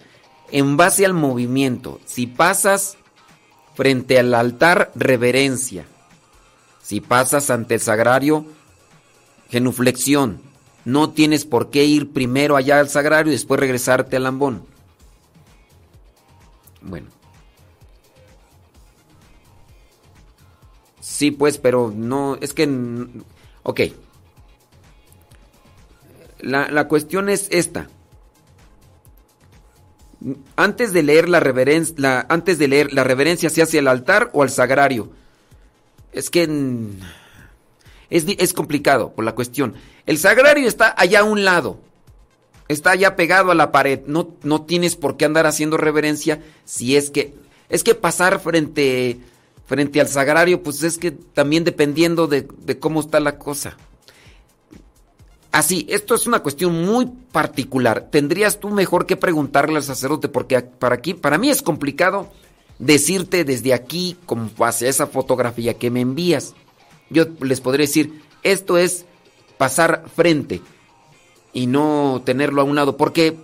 En base al movimiento, si pasas frente al altar, reverencia. Si pasas ante el sagrario, genuflexión. No tienes por qué ir primero allá al sagrario y después regresarte al ambón. Bueno. Sí, pues, pero no, es que... Ok. La, la cuestión es esta. Antes de leer la antes de leer la reverencia se hace al altar o al sagrario. Es que es, es complicado por la cuestión. El sagrario está allá a un lado. Está allá pegado a la pared. No, no tienes por qué andar haciendo reverencia si es que es que pasar frente frente al sagrario, pues es que también dependiendo de, de cómo está la cosa. Así, esto es una cuestión muy particular. Tendrías tú mejor que preguntarle al sacerdote, porque para aquí, para mí es complicado decirte desde aquí, como hacia esa fotografía que me envías. Yo les podré decir, esto es pasar frente y no tenerlo a un lado, porque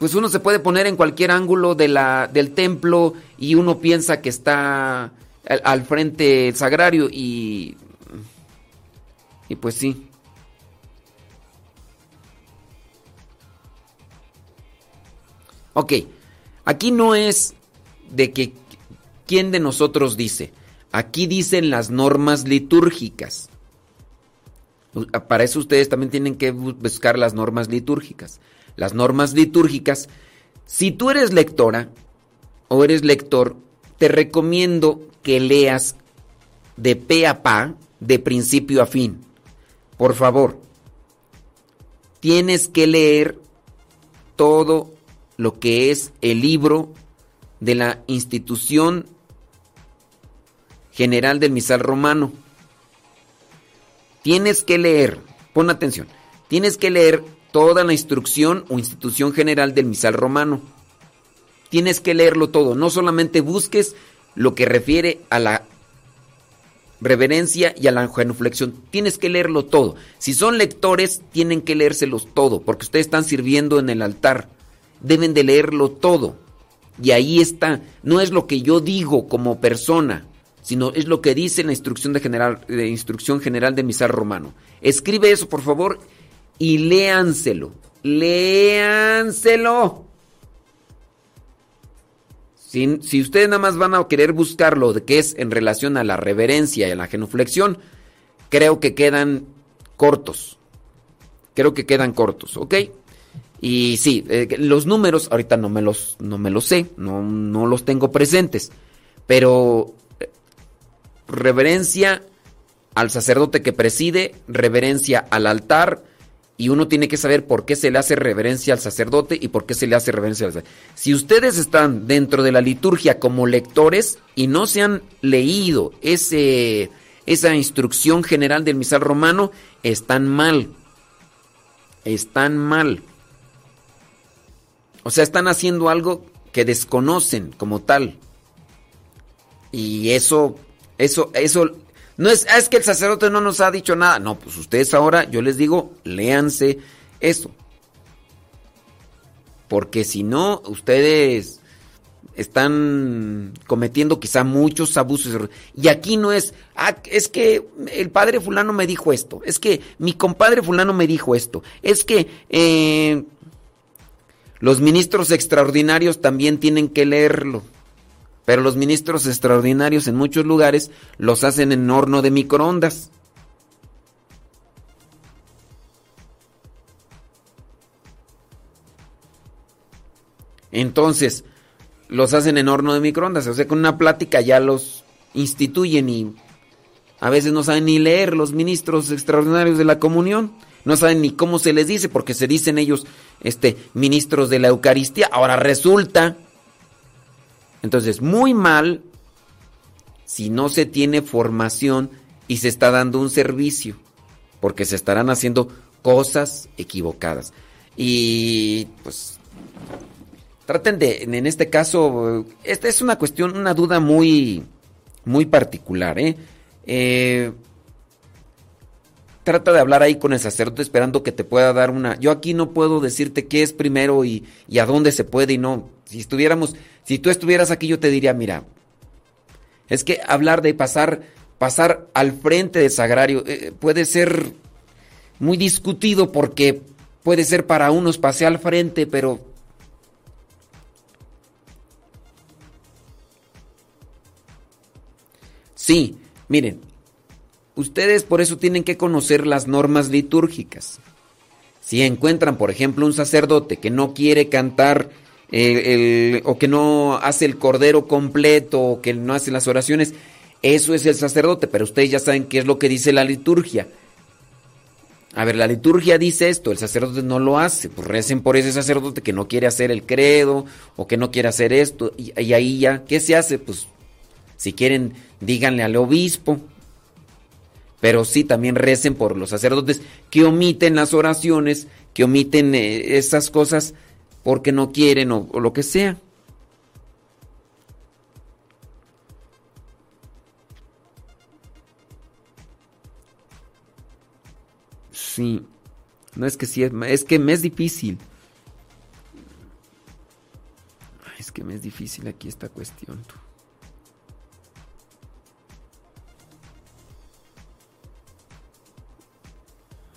pues uno se puede poner en cualquier ángulo del templo y uno piensa que está al, al frente sagrario y... Y pues sí. Ok, aquí no es de que quién de nosotros dice. Aquí dicen las normas litúrgicas. Para eso ustedes también tienen que buscar las normas litúrgicas. Las normas litúrgicas, si tú eres lectora o eres lector, te recomiendo que leas de pe a pa, de principio a fin. Por favor, tienes que leer todo lo que es el libro de la institución general del misal romano. Tienes que leer, pon atención, tienes que leer toda la instrucción o institución general del misal romano. Tienes que leerlo todo, no solamente busques lo que refiere a la reverencia y a la genuflexión. Tienes que leerlo todo. Si son lectores, tienen que leérselos todo, porque ustedes están sirviendo en el altar. Deben de leerlo todo. Y ahí está. No es lo que yo digo como persona, sino es lo que dice la instrucción, de general, de instrucción general de misal romano. Escribe eso, por favor, y léanselo. Léanselo. Si, si, ustedes nada más van a querer buscar lo que es en relación a la reverencia y a la genuflexión, creo que quedan cortos. Creo que quedan cortos, ¿ok? Y sí, eh, los números ahorita no me los, no me los sé, no, no los tengo presentes, pero eh, reverencia al sacerdote que preside, reverencia al altar, y uno tiene que saber por qué se le hace reverencia al sacerdote y por qué se le hace reverencia al sacerdote. Si ustedes están dentro de la liturgia como lectores y no se han leído ese, esa instrucción general del misal romano, están mal. Están mal. O sea, están haciendo algo que desconocen como tal. Y eso, eso, eso no es, ah, es que el sacerdote no nos ha dicho nada. No, pues ustedes ahora, yo les digo, léanse eso. Porque si no, ustedes están cometiendo quizá muchos abusos. Y aquí no es, ah, es que el padre fulano me dijo esto, es que mi compadre fulano me dijo esto, es que eh, los ministros extraordinarios también tienen que leerlo. Pero los ministros extraordinarios en muchos lugares los hacen en horno de microondas. Entonces, los hacen en horno de microondas. O sea, con una plática ya los instituyen y a veces no saben ni leer los ministros extraordinarios de la comunión. No saben ni cómo se les dice porque se dicen ellos este, ministros de la Eucaristía. Ahora resulta entonces, muy mal si no se tiene formación y se está dando un servicio, porque se estarán haciendo cosas equivocadas. Y pues traten de, en este caso, esta es una cuestión, una duda muy, muy particular, ¿eh? eh trata de hablar ahí con el sacerdote esperando que te pueda dar una... Yo aquí no puedo decirte qué es primero y, y, a dónde se puede y no. Si estuviéramos, si tú estuvieras aquí yo te diría, mira, es que hablar de pasar, pasar al frente del sagrario eh, puede ser muy discutido porque puede ser para unos pase al frente, pero... Sí, miren, Ustedes por eso tienen que conocer las normas litúrgicas. Si encuentran, por ejemplo, un sacerdote que no quiere cantar el, o que no hace el cordero completo o que no hace las oraciones, eso es el sacerdote, pero ustedes ya saben qué es lo que dice la liturgia. A ver, la liturgia dice esto, el sacerdote no lo hace, pues recen por ese sacerdote que no quiere hacer el credo o que no quiere hacer esto, y, ahí ya, ¿qué se hace? Pues si quieren, díganle al obispo, pero sí también recen por los sacerdotes que omiten las oraciones, que omiten eh, esas cosas porque no quieren o, lo que sea. Sí, no es que sí, es que me es difícil. Es que me es difícil aquí esta cuestión.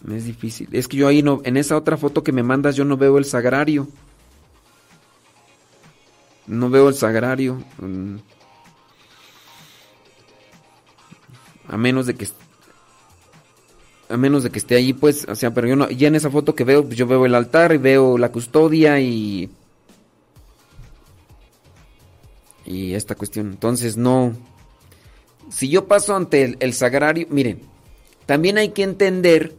Me es difícil. Es que yo ahí no, en esa otra foto que me mandas yo no veo el sagrario. No veo el sagrario. Mm. A menos de que a menos de que esté allí, pues, o sea, pero yo no, ya en esa foto que veo, pues, yo veo el altar y veo la custodia y y esta cuestión. Entonces, no. Si yo paso ante el, sagrario, miren, también hay que entender.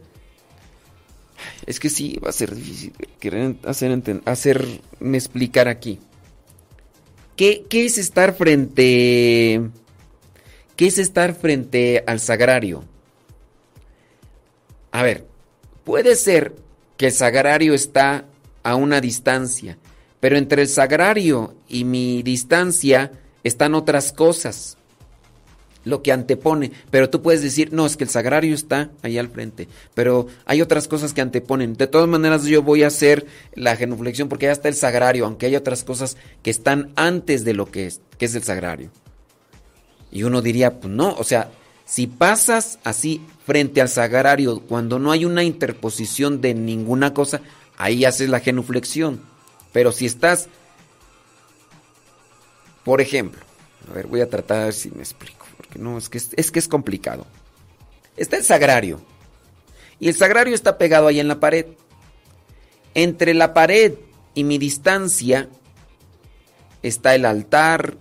Es que sí, va a ser difícil querer hacer, hacerme explicar aquí. ¿Qué, qué es estar frente. ¿Qué es estar frente al sagrario? A ver, puede ser que el sagrario está a una distancia, pero entre el sagrario y mi distancia están otras cosas. Lo que antepone, pero tú puedes decir, no, es que el sagrario está ahí al frente, pero hay otras cosas que anteponen. De todas maneras, yo voy a hacer la genuflexión porque ya está el sagrario, aunque hay otras cosas que están antes de lo que es, que es el sagrario. Y uno diría, pues no, o sea, si pasas así frente al sagrario cuando no hay una interposición de ninguna cosa, ahí haces la genuflexión. Pero si estás, por ejemplo, a ver, voy a tratar ver si me explico, no, es que es, que es complicado. Está el sagrario. Y el sagrario está pegado ahí en la pared. Entre la pared y mi distancia está el altar,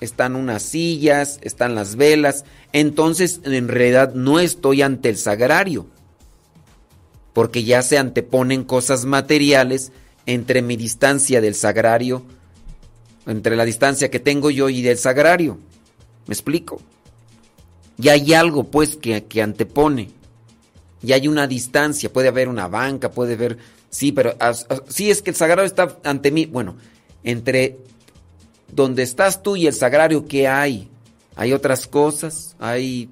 están unas sillas, están las velas. Entonces, en realidad no estoy ante el sagrario. Porque ya se anteponen cosas materiales entre mi distancia del sagrario, entre la distancia que tengo yo y del sagrario. ¿Me explico? Y hay algo, pues, que, que antepone. Y hay una distancia, puede haber una banca, puede haber... Sí, pero as- as- sí es que el sagrario está ante mí. Bueno, entre donde estás tú y el sagrario, ¿qué hay? Hay otras cosas, hay...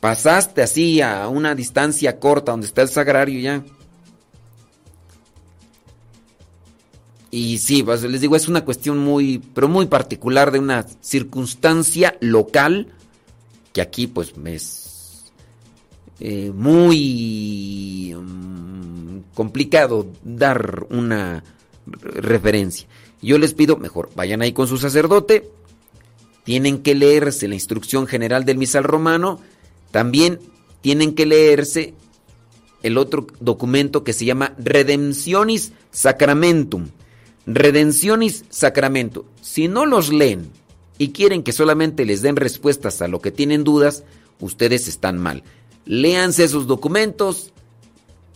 Pasaste así a una distancia corta donde está el sagrario ya. Y sí, pues, les digo, es una cuestión muy, pero muy particular de una circunstancia local que aquí pues es eh, muy mm, complicado dar una re- referencia. Yo les pido, mejor, vayan ahí con su sacerdote, tienen que leerse la instrucción general del misal romano, también tienen que leerse el otro documento que se llama Redemptionis Sacramentum. Redencionis Sacramento. Si no los leen y quieren que solamente les den respuestas a lo que tienen dudas, ustedes están mal. Léanse esos documentos,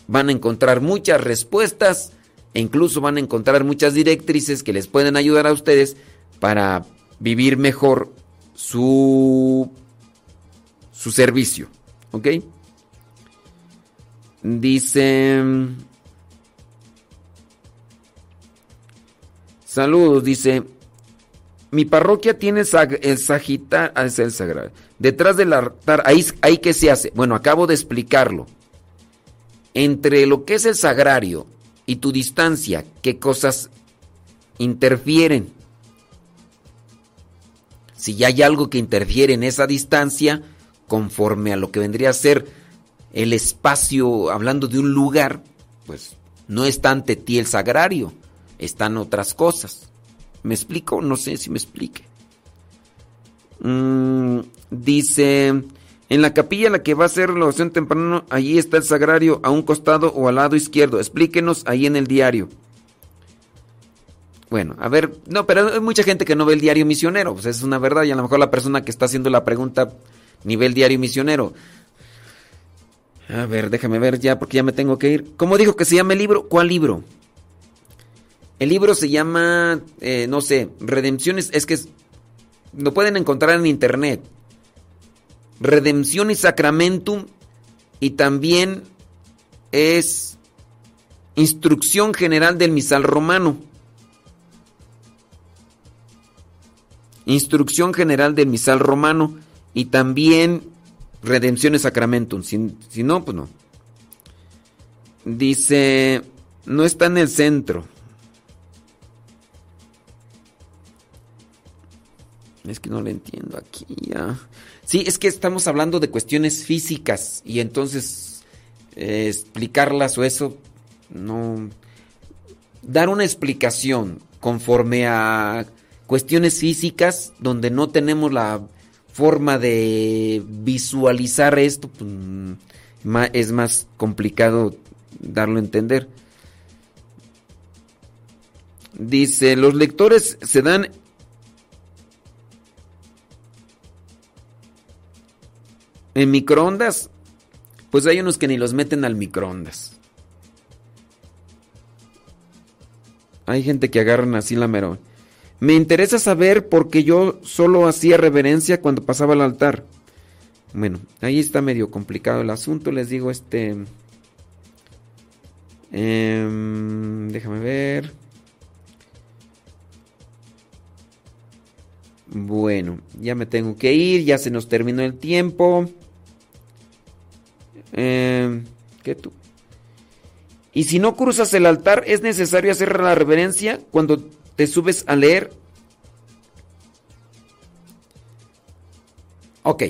van a encontrar muchas respuestas e incluso van a encontrar muchas directrices que les pueden ayudar a ustedes para vivir mejor su, su servicio. ¿Ok? Dice... Saludos, dice. Mi parroquia tiene el sagitar, ah, es el sagrado. Detrás del altar, ahí, ahí que se hace. Bueno, acabo de explicarlo. Entre lo que es el sagrario y tu distancia, ¿qué cosas interfieren? Si ya hay algo que interfiere en esa distancia, conforme a lo que vendría a ser el espacio, hablando de un lugar, pues no está ante ti el sagrario, están otras cosas. ¿Me explico? No sé si me explique. Mm, dice, en la capilla la que va a ser la oración temprano, allí está el sagrario a un costado o al lado izquierdo. Explíquenos ahí en el diario. Bueno, a ver, no, pero hay mucha gente que no ve el diario misionero, pues es una verdad, y a lo mejor la persona que está haciendo la pregunta nivel diario misionero. A ver, déjame ver ya, porque ya me tengo que ir. ¿Cómo dijo que se llama el libro? ¿Cuál libro? El libro se llama, eh, no sé, Redempciones, es que es- lo pueden encontrar en internet. Redempción y Sacramentum y también es Instrucción General del Misal Romano. Instrucción General del Misal Romano y también Redención y Sacramentum. Si, si no, pues no. Dice, no está en el centro. Es que no le entiendo aquí. Sí, es que estamos hablando de cuestiones físicas y entonces eh, explicarlas o eso, no... Dar una explicación conforme a cuestiones físicas donde no tenemos la forma de visualizar esto, pues, es más complicado darlo a entender. Dice, los lectores se dan en microondas. Pues hay unos que ni los meten al microondas. Hay gente que agarran así la mero. Me interesa saber porque yo solo hacía reverencia cuando pasaba al altar. Bueno, ahí está medio complicado el asunto. Les digo, este. em, déjame ver. Bueno, ya me tengo que ir, ya se nos terminó el tiempo. Em, ¿Qué tú? Y si no cruzas el altar, es necesario hacer la reverencia cuando te subes a leer. Ok,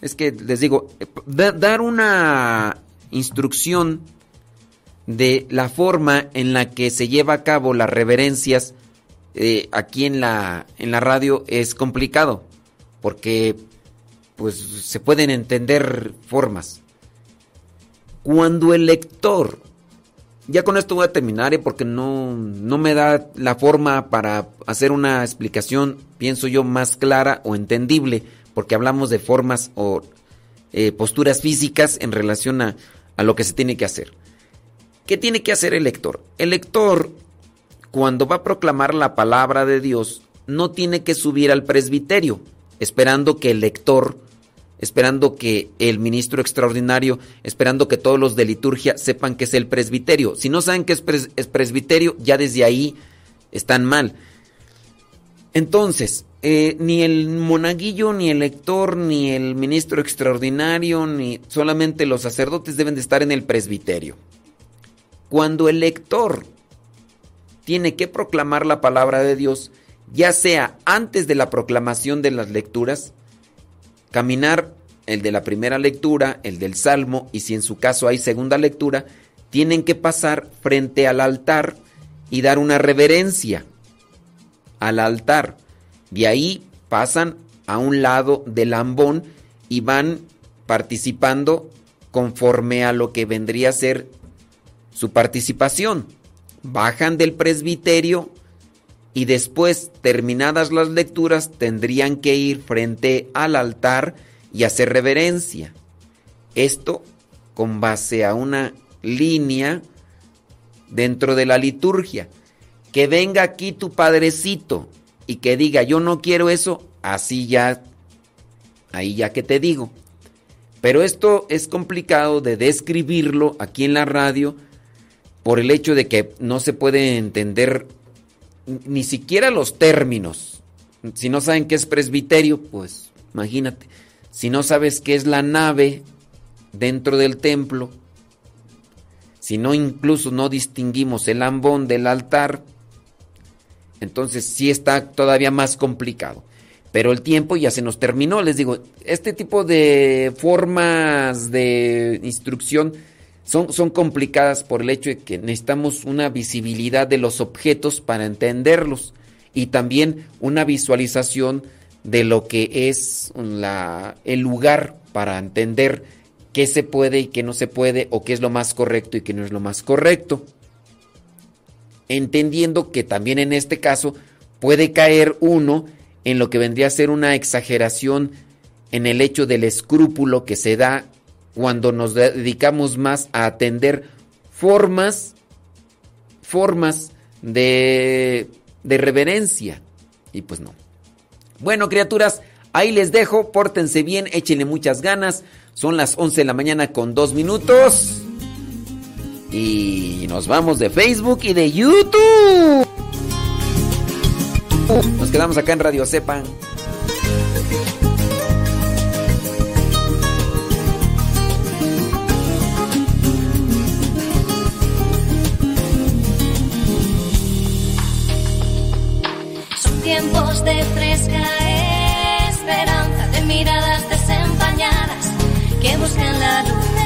es que les digo, eh, da- dar una instrucción de la forma en la que se lleva a cabo las reverencias eh, aquí en la, en la radio es complicado, porque pues se pueden entender formas. Cuando el lector, ya con esto voy a terminar, eh, porque no, no me da la forma para hacer una explicación, pienso yo, más clara o entendible, porque hablamos de formas o eh, posturas físicas en relación a, a lo que se tiene que hacer. ¿Qué tiene que hacer el lector? El lector, cuando va a proclamar la palabra de Dios, no tiene que subir al presbiterio, esperando que el lector, esperando que el ministro extraordinario, esperando que todos los de liturgia sepan que es el presbiterio. Si no saben que es, pres- es presbiterio, ya desde ahí están mal. Entonces, eh, ni el monaguillo, ni el lector, ni el ministro extraordinario, ni solamente los sacerdotes deben de estar en el presbiterio. Cuando el lector tiene que proclamar la palabra de Dios, ya sea antes de la proclamación de las lecturas, caminar el de la primera lectura, el del salmo, y si en su caso hay segunda lectura, tienen que pasar frente al altar y dar una reverencia al altar. De ahí pasan a un lado del ambón y van participando conforme a lo que vendría a ser su participación. Bajan del presbiterio y después, terminadas las lecturas, tendrían que ir frente al altar y hacer reverencia. Esto con base a una línea dentro de la liturgia. Que venga aquí tu padrecito y que diga, yo no quiero eso, así ya, ahí ya que te digo. Pero esto es complicado de describirlo aquí en la radio por el hecho de que no se puede entender ni siquiera los términos. Si no saben qué es presbiterio, pues imagínate. Si no sabes qué es la nave dentro del templo, si no incluso no distinguimos el ambón del altar, entonces sí está todavía más complicado. Pero el tiempo ya se nos terminó, les digo, este tipo de formas de instrucción son, son complicadas por el hecho de que necesitamos una visibilidad de los objetos para entenderlos y también una visualización de lo que es la, el lugar para entender qué se puede y qué no se puede o qué es lo más correcto y qué no es lo más correcto. Entendiendo que también en este caso puede caer uno en lo que vendría a ser una exageración en el hecho del escrúpulo que se da cuando nos dedicamos más a atender formas, formas de, de reverencia. Y pues no. Bueno, criaturas, ahí les dejo, pórtense bien, échenle muchas ganas. Son las 11 de la mañana con dos minutos. Y nos vamos de Facebook y de YouTube. Nos quedamos acá en Radio Sepan. Tiempos de fresca esperanza, de miradas desempañadas que buscan la luz.